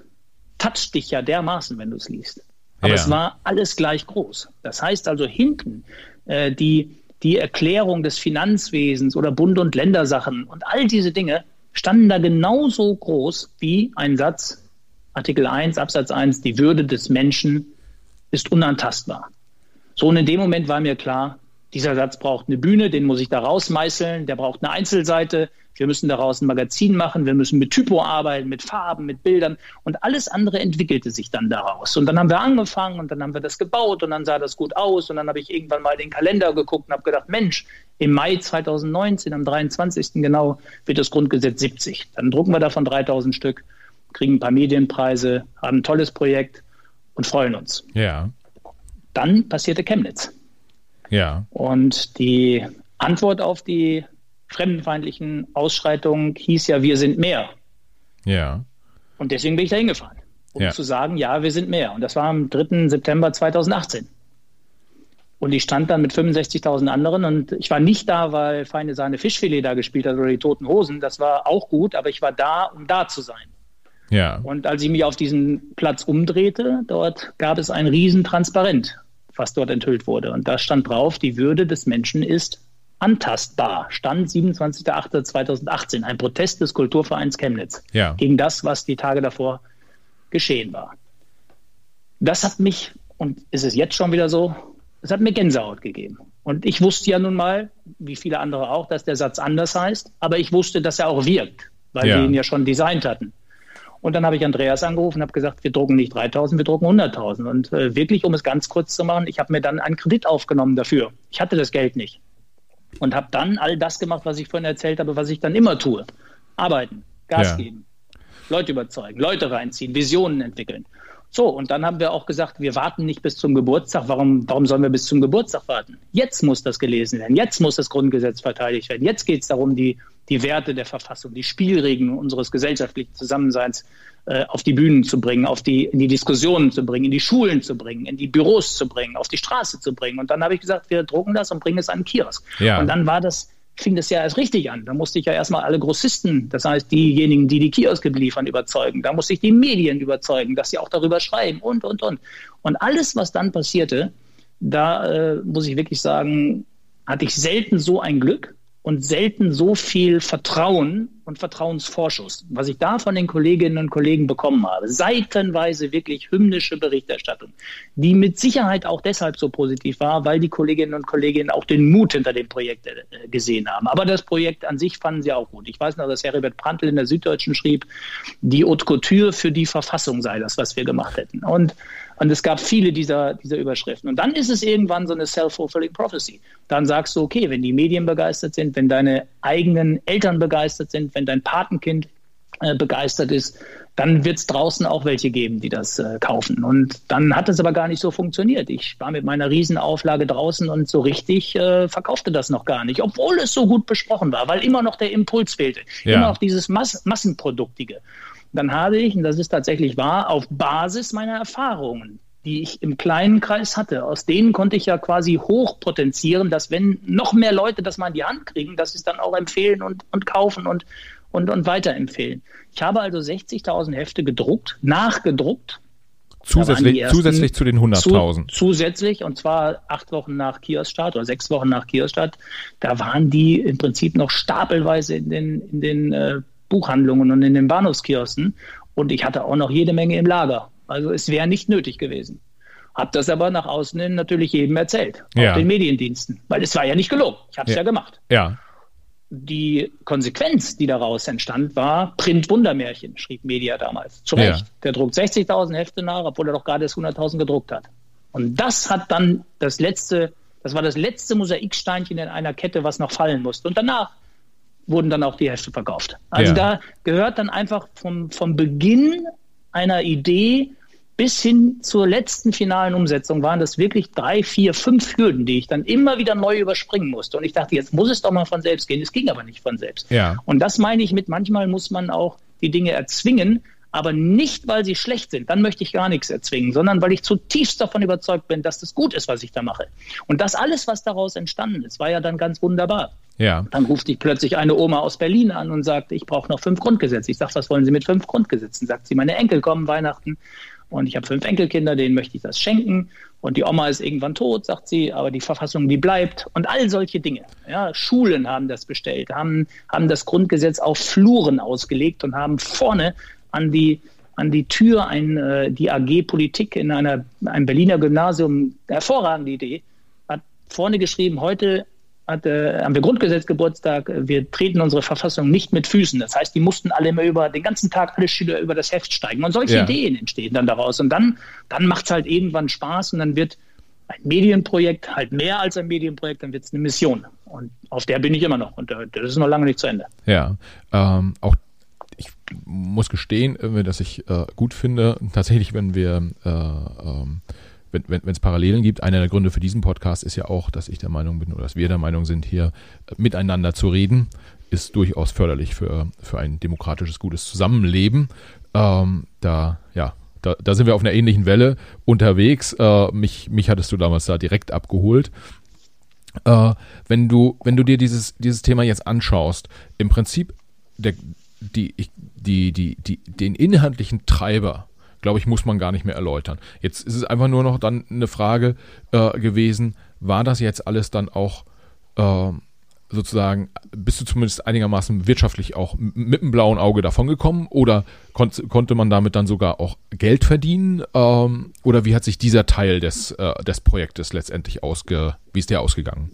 toucht dich ja dermaßen, wenn du es liest. Aber ja. es war alles gleich groß. Das heißt also hinten äh, die, die Erklärung des Finanzwesens oder Bund- und Ländersachen und all diese Dinge standen da genauso groß wie ein Satz, Artikel 1, Absatz 1, die Würde des Menschen ist unantastbar. So und in dem Moment war mir klar, dieser Satz braucht eine Bühne, den muss ich da rausmeißeln, der braucht eine Einzelseite, wir müssen daraus ein Magazin machen, wir müssen mit Typo arbeiten, mit Farben, mit Bildern und alles andere entwickelte sich dann daraus. Und dann haben wir angefangen und dann haben wir das gebaut und dann sah das gut aus und dann habe ich irgendwann mal den Kalender geguckt und habe gedacht, Mensch, im Mai 2019, am 23. genau, wird das Grundgesetz 70. Dann drucken wir davon 3000 Stück, kriegen ein paar Medienpreise, haben ein tolles Projekt und freuen uns. Ja. Dann passierte Chemnitz. Ja. Und die Antwort auf die fremdenfeindlichen Ausschreitungen hieß ja, wir sind mehr. Ja. Und deswegen bin ich da hingefahren, um ja. zu sagen, ja, wir sind mehr. Und das war am 3. September 2018. Und ich stand dann mit 65.000 anderen und ich war nicht da, weil Feine Sahne Fischfilet da gespielt hat oder die Toten Hosen. Das war auch gut, aber ich war da, um da zu sein. Ja. Und als ich mich auf diesen Platz umdrehte, dort gab es ein Riesentransparent, was dort enthüllt wurde. Und da stand drauf, die Würde des Menschen ist antastbar. Stand 27.08.2018, ein Protest des Kulturvereins Chemnitz ja. gegen das, was die Tage davor geschehen war. Das hat mich, und ist es jetzt schon wieder so, es hat mir Gänsehaut gegeben. Und ich wusste ja nun mal, wie viele andere auch, dass der Satz anders heißt, aber ich wusste, dass er auch wirkt, weil ja. wir ihn ja schon designt hatten. Und dann habe ich Andreas angerufen und habe gesagt, wir drucken nicht 3000, wir drucken 100.000. Und äh, wirklich, um es ganz kurz zu machen, ich habe mir dann einen Kredit aufgenommen dafür. Ich hatte das Geld nicht. Und habe dann all das gemacht, was ich vorhin erzählt habe, was ich dann immer tue. Arbeiten, Gas ja. geben, Leute überzeugen, Leute reinziehen, Visionen entwickeln. So, und dann haben wir auch gesagt, wir warten nicht bis zum Geburtstag. Warum, warum sollen wir bis zum Geburtstag warten? Jetzt muss das gelesen werden. Jetzt muss das Grundgesetz verteidigt werden. Jetzt geht es darum, die, die Werte der Verfassung, die Spielregeln unseres gesellschaftlichen Zusammenseins äh, auf die Bühnen zu bringen, auf die, in die Diskussionen zu bringen, in die Schulen zu bringen, in die Büros zu bringen, auf die Straße zu bringen. Und dann habe ich gesagt, wir drucken das und bringen es an den Kiosk. Ja. Und dann war das fing das ja erst richtig an. Da musste ich ja erstmal alle Grossisten, das heißt diejenigen, die die Kioske beliefern, überzeugen. Da musste ich die Medien überzeugen, dass sie auch darüber schreiben und, und, und. Und alles, was dann passierte, da äh, muss ich wirklich sagen, hatte ich selten so ein Glück und selten so viel Vertrauen und Vertrauensvorschuss, was ich da von den Kolleginnen und Kollegen bekommen habe. Seitenweise wirklich hymnische Berichterstattung, die mit Sicherheit auch deshalb so positiv war, weil die Kolleginnen und Kollegen auch den Mut hinter dem Projekt äh, gesehen haben. Aber das Projekt an sich fanden sie auch gut. Ich weiß noch, dass Heribert Prantl in der Süddeutschen schrieb, die Haute Couture für die Verfassung sei das, was wir gemacht hätten. Und und es gab viele dieser, dieser Überschriften. Und dann ist es irgendwann so eine self-fulfilling prophecy. Dann sagst du, okay, wenn die Medien begeistert sind, wenn deine eigenen Eltern begeistert sind, wenn dein Patenkind äh, begeistert ist, dann wird es draußen auch welche geben, die das äh, kaufen. Und dann hat es aber gar nicht so funktioniert. Ich war mit meiner Riesenauflage draußen und so richtig äh, verkaufte das noch gar nicht, obwohl es so gut besprochen war, weil immer noch der Impuls fehlte. Ja. Immer noch dieses Mas Massenproduktige. Dann habe ich, und das ist tatsächlich wahr, auf Basis meiner Erfahrungen, die ich im kleinen Kreis hatte. Aus denen konnte ich ja quasi hochpotenzieren, dass wenn noch mehr Leute das mal in die Hand kriegen, dass sie es dann auch empfehlen und, und kaufen und, und, und weiterempfehlen. Ich habe also 60.000 Hefte gedruckt, nachgedruckt. Zusätzlich, zusätzlich zu den 100.000. Zu, zusätzlich, und zwar acht Wochen nach Kioskstart oder sechs Wochen nach Kioskstart, da waren die im Prinzip noch stapelweise in den, in den äh, Buchhandlungen und in den Bahnhofskiosken. Und ich hatte auch noch jede Menge im Lager. Also es wäre nicht nötig gewesen. Hab das aber nach außen hin natürlich jedem erzählt, ja. den Mediendiensten, weil es war ja nicht gelogen. Ich habe es ja. ja gemacht. Ja. Die Konsequenz, die daraus entstand, war Print-Wundermärchen, schrieb Media damals. Zu Recht. Ja. Der druckt 60.000 Hefte nach, obwohl er doch gerade 100.000 gedruckt hat. Und das hat dann das letzte, das war das letzte Mosaiksteinchen in einer Kette, was noch fallen musste. Und danach wurden dann auch die Hefte verkauft. Also ja. da gehört dann einfach vom, vom Beginn einer Idee bis hin zur letzten finalen Umsetzung waren das wirklich drei, vier, fünf Hürden, die ich dann immer wieder neu überspringen musste. Und ich dachte, jetzt muss es doch mal von selbst gehen. Es ging aber nicht von selbst. Ja. Und das meine ich mit, manchmal muss man auch die Dinge erzwingen, aber nicht, weil sie schlecht sind. Dann möchte ich gar nichts erzwingen, sondern weil ich zutiefst davon überzeugt bin, dass das gut ist, was ich da mache. Und das alles, was daraus entstanden ist, war ja dann ganz wunderbar. Ja. Dann ruft dich plötzlich eine Oma aus Berlin an und sagt, ich brauche noch fünf Grundgesetze. Ich sage, was wollen Sie mit fünf Grundgesetzen? Sagt sie, meine Enkel kommen Weihnachten und ich habe fünf Enkelkinder, denen möchte ich das schenken. Und die Oma ist irgendwann tot, sagt sie, aber die Verfassung, die bleibt. Und all solche Dinge. Ja, Schulen haben das bestellt, haben, haben das Grundgesetz auf Fluren ausgelegt und haben vorne an die, an die Tür ein, äh, die AG Politik in einer, einem Berliner Gymnasium, hervorragende Idee, hat vorne geschrieben, heute hat, äh, haben wir Grundgesetzgeburtstag, wir treten unsere Verfassung nicht mit Füßen. Das heißt, die mussten alle immer über den ganzen Tag alle Schüler über das Heft steigen. Und solche ja. Ideen entstehen dann daraus. Und dann, dann macht es halt irgendwann Spaß und dann wird ein Medienprojekt halt mehr als ein Medienprojekt, dann wird es eine Mission. Und auf der bin ich immer noch. Und äh, das ist noch lange nicht zu Ende. Ja, ähm, auch muss gestehen, dass ich äh, gut finde, tatsächlich, wenn wir äh, ähm, wenn es wenn, Parallelen gibt, einer der Gründe für diesen Podcast ist ja auch, dass ich der Meinung bin oder dass wir der Meinung sind, hier äh, miteinander zu reden, ist durchaus förderlich für, für ein demokratisches, gutes Zusammenleben. Ähm, da, ja, da, da sind wir auf einer ähnlichen Welle unterwegs. Äh, mich, mich hattest du damals da direkt abgeholt. Äh, wenn du, wenn du dir dieses, dieses Thema jetzt anschaust, im Prinzip der, die, die, die, die, den inhaltlichen Treiber, glaube ich, muss man gar nicht mehr erläutern. Jetzt ist es einfach nur noch dann eine Frage äh, gewesen, war das jetzt alles dann auch äh, sozusagen, bist du zumindest einigermaßen wirtschaftlich auch mit einem blauen Auge davongekommen oder kon konnte man damit dann sogar auch Geld verdienen? Ähm, oder wie hat sich dieser Teil des, äh, des Projektes letztendlich ausge, wie ist der ausgegangen?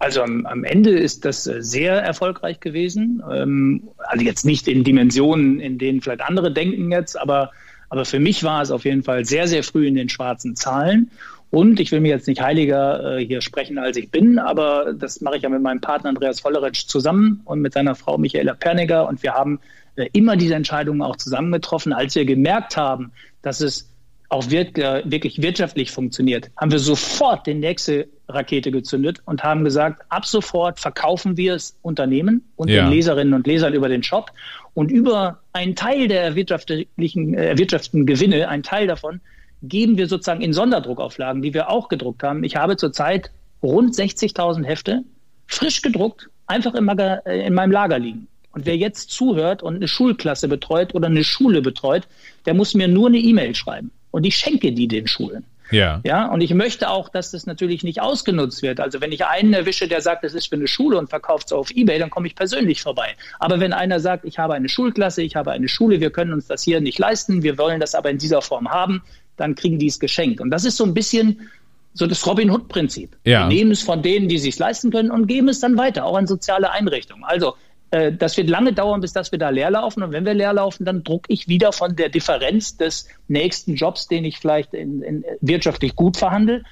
Also am, am, Ende ist das äh, sehr erfolgreich gewesen. Ähm, also jetzt nicht in Dimensionen, in denen vielleicht andere denken jetzt, aber, aber für mich war es auf jeden Fall sehr, sehr früh in den schwarzen Zahlen. Und ich will mir jetzt nicht heiliger äh, hier sprechen, als ich bin, aber das mache ich ja mit meinem Partner Andreas Volleritsch zusammen und mit seiner Frau Michaela Perniger. Und wir haben äh, immer diese Entscheidungen auch zusammen getroffen. Als wir gemerkt haben, dass es auch wirklich wirtschaftlich funktioniert, haben wir sofort die nächste Rakete gezündet und haben gesagt, ab sofort verkaufen wir es Unternehmen und ja. den Leserinnen und Lesern über den Shop. Und über einen Teil der erwirtschaftlichen, äh, erwirtschafteten Gewinne, einen Teil davon, geben wir sozusagen in Sonderdruckauflagen, die wir auch gedruckt haben. Ich habe zurzeit rund 60.000 Hefte frisch gedruckt, einfach im Maga äh, in meinem Lager liegen. Und wer jetzt zuhört und eine Schulklasse betreut oder eine Schule betreut, der muss mir nur eine E-Mail schreiben. Und ich schenke die den Schulen. Ja. Ja, und ich möchte auch, dass das natürlich nicht ausgenutzt wird. Also wenn ich einen erwische, der sagt, das ist für eine Schule und verkauft es auf Ebay, dann komme ich persönlich vorbei. Aber wenn einer sagt, ich habe eine Schulklasse, ich habe eine Schule, wir können uns das hier nicht leisten, wir wollen das aber in dieser Form haben, dann kriegen die es geschenkt. Und das ist so ein bisschen so das Robin Hood-Prinzip. Ja. Wir nehmen es von denen, die es sich leisten können und geben es dann weiter, auch an soziale Einrichtungen. Also äh, das wird lange dauern, bis dass wir da leer laufen. Und wenn wir leer laufen, dann drucke ich wieder von der Differenz des nächsten Jobs, den ich vielleicht in, in wirtschaftlich gut verhandle,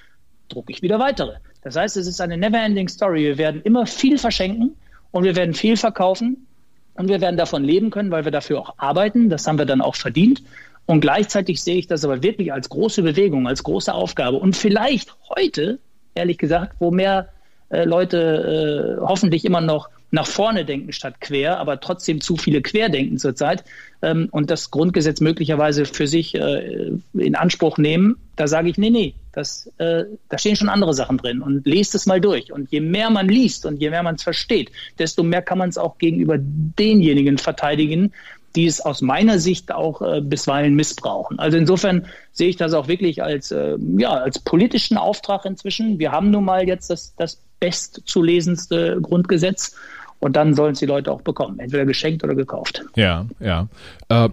drucke ich wieder weitere. Das heißt, es ist eine never-ending Story. Wir werden immer viel verschenken und wir werden viel verkaufen und wir werden davon leben können, weil wir dafür auch arbeiten. Das haben wir dann auch verdient. Und gleichzeitig sehe ich das aber wirklich als große Bewegung, als große Aufgabe. Und vielleicht heute, ehrlich gesagt, wo mehr äh, Leute äh, hoffentlich immer noch nach vorne denken statt quer, aber trotzdem zu viele querdenken zurzeit ähm, und das Grundgesetz möglicherweise für sich äh, in Anspruch nehmen, da sage ich, nee, nee, das, äh, da stehen schon andere Sachen drin und lest es mal durch. Und je mehr man liest und je mehr man es versteht, desto mehr kann man es auch gegenüber denjenigen verteidigen, die es aus meiner Sicht auch äh, bisweilen missbrauchen. Also insofern sehe ich das auch wirklich als, äh, ja, als politischen Auftrag inzwischen. Wir haben nun mal jetzt das, das bestzulesendste Grundgesetz. Und dann sollen es die Leute auch bekommen, entweder geschenkt oder gekauft. Ja, ja. Äh,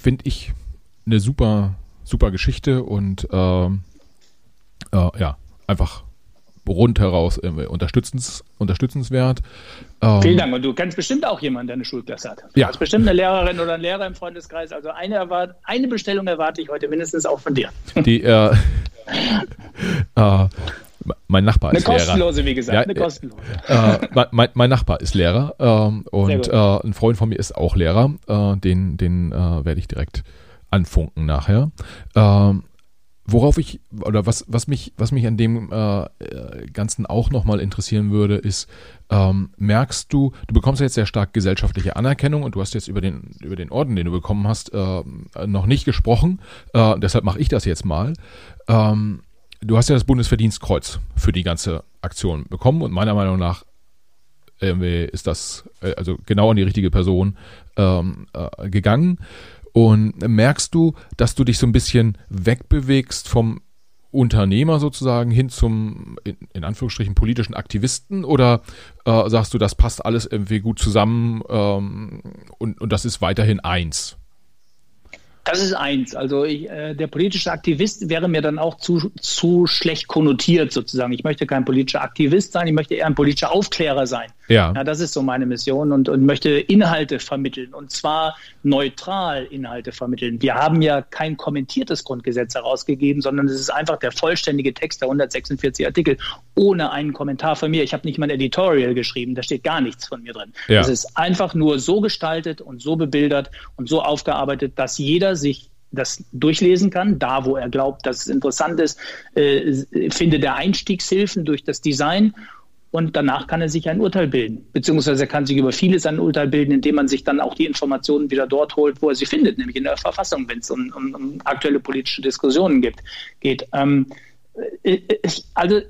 Finde ich eine super, super Geschichte und äh, äh, ja, einfach rundheraus unterstützens, unterstützenswert. Ähm, Vielen Dank. Und du kennst bestimmt auch jemanden, der eine Schulklasse hat. Du ja. hast bestimmt eine Lehrerin oder einen Lehrer im Freundeskreis. Also eine, erwart eine Bestellung erwarte ich heute mindestens auch von dir. Die, äh, äh, mein Nachbar ist Lehrer. Eine kostenlose, wie gesagt, ja, eine kostenlose. Äh, mein, mein, Nachbar ist Lehrer ähm, und äh, ein Freund von mir ist auch Lehrer. Äh, den den äh, werde ich direkt anfunken nachher. Ähm, worauf ich oder was was mich was mich an dem äh, Ganzen auch nochmal interessieren würde, ist ähm, merkst du, du bekommst jetzt sehr stark gesellschaftliche Anerkennung und du hast jetzt über den über den Orden, den du bekommen hast, äh, noch nicht gesprochen. Äh, deshalb mache ich das jetzt mal. Ähm, du hast ja das Bundesverdienstkreuz für die ganze Aktion bekommen und meiner Meinung nach ist das äh, also genau an die richtige Person ähm, äh, gegangen. Und merkst du, dass du dich so ein bisschen wegbewegst vom Unternehmer sozusagen hin zum, in, in Anführungsstrichen, politischen Aktivisten? Oder äh, sagst du, das passt alles irgendwie gut zusammen ähm, und, und das ist weiterhin eins? Das ist eins. Also ich, äh, der politische Aktivist wäre mir dann auch zu, zu schlecht konnotiert sozusagen. Ich möchte kein politischer Aktivist sein, ich möchte eher ein politischer Aufklärer sein. Ja. ja das ist so meine Mission und, und möchte Inhalte vermitteln und zwar neutral Inhalte vermitteln. Wir haben ja kein kommentiertes Grundgesetz herausgegeben, sondern es ist einfach der vollständige Text der 146 Artikel ohne einen Kommentar von mir. Ich habe nicht mal ein Editorial geschrieben, da steht gar nichts von mir drin. Ja. Es ist einfach nur so gestaltet und so bebildert und so aufgearbeitet, dass jeder sich das durchlesen kann, da wo er glaubt, dass es interessant ist, äh, findet er Einstiegshilfen durch das Design und danach kann er sich ein Urteil bilden. Beziehungsweise er kann sich über vieles ein Urteil bilden, indem man sich dann auch die Informationen wieder dort holt, wo er sie findet, nämlich in der Verfassung, wenn es um, um, um, aktuelle politische Diskussionen gibt, geht. Ähm, äh, ich, also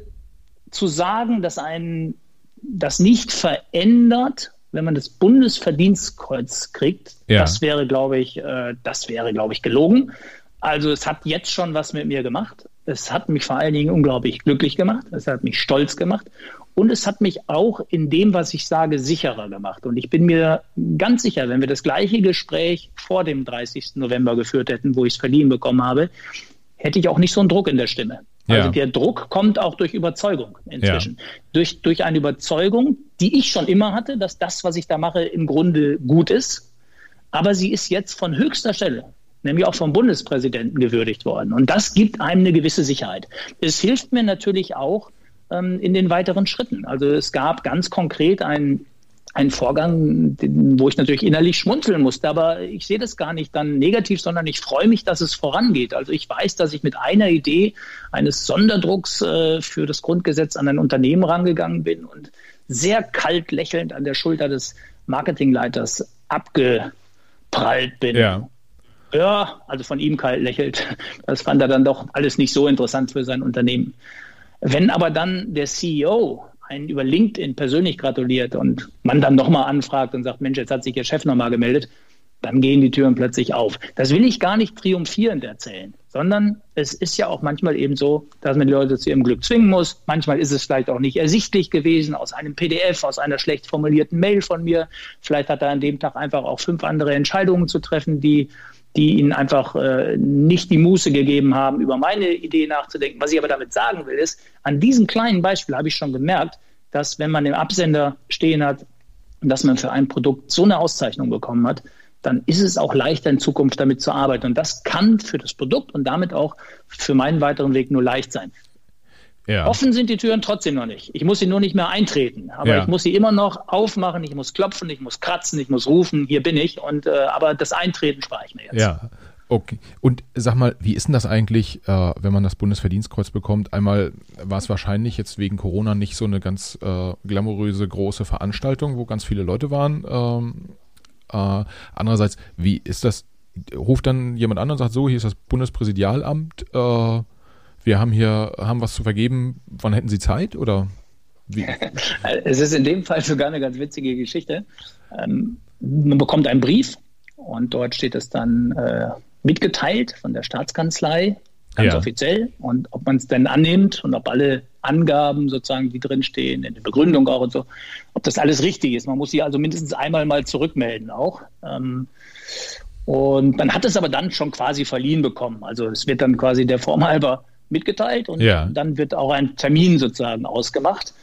zu sagen, dass ein das nicht verändert, wenn man das Bundesverdienstkreuz kriegt, ja. das wäre, glaube ich, äh, das wäre, glaube ich, gelogen. Also es hat jetzt schon was mit mir gemacht. Es hat mich vor allen Dingen unglaublich glücklich gemacht. Es hat mich stolz gemacht. Und es hat mich auch in dem, was ich sage, sicherer gemacht. Und ich bin mir ganz sicher, wenn wir das gleiche Gespräch vor dem 30. November geführt hätten, wo ich es verliehen bekommen habe, hätte ich auch nicht so einen Druck in der Stimme. Also ja. der Druck kommt auch durch Überzeugung inzwischen. Ja. Durch, durch eine Überzeugung, die ich schon immer hatte, dass das, was ich da mache, im Grunde gut ist. Aber sie ist jetzt von höchster Stelle, nämlich auch vom Bundespräsidenten gewürdigt worden. Und das gibt einem eine gewisse Sicherheit. Es hilft mir natürlich auch ähm, in den weiteren Schritten. Also es gab ganz konkret einen ein Vorgang, wo ich natürlich innerlich schmunzeln musste. Aber ich sehe das gar nicht dann negativ, sondern ich freue mich, dass es vorangeht. Also ich weiß, dass ich mit einer Idee eines Sonderdrucks äh, für das Grundgesetz an ein Unternehmen rangegangen bin und sehr kalt lächelnd an der Schulter des Marketingleiters abgeprallt bin. Ja. Ja, also von ihm kalt lächelt. Das fand er dann doch alles nicht so interessant für sein Unternehmen. Wenn aber dann der CEO einen über LinkedIn persönlich gratuliert und man dann nochmal anfragt und sagt, Mensch, jetzt hat sich Ihr Chef nochmal gemeldet, dann gehen die Türen plötzlich auf. Das will ich gar nicht triumphierend erzählen, sondern es ist ja auch manchmal eben so, dass man die Leute zu ihrem Glück zwingen muss. Manchmal ist es vielleicht auch nicht ersichtlich gewesen aus einem PDF, aus einer schlecht formulierten Mail von mir. Vielleicht hat er an dem Tag einfach auch fünf andere Entscheidungen zu treffen, die die ihnen einfach äh, nicht die Muße gegeben haben, über meine Idee nachzudenken. Was ich aber damit sagen will, ist, an diesem kleinen Beispiel habe ich schon gemerkt, dass wenn man den Absender stehen hat, dass man für ein Produkt so eine Auszeichnung bekommen hat, dann ist es auch leichter in Zukunft damit zu arbeiten. Und das kann für das Produkt und damit auch für meinen weiteren Weg nur leicht sein. Ja. Offen sind die Türen trotzdem noch nicht. Ich muss sie nur nicht mehr eintreten, aber ja. ich muss sie immer noch aufmachen, ich muss klopfen, ich muss kratzen, ich muss rufen, hier bin ich. Und äh, aber das Eintreten spare ich mir jetzt. Ja. Okay. Und sag mal, wie ist denn das eigentlich, äh, wenn man das Bundesverdienstkreuz bekommt? Einmal war es wahrscheinlich jetzt wegen Corona nicht so eine ganz äh, glamouröse große Veranstaltung, wo ganz viele Leute waren. Ähm, äh, andererseits, wie ist das? Ruft dann jemand an und sagt, so, hier ist das Bundespräsidialamt. Äh, wir haben hier, haben was zu vergeben, wann hätten Sie Zeit oder wie? Es ist in dem Fall sogar eine ganz witzige Geschichte. Ähm, man bekommt einen Brief und dort steht es dann äh, mitgeteilt von der Staatskanzlei, ganz ja. offiziell. Und ob man es denn annimmt und ob alle Angaben sozusagen, die drinstehen, in der Begründung auch und so, ob das alles richtig ist. Man muss sie also mindestens einmal mal zurückmelden auch. Ähm, und man hat es aber dann schon quasi verliehen bekommen. Also es wird dann quasi der Form halber mitgeteilt und ja. dann wird auch ein Termin sozusagen ausgemacht.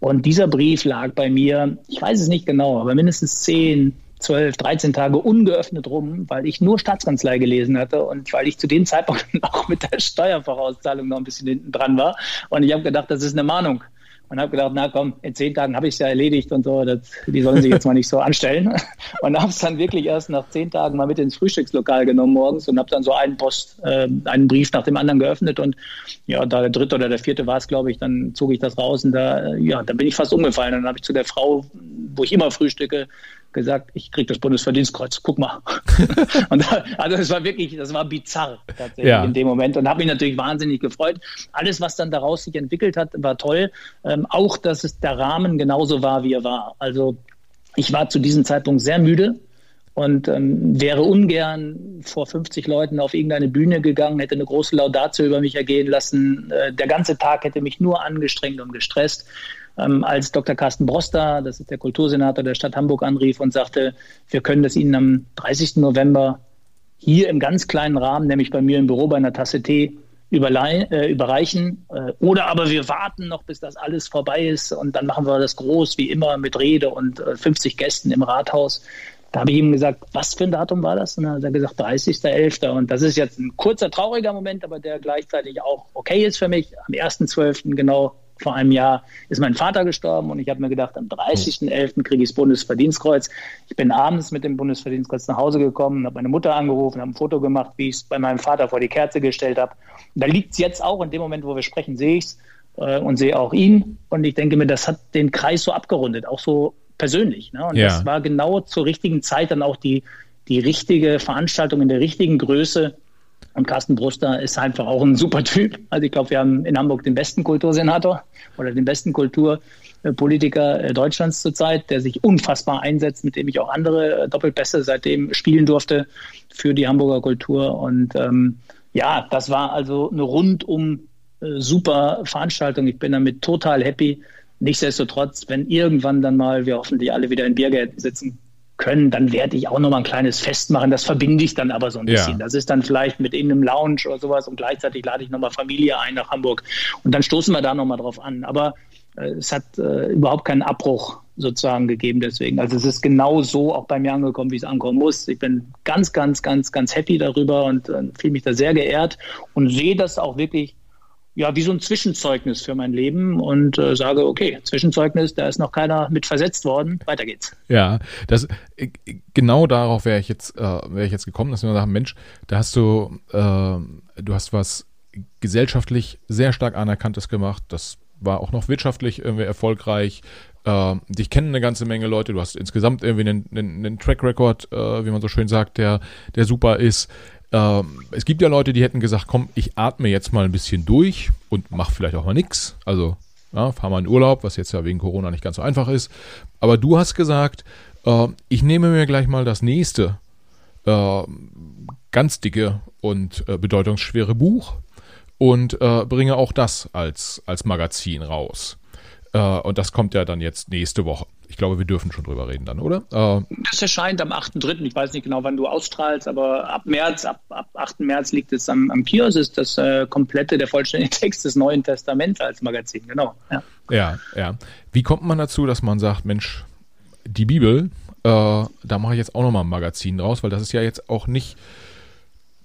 Und dieser Brief lag bei mir, ich weiß es nicht genau, aber mindestens 10, 12, 13 Tage ungeöffnet rum, weil ich nur Staatskanzlei gelesen hatte und weil ich zu dem Zeitpunkt auch mit der Steuervorauszahlung noch ein bisschen hinten dran war. Und ich habe gedacht, das ist eine Mahnung und habe gedacht, na komm, in zehn Tagen habe ich es ja erledigt und so, das, die sollen sich jetzt mal nicht so anstellen. Und habe es dann wirklich erst nach zehn Tagen mal mit ins Frühstückslokal genommen morgens und habe dann so einen Post, äh, einen Brief nach dem anderen geöffnet und ja, da der dritte oder der vierte war es, glaube ich, dann zog ich das raus und da, ja, da bin ich fast umgefallen. Und dann habe ich zu der Frau, wo ich immer frühstücke, gesagt, ich kriege das Bundesverdienstkreuz, guck mal. und da, also es war wirklich, das war bizarr tatsächlich ja. in dem Moment und habe mich natürlich wahnsinnig gefreut. Alles, was dann daraus sich entwickelt hat, war toll. Ähm, auch, dass es der Rahmen genauso war, wie er war. Also ich war zu diesem Zeitpunkt sehr müde und ähm, wäre ungern vor 50 Leuten auf irgendeine Bühne gegangen, hätte eine große Laudatio über mich ergehen lassen. Äh, der ganze Tag hätte mich nur angestrengt und gestresst ähm, als Dr. Carsten Broster, das ist der Kultursenator der Stadt Hamburg, anrief und sagte, wir können das Ihnen am 30. November hier im ganz kleinen Rahmen, nämlich bei mir im Büro bei einer Tasse Tee, äh, überreichen. Äh, oder aber wir warten noch, bis das alles vorbei ist und dann machen wir das groß wie immer mit Rede und äh, 50 Gästen im Rathaus. Da habe ich ihm gesagt, was für ein Datum war das? Und dann hat er gesagt, 30.11. Und das ist jetzt ein kurzer, trauriger Moment, aber der gleichzeitig auch okay ist für mich. Am 1.12. genau vor einem Jahr ist mein Vater gestorben und ich habe mir gedacht, am 30.11. kriege ich das Bundesverdienstkreuz. Ich bin abends mit dem Bundesverdienstkreuz nach Hause gekommen, habe meine Mutter angerufen, habe ein Foto gemacht, wie ich es bei meinem Vater vor die Kerze gestellt habe. Da liegt es jetzt auch, in dem Moment, wo wir sprechen, sehe ich es. äh, und sehe auch ihn. Und ich denke mir, das hat den Kreis so abgerundet, auch so persönlich. Ne? Und ja. das war genau zur richtigen Zeit dann auch die, die richtige Veranstaltung in der richtigen Größe. Und Carsten Bruster ist einfach auch ein super Typ. Also ich glaube, wir haben in Hamburg den besten Kultursenator oder den besten Kulturpolitiker äh, Deutschlands zurzeit, der sich unfassbar einsetzt, mit dem ich auch andere äh, Doppelpässe seitdem spielen durfte für die Hamburger Kultur. Und ähm, ja, das war also eine rundum äh, super Veranstaltung. Ich bin damit total happy. Nichtsdestotrotz, wenn irgendwann dann mal wir hoffentlich alle wieder in Biergärten sitzen können, dann werde ich auch noch mal ein kleines Fest machen. Das verbinde ich dann aber so ein bisschen. Ja. Das ist dann vielleicht mit in einem Lounge oder sowas und gleichzeitig lade ich noch mal Familie ein nach Hamburg und dann stoßen wir da noch mal drauf an. Aber äh, es hat äh, überhaupt keinen Abbruch sozusagen gegeben deswegen. Also es ist genau so auch bei mir angekommen, wie es ankommen muss. Ich bin ganz, ganz, ganz, ganz happy darüber und äh, fühle mich da sehr geehrt und sehe das auch wirklich ja, wie so ein Zwischenzeugnis für mein Leben und äh, sage, okay, Zwischenzeugnis, da ist noch keiner mit versetzt worden, weiter geht's. Ja, das äh, genau darauf wäre ich jetzt, äh, wäre ich jetzt gekommen, dass wir sagen, Mensch, da hast du, äh, du hast was gesellschaftlich sehr stark anerkanntes gemacht, das war auch noch wirtschaftlich irgendwie erfolgreich. Äh, dich kennen eine ganze Menge Leute, du hast insgesamt irgendwie einen, einen, einen Track Record, äh, wie man so schön sagt, der, der super ist. Ähm, es gibt ja Leute, die hätten gesagt, komm, ich atme jetzt mal ein bisschen durch und mach vielleicht auch mal nichts. Also ja, fahr mal in Urlaub, was jetzt ja wegen Corona nicht ganz so einfach ist. Aber du hast gesagt, äh, ich nehme mir gleich mal das nächste äh, ganz dicke und äh, bedeutungsschwere Buch und äh, bringe auch das als, als Magazin raus. Äh, und das kommt ja dann jetzt nächste Woche. Ich glaube, wir dürfen schon drüber reden dann, oder? Äh, das erscheint am 8.3. Ich weiß nicht genau, wann du ausstrahlst, aber ab März, ab, ab 8. März liegt es am, am Kiosk, ist das äh, komplette, der vollständige Text des Neuen Testaments als Magazin, genau. Ja. ja, ja. Wie kommt man dazu, dass man sagt, Mensch, die Bibel, äh, da mache ich jetzt auch nochmal ein Magazin draus, weil das ist ja jetzt auch nicht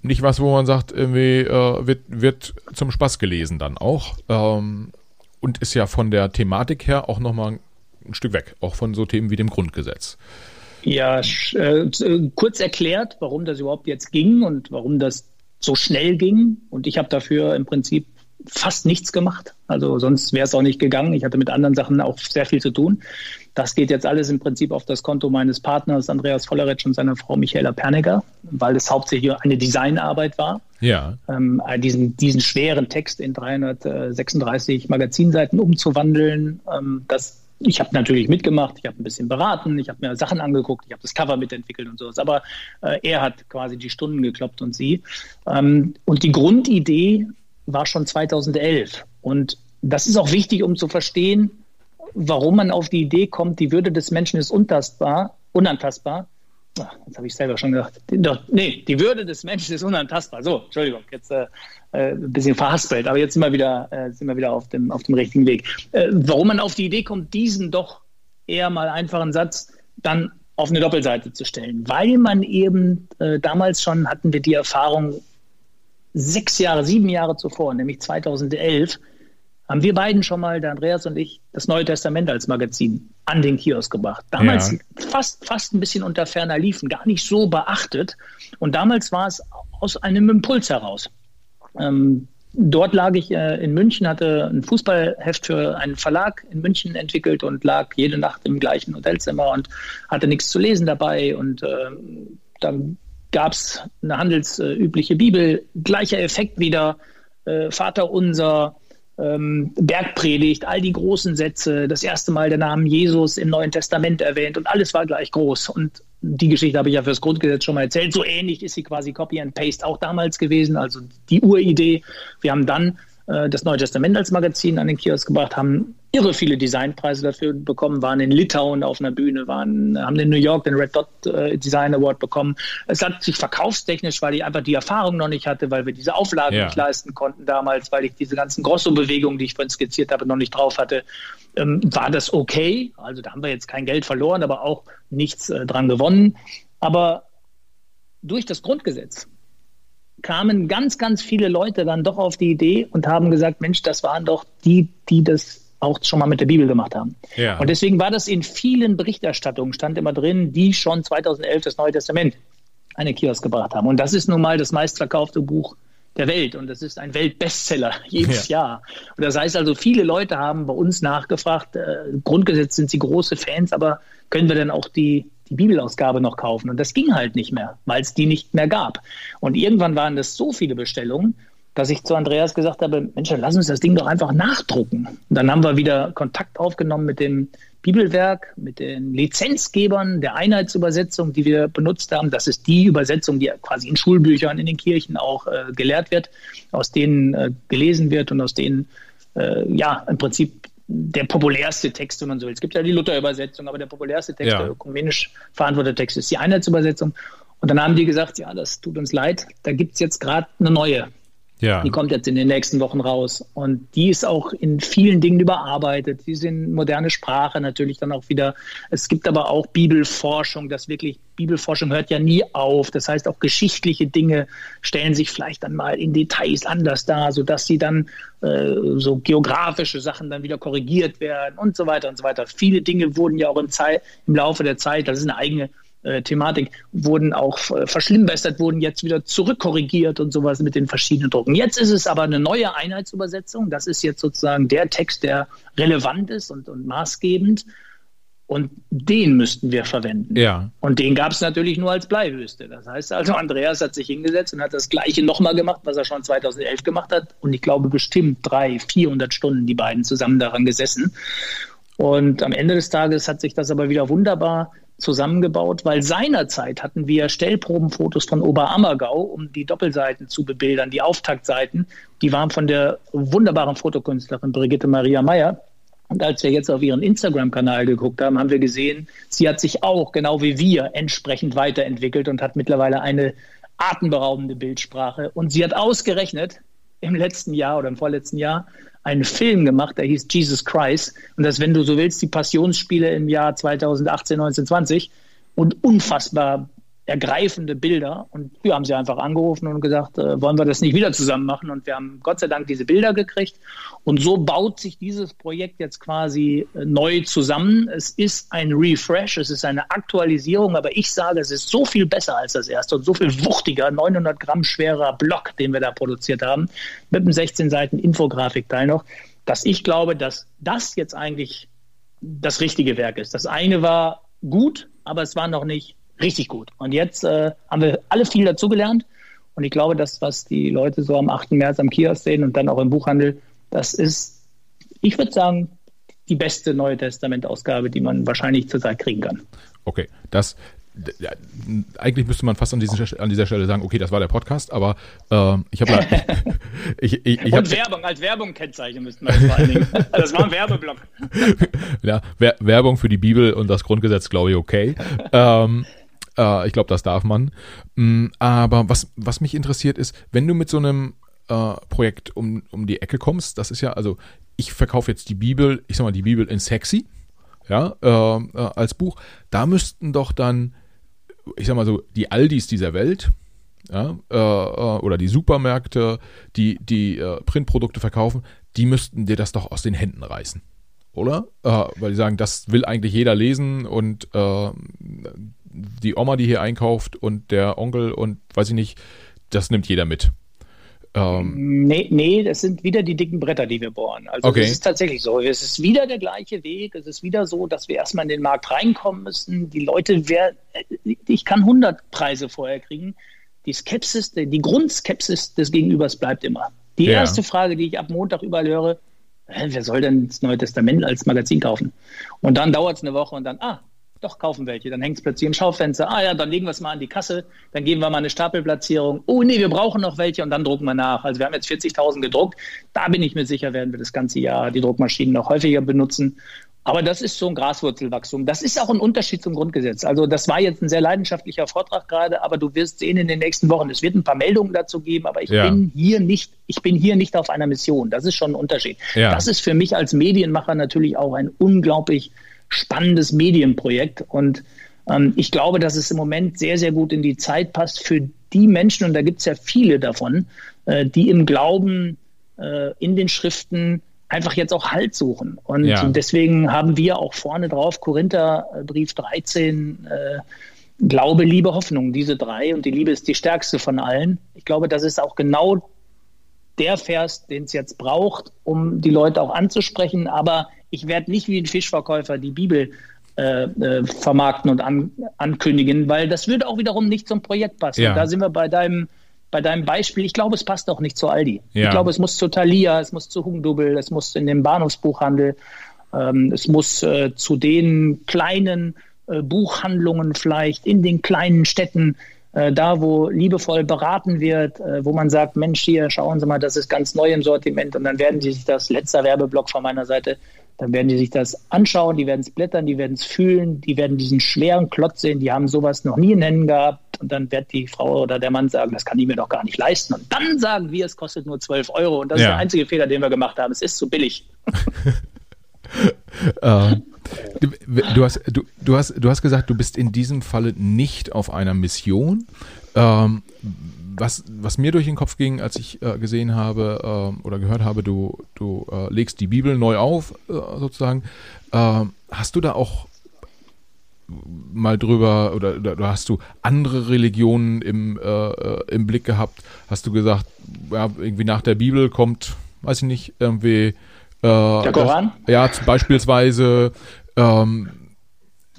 nicht was, wo man sagt, irgendwie äh, wird, wird zum Spaß gelesen dann auch. Ähm, und ist ja von der Thematik her auch nochmal ein Stück weg, auch von so Themen wie dem Grundgesetz. Ja, äh, kurz erklärt, warum das überhaupt jetzt ging und warum das so schnell ging. Und ich habe dafür im Prinzip fast nichts gemacht. Also sonst wäre es auch nicht gegangen. Ich hatte mit anderen Sachen auch sehr viel zu tun. Das geht jetzt alles im Prinzip auf das Konto meines Partners Andreas Volleritsch und seiner Frau Michaela Pernegger, weil es hauptsächlich eine Designarbeit war. Ja. Ähm, diesen, diesen schweren Text in 336 Magazinseiten umzuwandeln, ähm, das ich habe natürlich mitgemacht, ich habe ein bisschen beraten, ich habe mir Sachen angeguckt, ich habe das Cover mitentwickelt und sowas. Aber äh, er hat quasi die Stunden gekloppt und sie. Ähm, und die Grundidee war schon 2011. Und das ist auch wichtig, um zu verstehen, warum man auf die Idee kommt, die Würde des Menschen ist untastbar, unantastbar. Ach, jetzt habe ich selber schon gedacht. Nee, die Würde des Menschen ist unantastbar. So, Entschuldigung, jetzt äh, äh, ein bisschen verhaspelt, aber jetzt sind wir wieder, äh, sind wir wieder auf, dem, auf dem richtigen Weg. Äh, warum man auf die Idee kommt, diesen doch eher mal einfachen Satz dann auf eine Doppelseite zu stellen, weil man eben äh, damals schon hatten wir die Erfahrung sechs Jahre, sieben Jahre zuvor, nämlich 2011, haben wir beiden schon mal, der Andreas und ich, das Neue Testament als Magazin an den Kiosk gebracht. Damals ja. fast, fast ein bisschen unter ferner Liefen, gar nicht so beachtet. Und damals war es aus einem Impuls heraus. Ähm, dort lag ich äh, in München, hatte ein Fußballheft für einen Verlag in München entwickelt und lag jede Nacht im gleichen Hotelzimmer und hatte nichts zu lesen dabei. Und äh, dann gab es eine handelsübliche Bibel, gleicher Effekt wieder, äh, Vater unser, ähm, Bergpredigt, all die großen Sätze, das erste Mal der Name Jesus im Neuen Testament erwähnt und alles war gleich groß. Und die Geschichte habe ich ja fürs Grundgesetz schon mal erzählt. So ähnlich ist sie quasi Copy and Paste auch damals gewesen, also die Uridee. Wir haben dann das Neue Testament als Magazin an den Kiosk gebracht, haben irre viele Designpreise dafür bekommen, waren in Litauen auf einer Bühne, waren, haben in New York den Red Dot äh, Design Award bekommen. Es hat sich verkaufstechnisch, weil ich einfach die Erfahrung noch nicht hatte, weil wir diese Auflagen ja. nicht leisten konnten damals, weil ich diese ganzen Grosso-Bewegungen, die ich vorhin skizziert habe, noch nicht drauf hatte, ähm, war das okay. Also da haben wir jetzt kein Geld verloren, aber auch nichts äh, dran gewonnen. Aber durch das Grundgesetz kamen ganz, ganz viele Leute dann doch auf die Idee und haben gesagt, Mensch, das waren doch die, die das auch schon mal mit der Bibel gemacht haben. Ja. Und deswegen war das in vielen Berichterstattungen, stand immer drin, die schon 2011 das Neue Testament an den Kiosk gebracht haben. Und das ist nun mal das meistverkaufte Buch der Welt und das ist ein Weltbestseller jedes ja. Jahr. Und das heißt also, viele Leute haben bei uns nachgefragt, äh, Grundgesetz sind sie große Fans, aber können wir denn auch die, die Bibelausgabe noch kaufen? Und das ging halt nicht mehr, weil es die nicht mehr gab. Und irgendwann waren das so viele Bestellungen, dass ich zu Andreas gesagt habe, Mensch, lass uns das Ding doch einfach nachdrucken. Und dann haben wir wieder Kontakt aufgenommen mit dem Bibelwerk, mit den Lizenzgebern der Einheitsübersetzung, die wir benutzt haben. Das ist die Übersetzung, die quasi in Schulbüchern in den Kirchen auch äh, gelehrt wird, aus denen äh, gelesen wird und aus denen äh, ja im Prinzip der populärste Text, wenn man so will. Es gibt ja die Luther-Übersetzung, aber der populärste Text, ja. der ökumenisch verantwortete Text, ist die Einheitsübersetzung. Und dann haben die gesagt, ja, das tut uns leid, da gibt es jetzt gerade eine neue ja. Die kommt jetzt in den nächsten Wochen raus. Und die ist auch in vielen Dingen überarbeitet. Die sind moderne Sprache natürlich dann auch wieder. Es gibt aber auch Bibelforschung, das wirklich, Bibelforschung hört ja nie auf. Das heißt, auch geschichtliche Dinge stellen sich vielleicht dann mal in Details anders dar, sodass sie dann äh, so geografische Sachen dann wieder korrigiert werden und so weiter und so weiter. Viele Dinge wurden ja auch im, Zeit, im Laufe der Zeit, das ist eine eigene äh, Thematik, wurden auch äh, verschlimmbessert, wurden jetzt wieder zurückkorrigiert und sowas mit den verschiedenen Drucken. Jetzt ist es aber eine neue Einheitsübersetzung. Das ist jetzt sozusagen der Text, der relevant ist und, und maßgebend. Und den müssten wir verwenden. Ja. Und den gab es natürlich nur als Bleihöste. Das heißt also, Andreas hat sich hingesetzt und hat das Gleiche nochmal gemacht, was er schon 2011 gemacht hat. Und ich glaube, bestimmt drei, 400 Stunden die beiden zusammen daran gesessen. Und am Ende des Tages hat sich das aber wieder wunderbar zusammengebaut, weil seinerzeit hatten wir Stellprobenfotos von Oberammergau, um die Doppelseiten zu bebildern, die Auftaktseiten. Die waren von der wunderbaren Fotokünstlerin Brigitte Maria Meyer. Und als wir jetzt auf ihren Instagram-Kanal geguckt haben, haben wir gesehen, sie hat sich auch, genau wie wir, entsprechend weiterentwickelt und hat mittlerweile eine atemberaubende Bildsprache. Und sie hat ausgerechnet im letzten Jahr oder im vorletzten Jahr einen Film gemacht, der hieß Jesus Christ. Und das, wenn du so willst, die Passionsspiele im Jahr 2018, 19, 20 und unfassbar ergreifende Bilder. Und wir haben sie einfach angerufen und gesagt, äh, wollen wir das nicht wieder zusammen machen? Und wir haben Gott sei Dank diese Bilder gekriegt. Und so baut sich dieses Projekt jetzt quasi äh, neu zusammen. Es ist ein Refresh, es ist eine Aktualisierung, aber ich sage, es ist so viel besser als das erste und so viel wuchtiger, 900 Gramm schwerer Block, den wir da produziert haben, mit einem 16 Seiten Infografikteil noch, dass ich glaube, dass das jetzt eigentlich das richtige Werk ist. Das eine war gut, aber es war noch nicht richtig gut. Und jetzt äh, haben wir alle viel dazugelernt. Und ich glaube, das, was die Leute so am 8. März am Kiosk sehen und dann auch im Buchhandel, das ist, ich würde sagen, die beste Neue Testament-Ausgabe, die man wahrscheinlich zurzeit kriegen kann. Okay, das, eigentlich müsste man fast an, diesen, an, dieser Stelle sagen, okay, das war der Podcast, aber äh, ich habe ich, ich, ich Und Werbung, als Werbung kennzeichnen müssten wir das vor allen Dingen. Das war ein Werbeblock. ja, Werbung für die Bibel und das Grundgesetz, glaube ich, okay. ähm, äh, ich glaube, das darf man. Mm, aber was, was mich interessiert ist, wenn du mit so einem äh, Projekt um, um die Ecke kommst, das ist ja, also ich verkaufe jetzt die Bibel, ich sag mal, die Bibel in sexy, ja, äh, äh, als Buch, da müssten doch dann, ich sag mal so, die Aldis dieser Welt, ja, äh, äh oder die Supermärkte, die, die äh, Printprodukte verkaufen, die müssten dir das doch aus den Händen reißen. Oder? Äh, weil die sagen, das will eigentlich jeder lesen und die Oma, die hier einkauft und der Onkel und weiß ich nicht, das nimmt jeder mit. Ähm, nee, nee, das sind wieder die dicken Bretter, die wir bohren. Also okay. es ist tatsächlich so. Es ist wieder der gleiche Weg. Es ist wieder so, dass wir erstmal in den Markt reinkommen müssen. Die Leute, wer, ich kann 100 Preise vorher kriegen. Die Skepsis, die Grundskepsis des Gegenübers bleibt immer. Die ja. erste Frage, die ich ab Montag überall höre, wer soll denn das Neue Testament als Magazin kaufen? Und dann dauert es eine Woche und dann, ah, doch, kaufen welche. Dann hängt es plötzlich im Schaufenster. Ah ja, dann legen wir es mal an die Kasse. Dann geben wir mal eine Stapelplatzierung. Oh nee, wir brauchen noch welche und dann drucken wir nach. Also wir haben jetzt 40.000 gedruckt. Da bin ich mir sicher, werden wir das ganze Jahr die Druckmaschinen noch häufiger benutzen. Aber das ist so ein Graswurzelwachstum. Das ist auch ein Unterschied zum Grundgesetz. Also das war jetzt ein sehr leidenschaftlicher Vortrag gerade, aber du wirst sehen in den nächsten Wochen, es wird ein paar Meldungen dazu geben, aber ich ja. bin hier nicht, ich bin hier nicht auf einer Mission. Das ist schon ein Unterschied. Ja. Das ist für mich als Medienmacher natürlich auch ein unglaublich spannendes Medienprojekt. Und ähm, ich glaube, dass es im Moment sehr, sehr gut in die Zeit passt für die Menschen, und da gibt es ja viele davon, äh, die im Glauben äh, in den Schriften einfach jetzt auch Halt suchen. Und ja. deswegen haben wir auch vorne drauf Korintherbrief 13, äh, Glaube, Liebe, Hoffnung, diese drei. Und die Liebe ist die stärkste von allen. Ich glaube, das ist auch genau der Vers, den es jetzt braucht, um die Leute auch anzusprechen. Aber ich werde nicht wie ein Fischverkäufer die Bibel äh, äh, vermarkten und an, ankündigen, weil das würde auch wiederum nicht zum Projekt passen. Ja. Da sind wir bei deinem, bei deinem Beispiel. Ich glaube, es passt auch nicht zu Aldi. Ja. Ich glaube, es muss zu Thalia, es muss zu Hungdubel, es muss in den Bahnhofsbuchhandel, ähm, es muss äh, zu den kleinen äh, Buchhandlungen vielleicht in den kleinen Städten äh, da, wo liebevoll beraten wird, äh, wo man sagt, Mensch, hier, schauen Sie mal, das ist ganz neu im Sortiment und dann werden Sie sich das, letzter Werbeblock von meiner Seite, dann werden die sich das anschauen, die werden es blättern, die werden es fühlen, die werden diesen schweren Klotz sehen, die haben sowas noch nie in Händen gehabt und dann wird die Frau oder der Mann sagen, das kann ich mir doch gar nicht leisten und dann sagen wir, es kostet nur 12 Euro und das ja. ist der einzige Fehler, den wir gemacht haben, es ist zu billig. uh, Du hast, du, du, hast, du hast gesagt, du bist in diesem Falle nicht auf einer Mission. Ähm, was, was mir durch den Kopf ging, als ich äh, gesehen habe äh, oder gehört habe, du, du äh, legst die Bibel neu auf, äh, sozusagen. Ähm, hast du da auch mal drüber oder, oder, hast du andere Religionen im, äh, äh, im Blick gehabt? Hast du gesagt, ja, irgendwie nach der Bibel kommt, weiß ich nicht, irgendwie der Koran? Ja, beispielsweise ähm,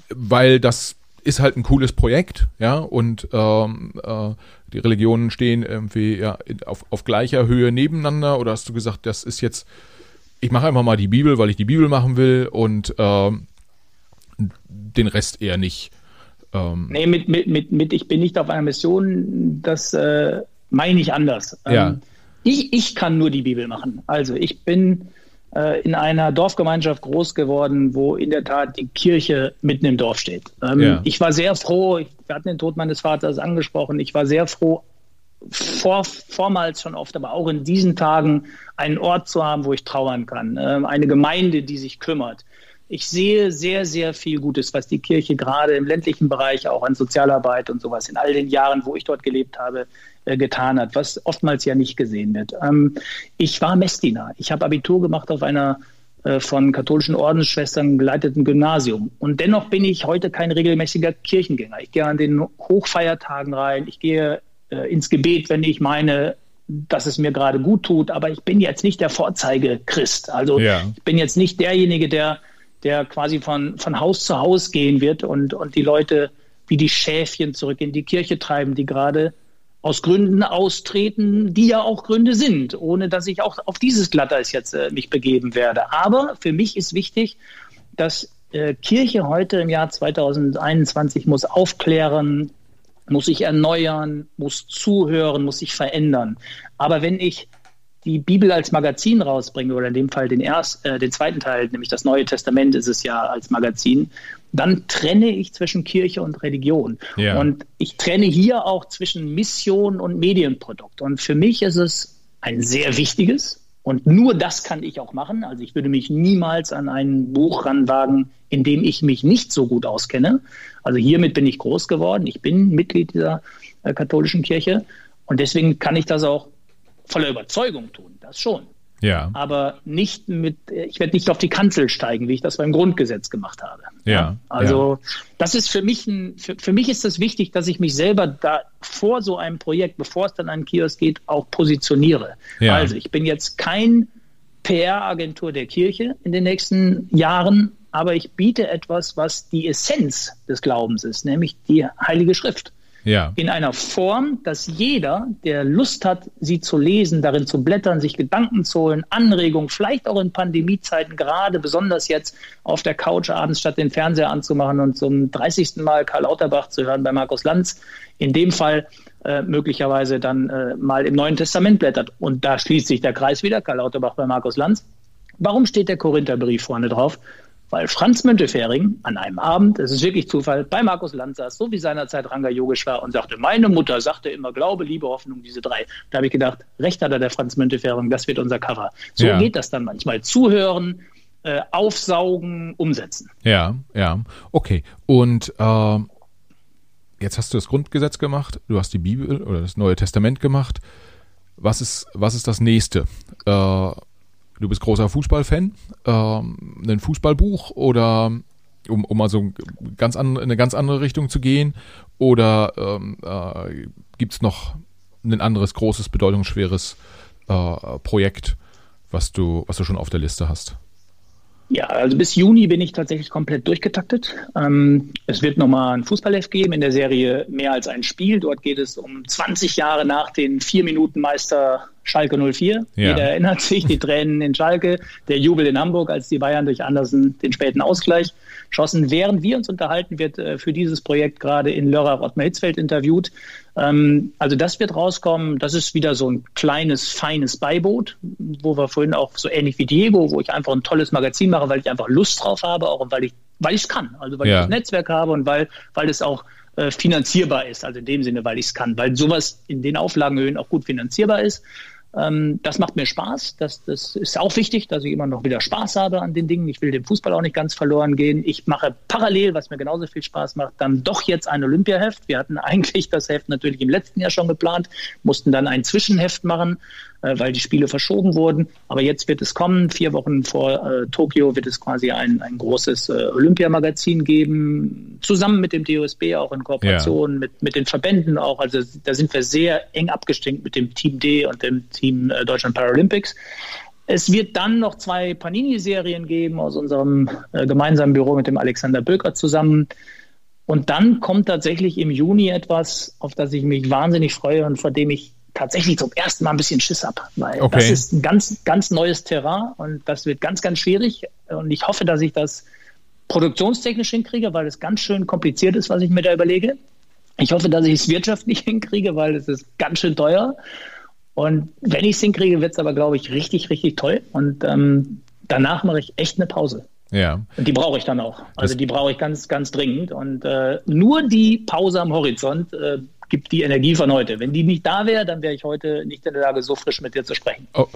weil das ist halt ein cooles Projekt, ja, und ähm, äh, die Religionen stehen irgendwie ja, auf, auf gleicher Höhe nebeneinander, oder hast du gesagt, das ist jetzt, ich mache einfach mal die Bibel, weil ich die Bibel machen will und ähm, den Rest eher nicht. Ähm, nee, mit, mit, mit, mit ich bin nicht auf einer Mission, das äh, meine ich anders. Ja. Ähm, ich, ich kann nur die Bibel machen. Also ich bin in einer Dorfgemeinschaft groß geworden, wo in der Tat die Kirche mitten im Dorf steht. Ähm, ja. Ich war sehr froh, wir hatten den Tod meines Vaters angesprochen, ich war sehr froh, vor, vormals schon oft, aber auch in diesen Tagen einen Ort zu haben, wo ich trauern kann, äh, eine Gemeinde, die sich kümmert. Ich sehe sehr, sehr viel Gutes, was die Kirche gerade im ländlichen Bereich auch an Sozialarbeit und sowas in all den Jahren, wo ich dort gelebt habe, äh, getan hat, was oftmals ja nicht gesehen wird. Ähm, ich war Messdiener. Ich habe Abitur gemacht auf einer äh, von katholischen Ordensschwestern geleiteten Gymnasium. Und dennoch bin ich heute kein regelmäßiger Kirchengänger. Ich gehe an den Hochfeiertagen rein, ich gehe äh, ins Gebet, wenn ich meine, dass es mir gerade gut tut, aber ich bin jetzt nicht der Vorzeige-Christ. Also ja. ich bin jetzt nicht derjenige, der, der quasi von, von Haus zu Haus gehen wird und, und die Leute wie die Schäfchen zurück in die Kirche treiben, die gerade aus Gründen austreten, die ja auch Gründe sind, ohne dass ich auch auf dieses Glatteis jetzt äh, mich begeben werde. Aber für mich ist wichtig, dass äh, Kirche heute im Jahr 2021 muss aufklären, muss sich erneuern, muss zuhören, muss sich verändern. Aber wenn ich die Bibel als Magazin rausbringe, oder in dem Fall den, erst, äh, den zweiten Teil, nämlich das Neue Testament ist es ja als Magazin, dann trenne ich zwischen Kirche und Religion. Ja. Und ich trenne hier auch zwischen Mission und Medienprodukt. Und für mich ist es ein sehr wichtiges, und nur das kann ich auch machen. Also ich würde mich niemals an ein Buch ranwagen, in dem ich mich nicht so gut auskenne. Also hiermit bin ich groß geworden. Ich bin Mitglied dieser äh, katholischen Kirche. Und deswegen kann ich das auch voller Überzeugung tun, das schon. Ja. Aber nicht mit, ich werde nicht auf die Kanzel steigen, wie ich das beim Grundgesetz gemacht habe. Ja. Also ja. das ist für mich ein, für, für mich ist es das wichtig, dass ich mich selber da vor so einem Projekt, bevor es dann an Kiosk geht, auch positioniere. Ja. Also ich bin jetzt kein PR-Agentur der Kirche in den nächsten Jahren, aber ich biete etwas, was die Essenz des Glaubens ist, nämlich die Heilige Schrift ja. in einer Form, dass jeder, der Lust hat, sie zu lesen, darin zu blättern, sich Gedanken zu holen, Anregungen, vielleicht auch in Pandemiezeiten, gerade besonders jetzt auf der Couch abends statt den Fernseher anzumachen und zum 30. Mal Karl Lauterbach zu hören bei Markus Lanz, in dem Fall äh, möglicherweise dann äh, mal im Neuen Testament blättert. Und da schließt sich der Kreis wieder, Karl Lauterbach bei Markus Lanz. Warum steht der Korintherbrief vorne drauf? Weil Franz Müntefering an einem Abend, es ist wirklich Zufall, bei Markus Land saß, so wie seinerzeit Ranga Yogeshwar und sagte, meine Mutter sagte immer Glaube, Liebe, Hoffnung, diese drei. Da habe ich gedacht, recht hat er der Franz Müntefering, das wird unser Cover. So ja. geht das dann manchmal. Zuhören, äh, aufsaugen, umsetzen. Ja, ja. Okay. Und äh, jetzt hast du das Grundgesetz gemacht, du hast die Bibel oder das Neue Testament gemacht. Was ist, was ist das nächste? Äh, du bist großer Fußballfan, ähm, ein Fußballbuch oder um, um also ganz an, in eine ganz andere Richtung zu gehen? Oder ähm, äh, gibt es noch ein anderes großes, bedeutungsschweres äh, Projekt, was du, was du schon auf der Liste hast? Ja, also bis Juni bin ich tatsächlich komplett durchgetaktet. Ähm, es wird nochmal ein Fußballheft geben in der Serie Mehr als ein Spiel. Dort geht es um 20 Jahre nach den vier Minuten Meister Schalke 04. Ja. Jeder erinnert sich, die Tränen in Schalke, der Jubel in Hamburg, als die Bayern durch Andersen den späten Ausgleich schossen. Während wir uns unterhalten, wird äh, für dieses Projekt gerade in Lörrach Ottmar Hitzfeld interviewt. Ähm, also das wird rauskommen. Das ist wieder so ein kleines, feines Beiboot, wo wir vorhin auch so ähnlich wie Diego, wo ich einfach ein tolles Magazin mache, weil ich einfach Lust drauf habe, auch weil ich weil ich es kann, also weil ja. ich das Netzwerk habe und weil weil es auch äh, finanzierbar ist, also in dem Sinne, weil ich es kann, weil sowas in den Auflagenhöhen auch gut finanzierbar ist. Ähm, das macht mir Spaß. Das, das ist auch wichtig, dass ich immer noch wieder Spaß habe an den Dingen. Ich will dem Fußball auch nicht ganz verloren gehen. Ich mache parallel, was mir genauso viel Spaß macht, dann doch jetzt ein Olympiaheft. Wir hatten eigentlich das Heft natürlich im letzten Jahr schon geplant, mussten dann ein Zwischenheft machen weil die Spiele verschoben wurden. Aber jetzt wird es kommen. Vier Wochen vor äh, Tokio wird es quasi ein, ein großes äh, Olympiamagazin geben, zusammen mit dem DOSB, auch in Kooperation ja. mit, mit den Verbänden auch. Also da sind wir sehr eng abgestimmt mit dem Team D und dem Team äh, Deutschland Paralympics. Es wird dann noch zwei Panini-Serien geben aus unserem äh, gemeinsamen Büro mit dem Alexander Böker zusammen. Und dann kommt tatsächlich im Juni etwas, auf das ich mich wahnsinnig freue und vor dem ich tatsächlich zum ersten Mal ein bisschen Schiss habe, weil okay. das ist ein ganz, ganz neues Terrain und das wird ganz, ganz schwierig. Und ich hoffe, dass ich das produktionstechnisch hinkriege, weil es ganz schön kompliziert ist, was ich mir da überlege. Ich hoffe, dass ich es wirtschaftlich hinkriege, weil es ist ganz schön teuer. Und wenn ich es hinkriege, wird es aber, glaube ich, richtig, richtig toll. Und ähm, danach mache ich echt eine Pause. Ja. Und die brauche ich dann auch. Also das die brauche ich ganz, ganz dringend. Und äh, nur die Pause am Horizont äh, gibt die Energie von heute. Wenn die nicht da wäre, dann wäre ich heute nicht in der Lage, so frisch mit dir zu sprechen. Oh,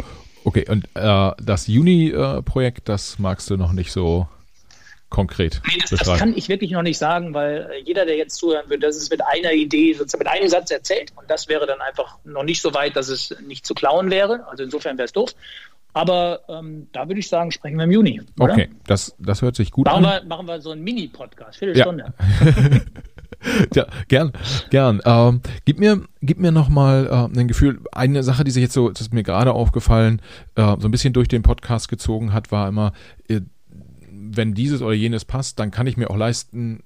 okay, und äh, das Juni-Projekt, das magst du noch nicht so konkret nee, das, das, kann ich wirklich noch nicht sagen, weil äh, jeder, der jetzt zuhören würde, das ist mit einer Idee, sozusagen mit einem Satz erzählt und das wäre dann einfach noch nicht so weit, dass es nicht zu klauen wäre. Also insofern wäre es doof. Aber ähm, da würde ich sagen, sprechen wir im Juni. Oder? Okay, das, das hört sich gut machen an. Wir, machen wir so einen Mini-Podcast, Viertelstunde. Ja. ja, gern, gern. Ähm, gib mir, gib mir noch mal äh, ein Gefühl. Eine Sache, die sich jetzt so, das ist mir gerade aufgefallen, äh, so ein bisschen durch den Podcast gezogen hat, war immer, äh, wenn dieses oder jenes passt, dann kann ich mir auch leisten,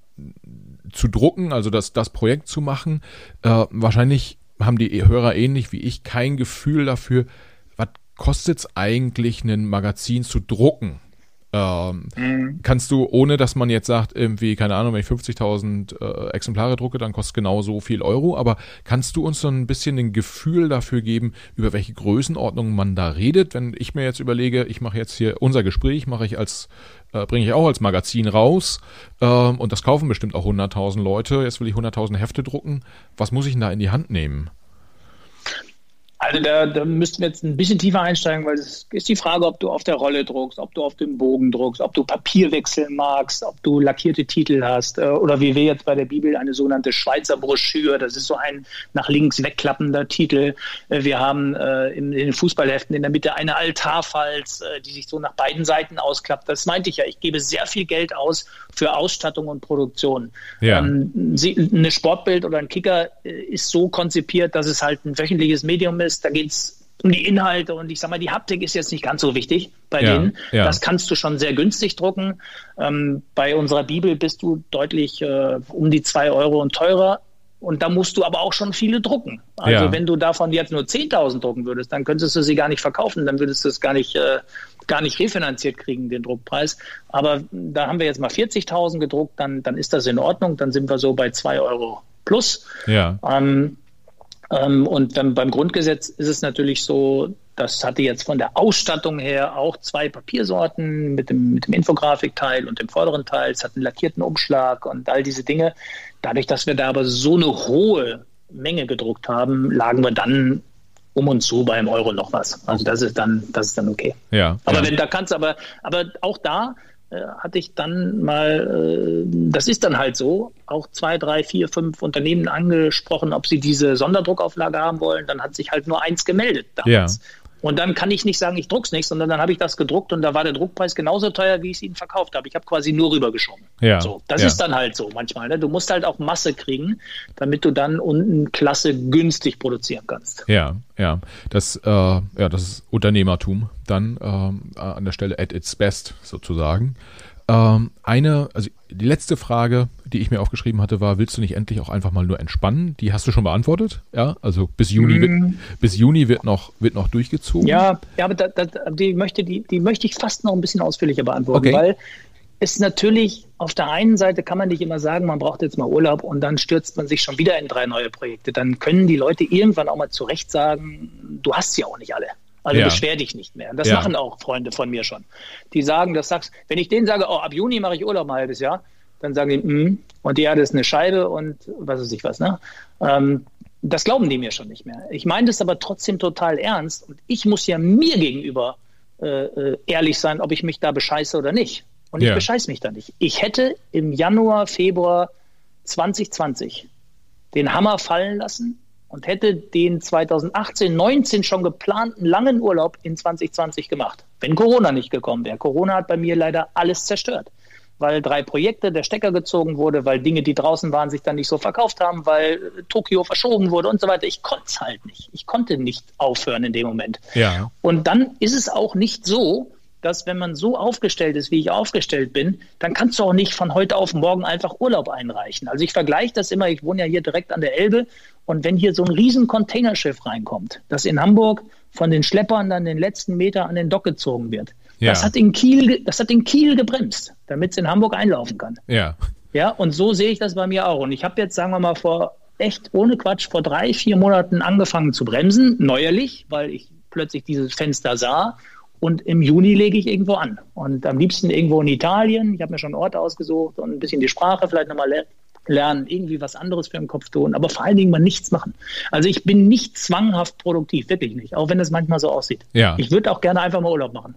zu drucken, also das, das Projekt zu machen. Äh, wahrscheinlich haben die Hörer ähnlich wie ich kein Gefühl dafür, was kostet es eigentlich, ein Magazin zu drucken? Ähm, mhm. Kannst du, ohne dass man jetzt sagt, irgendwie, keine Ahnung, wenn ich 50.000 äh, Exemplare drucke, dann kostet genau so viel Euro, aber kannst du uns so ein bisschen ein Gefühl dafür geben, über welche Größenordnung man da redet? Wenn ich mir jetzt überlege, ich mache jetzt hier unser Gespräch, mache ich als, äh, bringe ich auch als Magazin raus ähm, und das kaufen bestimmt auch 100.000 Leute, jetzt will ich 100.000 Hefte drucken, was muss ich denn da in die Hand nehmen? Also da, da müssten wir jetzt ein bisschen tiefer einsteigen, weil es ist die Frage, ob du auf der Rolle druckst, ob du auf dem Bogen druckst, ob du Papier wechseln magst, ob du lackierte Titel hast äh, oder wie wir jetzt bei der Bibel eine sogenannte Schweizer Broschüre, das ist so ein nach links wegklappender Titel. Äh, wir haben äh, in, den Fußballheften in der Mitte eine Altarfalz, die sich so nach beiden Seiten ausklappt. Das meinte ich ja, ich gebe sehr viel Geld aus für Ausstattung und Produktion. Ja. Ähm, eine Sportbild oder ein Kicker ist so konzipiert, dass es halt ein wöchentliches Medium ist ist, da geht es um die Inhalte und ich sag mal, die Haptik ist jetzt nicht ganz so wichtig bei ja, denen. Ja. Das kannst du schon sehr günstig drucken. Ähm, bei unserer Bibel bist du deutlich äh, um die zwei Euro und teurer. Und da musst du aber auch schon viele drucken. Also ja. wenn du davon jetzt nur 10.000 drucken würdest, dann könntest du sie gar nicht verkaufen, dann würdest du es gar nicht, äh, gar nicht refinanziert kriegen, den Druckpreis. Aber da haben wir jetzt mal 40.000 gedruckt, dann, dann ist das in Ordnung, dann sind wir so bei zwei Euro plus. Ja. Ähm, und dann beim Grundgesetz ist es natürlich so, das hatte jetzt von der Ausstattung her auch zwei Papiersorten mit dem, mit dem Infografikteil und dem vorderen Teil. Es hat einen lackierten Umschlag und all diese Dinge. Dadurch, dass wir da aber so eine hohe Menge gedruckt haben, lagen wir dann um und zu beim Euro noch was. Also das ist dann, das ist dann okay. Ja. Aber ja. wenn da kannst aber, aber auch da hatte ich dann mal, äh, das ist dann halt so, auch zwei, drei, vier, fünf Unternehmen angesprochen, ob sie diese Sonderdruckauflage haben wollen. Dann hat sich halt nur eins gemeldet damals. Ja. Und dann kann ich nicht sagen, ich druck's nicht, sondern dann habe ich das gedruckt und da war der Druckpreis genauso teuer, wie ich es ihnen verkauft habe. Ich habe quasi nur rübergeschoben. Ja. So, das ja. ist dann halt so manchmal. Ne? Du musst halt auch Masse kriegen, damit du dann unten Klasse günstig produzieren kannst. Ja, ja. Das, äh, ja, das ist Unternehmertum dann äh, an der Stelle at its best sozusagen. Ähm, eine, also die letzte Frage, die ich mir aufgeschrieben hatte, war: Willst du nicht endlich auch einfach mal nur entspannen? Die hast du schon beantwortet, ja? Also bis Juni, mm. wird, mhm. bis Juni wird noch, wird noch durchgezogen. Ja, ja, aber da, da, die möchte die, die möchte ich fast noch ein bisschen ausführlicher beantworten, okay. weil es natürlich auf der einen Seite kann man nicht immer sagen, man braucht jetzt mal Urlaub und dann stürzt man sich schon wieder in drei neue Projekte. Dann können die Leute irgendwann auch mal zurecht sagen, du hast sie auch nicht alle. Also ja. beschwer dich nicht mehr. Das ja. machen auch Freunde von mir schon. Die sagen, das sagst, wenn ich denen sage, oh, ab Juni mache ich Urlaub ein halbes Jahr, dann sagen die, mm, und die Erde ist eine Scheibe und was weiß ich was, ne? Ähm, das glauben die mir schon nicht mehr. Ich meine das aber trotzdem total ernst und ich muss ja mir gegenüber äh, äh ehrlich sein, ob ich mich da bescheiße oder nicht. Und ich ja. bescheiße mich da nicht. Ich hätte im Januar, Februar 2020 den Hammer fallen lassen und hätte den 2018, 19 schon geplanten langen Urlaub in 2020 gemacht, wenn Corona nicht gekommen wäre. Corona hat bei mir leider alles zerstört, weil drei Projekte der Stecker gezogen wurde, weil Dinge, die draußen waren, sich dann nicht so verkauft haben, weil Tokio verschoben wurde und so weiter. Ich konnte es halt nicht. Ich konnte nicht aufhören in dem Moment. Ja. Und dann ist es auch nicht so, dass wenn man so aufgestellt ist, wie ich aufgestellt bin, dann kannst du auch nicht von heute auf morgen einfach Urlaub einreichen. Also ich vergleiche das immer, ich wohne ja hier direkt an der Elbe und wenn hier so ein riesen Containerschiff reinkommt, das in Hamburg von den Schleppern dann den letzten Meter an den Dock gezogen wird, ja. das hat in Kiel, das hat in Kiel gebremst, damit es in Hamburg einlaufen kann. Ja. Ja, und so sehe ich das bei mir auch. Und ich habe jetzt, sagen wir mal, vor echt ohne Quatsch vor drei, vier Monaten angefangen zu bremsen, neuerlich, weil ich plötzlich dieses Fenster sah und im Juni lege ich irgendwo an. Und am liebsten irgendwo in Italien. Ich habe mir schon einen Ort ausgesucht und ein bisschen die Sprache vielleicht nochmal le lernen, irgendwie was anderes für den Kopf tun, aber vor allen Dingen mal nichts machen. Also ich bin nicht zwanghaft produktiv, wirklich nicht, auch wenn es manchmal so aussieht. Ja. Ich würde auch gerne einfach mal Urlaub machen.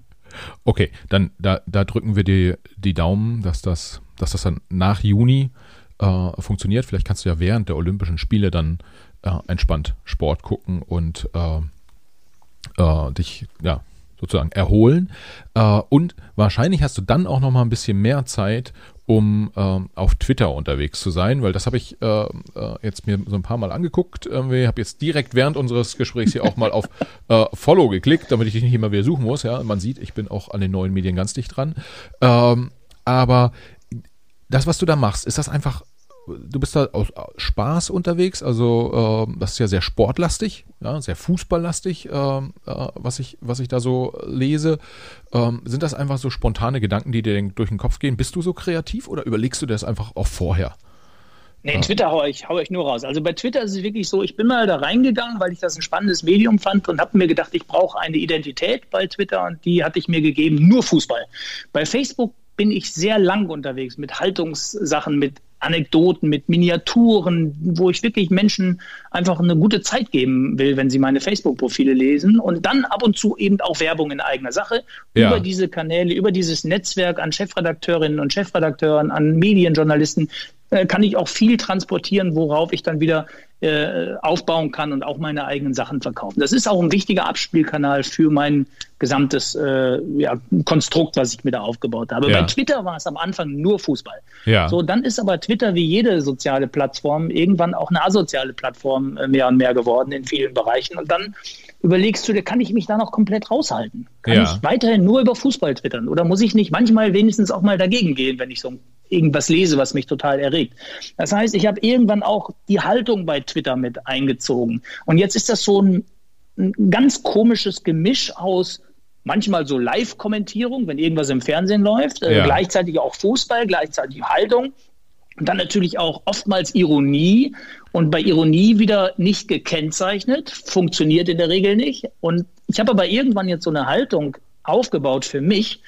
Okay, dann da, da drücken wir die, die Daumen, dass das, dass das dann nach Juni äh, funktioniert. Vielleicht kannst du ja während der Olympischen Spiele dann äh, entspannt Sport gucken und äh, äh dich ja, sozusagen erholen. Äh, und wahrscheinlich hast du dann auch noch mal ein bisschen mehr Zeit, um ähm, auf Twitter unterwegs zu sein, weil das habe ich äh, äh, jetzt mir so ein paar Mal angeguckt. Irgendwie habe jetzt direkt während unseres Gesprächs hier auch mal auf äh, Follow geklickt, damit ich dich nicht immer wieder suchen muss. Ja, man sieht, ich bin auch an den neuen Medien ganz dicht dran. Ähm, aber das, was du da machst, ist das einfach du bist da aus Spaß unterwegs, also äh, das ist ja sehr sportlastig, ja, sehr fußballlastig, äh, äh, was, ich, was ich da so lese. Ähm, sind das einfach so spontane Gedanken, die dir durch den Kopf gehen? Bist du so kreativ oder überlegst du das einfach auch vorher? Nee, Twitter haue ich, hau ich nur raus. Also bei Twitter ist es wirklich so, ich bin mal da reingegangen, weil ich das ein spannendes Medium fand und habe mir gedacht, ich brauche eine Identität bei Twitter und die hatte ich mir gegeben, nur Fußball. Bei Facebook bin ich sehr lang unterwegs mit Haltungssachen, mit Anekdoten, mit Miniaturen, wo ich wirklich Menschen einfach eine gute Zeit geben will, wenn sie meine Facebook-Profile lesen. Und dann ab und zu eben auch Werbung in eigener Sache ja. über diese Kanäle, über dieses Netzwerk an Chefredakteurinnen und Chefredakteuren, an Medienjournalisten, äh, kann ich auch viel transportieren, worauf ich dann wieder äh, aufbauen kann und auch meine eigenen Sachen verkaufen. Das ist auch ein wichtiger Abspielkanal für mein gesamtes äh, ja, Konstrukt, was ich mir da aufgebaut habe. Ja. Bei Twitter war es am Anfang nur Fußball. Ja. So, dann ist aber Twitter wie jede soziale Plattform irgendwann auch eine asoziale Plattform äh, mehr und mehr geworden in vielen Bereichen. Und dann überlegst du, kann ich mich da noch komplett raushalten? Kann ja. ich weiterhin nur über Fußball twittern? Oder muss ich nicht manchmal wenigstens auch mal dagegen gehen, wenn ich so irgendwas lese, was mich total erregt? Das heißt, ich habe irgendwann auch die Haltung bei Twitter mit eingezogen. Und jetzt ist das so ein, ein ganz komisches Gemisch aus manchmal so Live-Kommentierung, wenn irgendwas im Fernsehen läuft, äh, ja. äh, gleichzeitig auch Fußball, gleichzeitig Haltung. Und dann natürlich auch oftmals Ironie und bei Ironie wieder nicht gekennzeichnet, funktioniert in der Regel nicht. Und ich habe aber irgendwann jetzt so eine Haltung aufgebaut für mich.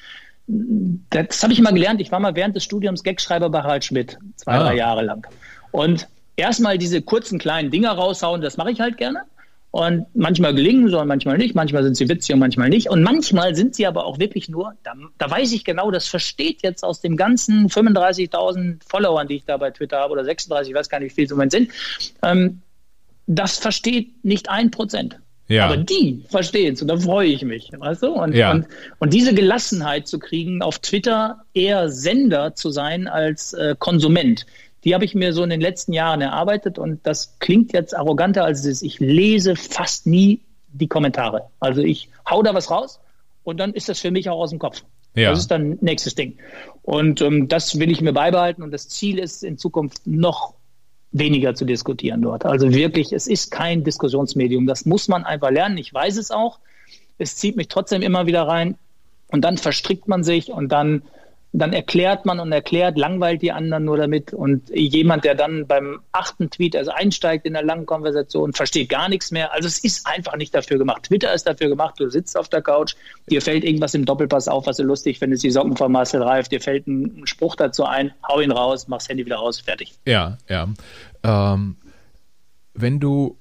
Das habe ich mal gelernt. Ich war mal während des Studiums Gagschreiber bei Harald Schmidt, zwei, ah. drei Jahre lang. Und erstmal diese kurzen kleinen Dinger raushauen, das mache ich halt gerne. Und manchmal gelingen sie und manchmal nicht. Manchmal sind sie witzig und manchmal nicht. Und manchmal sind sie aber auch wirklich nur, da, da weiß ich genau, das versteht jetzt aus dem ganzen 35.000 Followern, die ich da bei Twitter habe, oder 36, ich weiß gar nicht, wie viel es im Moment sind, ähm, das versteht nicht ein Prozent. Ja. Aber die verstehen es und da freue ich mich, weißt du? Und, ja. und, und diese Gelassenheit zu kriegen, auf Twitter eher Sender zu sein als äh, Konsument, die habe ich mir so in den letzten Jahren erarbeitet und das klingt jetzt arroganter als es ist. Ich lese fast nie die Kommentare. Also ich hau da was raus und dann ist das für mich auch aus dem Kopf. Ja. Das ist dann nächstes Ding. Und ähm, das will ich mir beibehalten und das Ziel ist in Zukunft noch weniger zu diskutieren dort. Also wirklich, es ist kein Diskussionsmedium. Das muss man einfach lernen. Ich weiß es auch. Es zieht mich trotzdem immer wieder rein. Und dann verstrickt man sich und dann dann erklärt man und erklärt, langweilt die anderen nur damit. Und jemand, der dann beim achten Tweet also einsteigt in der langen Konversation, versteht gar nichts mehr. Also es ist einfach nicht dafür gemacht. Twitter ist dafür gemacht, du sitzt auf der Couch, dir fällt irgendwas im Doppelpass auf, was du lustig findest, die Socken von Marcel Reif, dir fällt ein Spruch dazu ein, hau ihn raus, mach's Handy wieder raus, fertig. Ja, ja. Ähm, wenn du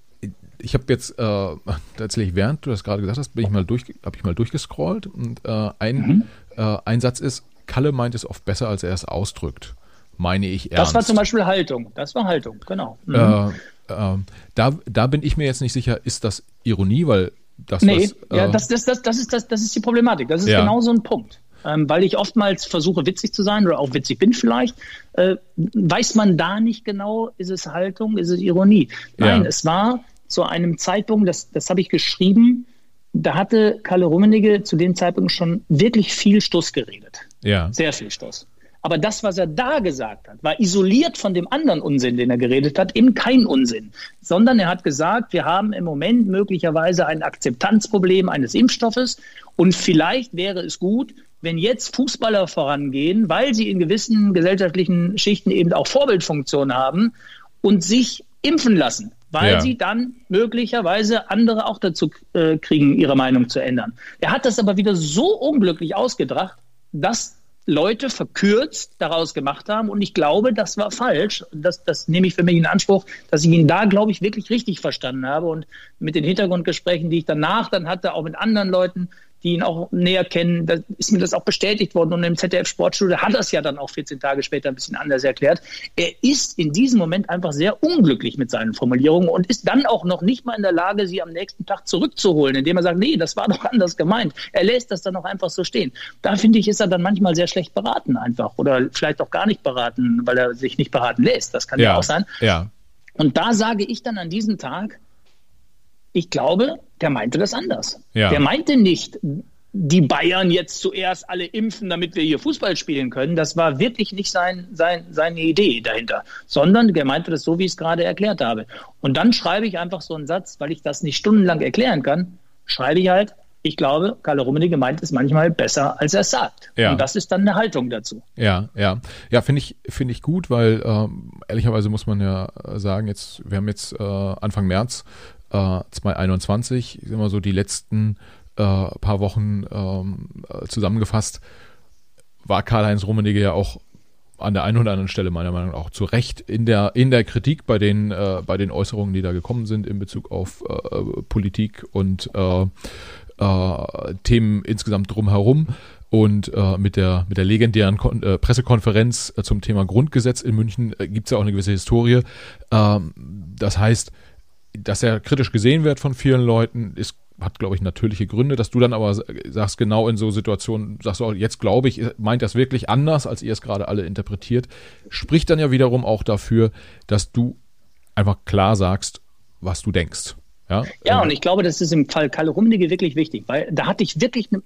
ich habe jetzt äh, tatsächlich, während du das gerade gesagt hast, bin ich mal durch, habe ich mal durchgescrollt und äh, ein, mhm. äh, ein Satz ist, Kalle meint es oft besser, als er es ausdrückt. Meine ich ernst. Das war zum Beispiel Haltung. Das war Haltung, genau. Mhm. Äh, äh, da, da bin ich mir jetzt nicht sicher, ist das Ironie, weil das. Nee, was, äh, ja, das, das, das, das, ist, das, das ist die Problematik. Das ist ja. genau so ein Punkt. Ähm, weil ich oftmals versuche, witzig zu sein oder auch witzig bin vielleicht, äh, weiß man da nicht genau, ist es Haltung, ist es Ironie. Nein, ja. es war zu einem Zeitpunkt, das, das habe ich geschrieben, da hatte Kalle Rummenigge zu dem Zeitpunkt schon wirklich viel Stuss geredet. Ja. Sehr viel Stuss. Aber das, was er da gesagt hat, war isoliert von dem anderen Unsinn, den er geredet hat, eben kein Unsinn, sondern er hat gesagt, wir haben im Moment möglicherweise ein Akzeptanzproblem eines Impfstoffes und vielleicht wäre es gut, wenn jetzt Fußballer vorangehen, weil sie in gewissen gesellschaftlichen Schichten eben auch Vorbildfunktion haben und sich impfen lassen weil ja. sie dann möglicherweise andere auch dazu äh, kriegen, ihre Meinung zu ändern. Er hat das aber wieder so unglücklich ausgedacht, dass Leute verkürzt daraus gemacht haben. Und ich glaube, das war falsch. Das, das nehme ich für mich in Anspruch, dass ich ihn da, glaube ich, wirklich richtig verstanden habe. Und mit den Hintergrundgesprächen, die ich danach dann hatte, auch mit anderen Leuten, die ihn auch näher kennen, da ist mir das auch bestätigt worden. Und im ZDF Sportstudio hat er es ja dann auch 14 Tage später ein bisschen anders erklärt. Er ist in diesem Moment einfach sehr unglücklich mit seinen Formulierungen und ist dann auch noch nicht mal in der Lage, sie am nächsten Tag zurückzuholen, indem er sagt, nee, das war doch anders gemeint. Er lässt das dann auch einfach so stehen. Da finde ich, ist er dann manchmal sehr schlecht beraten einfach oder vielleicht auch gar nicht beraten, weil er sich nicht beraten lässt. Das kann ja, ja auch sein. Ja. Und da sage ich dann an diesem Tag, ich glaube, der meinte das anders. Ja. Der meinte nicht, die Bayern jetzt zuerst alle impfen, damit wir hier Fußball spielen können. Das war wirklich nicht sein, sein, seine Idee dahinter, sondern der meinte das so, wie ich es gerade erklärt habe. Und dann schreibe ich einfach so einen Satz, weil ich das nicht stundenlang erklären kann, schreibe ich halt, ich glaube, Karl Rummenigge meint es manchmal besser, als er es sagt. Ja. Und das ist dann eine Haltung dazu. Ja, ja. Ja, finde ich, finde ich gut, weil ähm, ehrlicherweise muss man ja sagen, jetzt, wir haben jetzt äh, Anfang März äh, 2021, immer so die letzten äh, paar Wochen ähm, zusammengefasst, war Karl-Heinz Rummenigge ja auch an der einen oder anderen Stelle meiner Meinung nach auch zu Recht in der, in der Kritik bei den, äh, bei den Äußerungen, die da gekommen sind in Bezug auf äh, Politik und äh, äh, Themen insgesamt drumherum. Und äh, mit, der, mit der legendären Kon äh, Pressekonferenz äh, zum Thema Grundgesetz in München äh, gibt es ja auch eine gewisse Historie. Ähm, das heißt, dass er kritisch gesehen wird von vielen Leuten, ist, hat, glaube ich, natürliche Gründe, dass du dann aber sagst, genau in so Situationen, sagst du jetzt glaube ich, meint das wirklich anders, als ihr es gerade alle interpretiert, spricht dann ja wiederum auch dafür, dass du einfach klar sagst, was du denkst. Ja, ja und ich glaube, das ist im Fall Kalle Rummenigge wirklich wichtig, weil da hatte ich wirklich eine,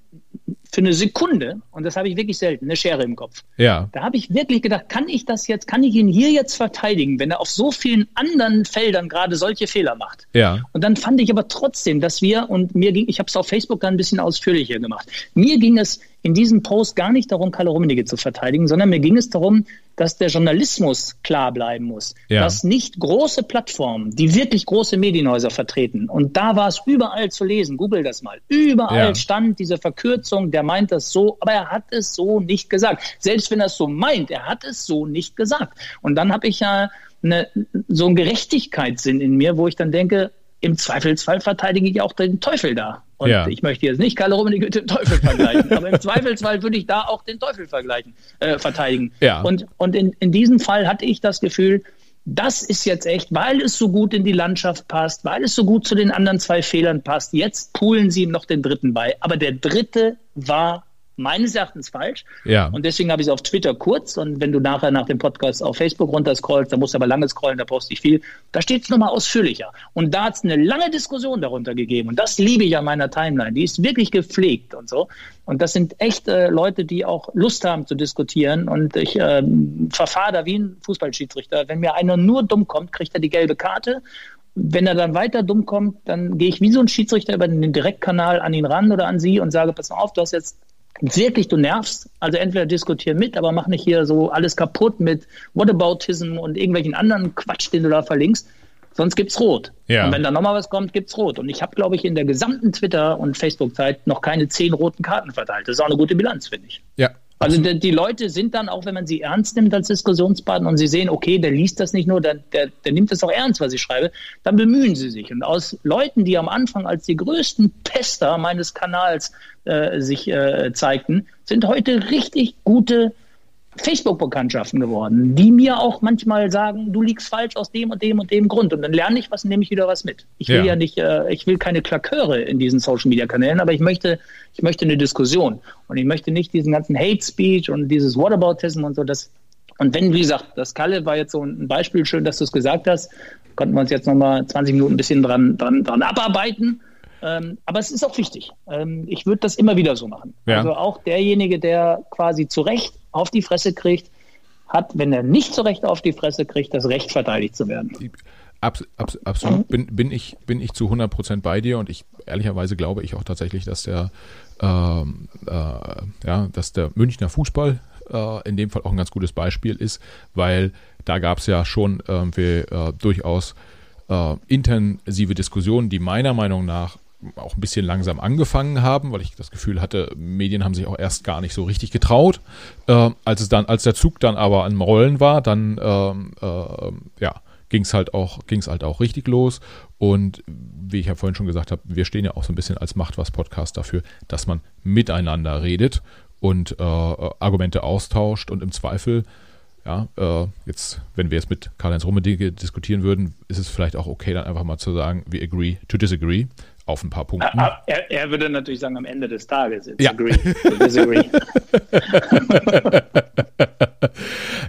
für eine Sekunde, und das habe ich wirklich selten, eine Schere im Kopf. Ja. Da habe ich wirklich gedacht, kann ich das jetzt, kann ich ihn hier jetzt verteidigen, wenn er auf so vielen anderen Feldern gerade solche Fehler macht? Ja. Und dann fand ich aber trotzdem, dass wir, und mir ging, ich habe es auf Facebook dann ein bisschen ausführlicher gemacht, mir ging es in diesem Post gar nicht darum, Kalle Rummenigge zu verteidigen, sondern mir ging es darum, dass der Journalismus klar bleiben muss, ja. dass nicht große Plattformen, die wirklich große Medienhäuser vertreten, und da war es überall zu lesen, google das mal, überall ja. stand diese Verkürzung, der meint das so, aber er hat es so nicht gesagt. Selbst wenn er es so meint, er hat es so nicht gesagt. Und dann habe ich ja eine, so einen Gerechtigkeitssinn in mir, wo ich dann denke, im Zweifelsfall verteidige ich auch den Teufel da. Und ja. ich möchte jetzt nicht Karl Rummenigge mit dem Teufel vergleichen, aber im Zweifelsfall würde ich da auch den Teufel vergleichen, äh, verteidigen. Ja. Und, und in, in diesem Fall hatte ich das Gefühl, das ist jetzt echt, weil es so gut in die Landschaft passt, weil es so gut zu den anderen zwei Fehlern passt. Jetzt poolen sie ihm noch den dritten bei. Aber der dritte war meines Erachtens falsch. Ja. Und deswegen habe ich es auf Twitter kurz. Und wenn du nachher nach dem Podcast auf Facebook runterscrollst, da musst du aber lange scrollen, da brauchst du nicht viel. Da steht es nochmal ausführlicher. Und da hat es eine lange Diskussion darunter gegeben. Und das liebe ich an meiner Timeline. Die ist wirklich gepflegt und so. Und das sind echt äh, Leute, die auch Lust haben zu diskutieren. Und ich äh, verfahre da wie ein Fußballschiedsrichter. Wenn mir einer nur dumm kommt, kriegt er die gelbe Karte wenn er dann weiter dumm kommt, dann gehe ich wie so ein Schiedsrichter über den Direktkanal an ihn ran oder an sie und sage, pass mal auf, du hast jetzt wirklich, du nervst. Also entweder diskutier mit, aber mach nicht hier so alles kaputt mit Whataboutism und irgendwelchen anderen Quatsch, den du da verlinkst. Sonst gibt's rot. Ja. Und wenn da nochmal was kommt, gibt's rot. Und ich habe, glaube ich, in der gesamten Twitter- und Facebook-Zeit noch keine zehn roten Karten verteilt. Das ist auch eine gute Bilanz, finde ich. Ja. Also die, die, Leute sind dann, auch wenn man sie ernst nimmt als Diskussionspartner und sie sehen, okay, der liest das nicht nur, der, der, der nimmt das auch ernst, was ich schreibe, dann bemühen sie sich. Und aus Leuten, die am Anfang als die größten Pester meines Kanals äh, sich äh, zeigten, sind heute richtig gute Facebook-Bekanntschaften geworden, die mir auch manchmal sagen, du liegst falsch aus dem und dem und dem Grund. Und dann lerne ich was und nehme ich wieder was mit. Ich will ja, ja nicht, äh, ich will keine Klaköre in diesen Social-Media-Kanälen, aber ich möchte, ich möchte eine Diskussion. Und ich möchte nicht diesen ganzen Hate-Speech und dieses Whataboutism und so. Das, und wenn, wie gesagt, das Kalle war jetzt so ein Beispiel, schön, dass du es gesagt hast, konnten wir uns jetzt nochmal 20 Minuten ein bisschen dran, dran, dran abarbeiten. Ähm, aber es ist auch wichtig. Ähm, ich würde das immer wieder so machen. Ja. Also auch derjenige, der quasi zu Recht auf die Fresse kriegt, hat, wenn er nicht zu Recht auf die Fresse kriegt, das Recht verteidigt zu werden. Abs, abs, absolut bin, bin, ich, bin ich zu 100% bei dir und ich ehrlicherweise glaube ich auch tatsächlich, dass der, ähm, äh, ja, dass der Münchner Fußball äh, in dem Fall auch ein ganz gutes Beispiel ist, weil da gab es ja schon irgendwie äh, durchaus äh, intensive Diskussionen, die meiner Meinung nach auch ein bisschen langsam angefangen haben, weil ich das Gefühl hatte, Medien haben sich auch erst gar nicht so richtig getraut. Äh, als es dann, als der Zug dann aber am Rollen war, dann ähm, äh, ja, ging es halt auch, ging es halt auch richtig los. Und wie ich ja vorhin schon gesagt habe, wir stehen ja auch so ein bisschen als Macht was Podcast dafür, dass man miteinander redet und äh, Argumente austauscht und im Zweifel ja, äh, jetzt, wenn wir jetzt mit Karl-Heinz Rummenigge diskutieren würden, ist es vielleicht auch okay, dann einfach mal zu sagen, we agree to disagree auf ein paar Punkten. Ah, er, er, würde natürlich sagen, am Ende des Tages, it's ja. agree disagree.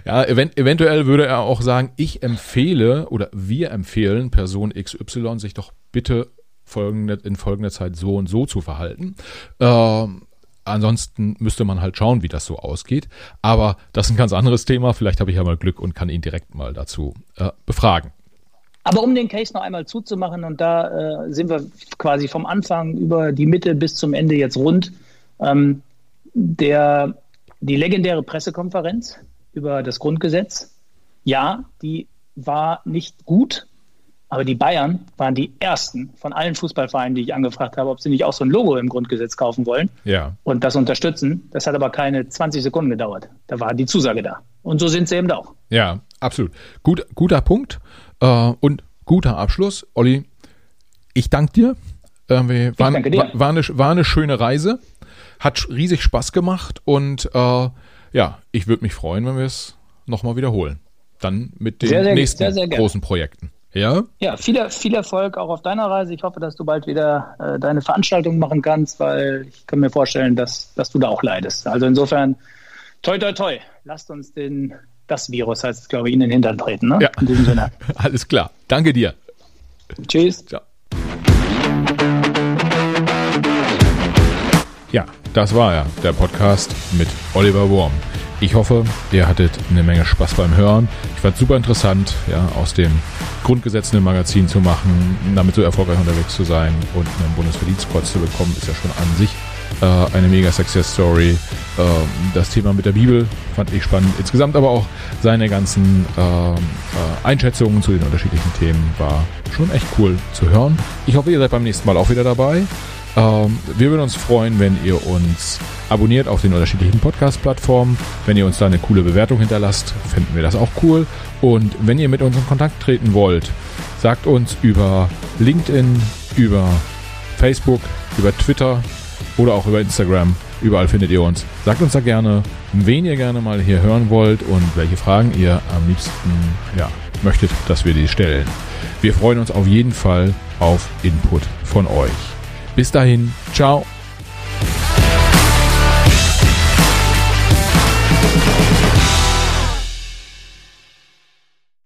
ja, event eventuell würde er auch sagen, ich empfehle oder wir empfehlen Person XY, sich doch bitte folgende, in folgender Zeit so und so zu verhalten. Ähm, Ansonsten müsste man halt schauen, wie das so ausgeht. Aber das ist ein ganz anderes Thema. Vielleicht habe ich ja mal Glück und kann ihn direkt mal dazu äh, befragen. Aber um den Case noch einmal zuzumachen, und da äh, sind wir quasi vom Anfang über die Mitte bis zum Ende jetzt rund, ähm, der, die legendäre Pressekonferenz über das Grundgesetz, ja, die war nicht gut, aber die Bayern waren die ersten von allen Fußballvereinen, die ich angefragt habe, ob sie nicht auch so ein Logo im Grundgesetz kaufen wollen ja. und das unterstützen. Das hat aber keine 20 Sekunden gedauert. Da war die Zusage da. Und so sind sie eben auch. Ja, absolut. Gut, guter Punkt äh, und guter Abschluss. Olli, ich danke dir. Äh, war, danke dir. War, war, eine, war eine schöne Reise. Hat riesig Spaß gemacht und äh, ja, ich würde mich freuen, wenn wir es nochmal wiederholen. Dann mit den sehr, sehr, nächsten sehr, großen Projekten. Ja? Ja, viel, viel Erfolg auch auf deiner Reise. Ich hoffe, dass du bald wieder äh, deine Veranstaltung machen kannst, weil ich kann mir vorstellen, dass, dass du da auch leidest. Also insofern, toi, toi, toi. Lasst uns den, das Virus, heißt es, glaube ich, in den Hintern treten. Ne? Ja. In diesem Sinne. Alles klar. Danke dir. Tschüss. Ciao. Ja, das war ja der Podcast mit Oliver Wurm. Ich hoffe, ihr hattet eine Menge Spaß beim Hören. Ich fand es super interessant, ja, aus dem Grundgesetz ein Magazin zu machen, damit so erfolgreich unterwegs zu sein und einen Bundesverdienstkreuz zu bekommen, ist ja schon an sich äh, eine mega Success Story. Äh, das Thema mit der Bibel fand ich spannend. Insgesamt aber auch seine ganzen äh, äh, Einschätzungen zu den unterschiedlichen Themen war schon echt cool zu hören. Ich hoffe, ihr seid beim nächsten Mal auch wieder dabei. Ähm, wir würden uns freuen, wenn ihr uns abonniert auf den unterschiedlichen Podcast-Plattformen. Wenn ihr uns da eine coole Bewertung hinterlasst, finden wir das auch cool. Und wenn ihr mit uns in Kontakt treten wollt, sagt uns über LinkedIn, über Facebook, über Twitter oder auch über Instagram. Überall findet ihr uns. Sagt uns da gerne, wen ihr gerne mal hier hören wollt und welche Fragen ihr am liebsten ja, möchtet, dass wir die stellen. Wir freuen uns auf jeden Fall auf Input von euch. Bis dahin, ciao.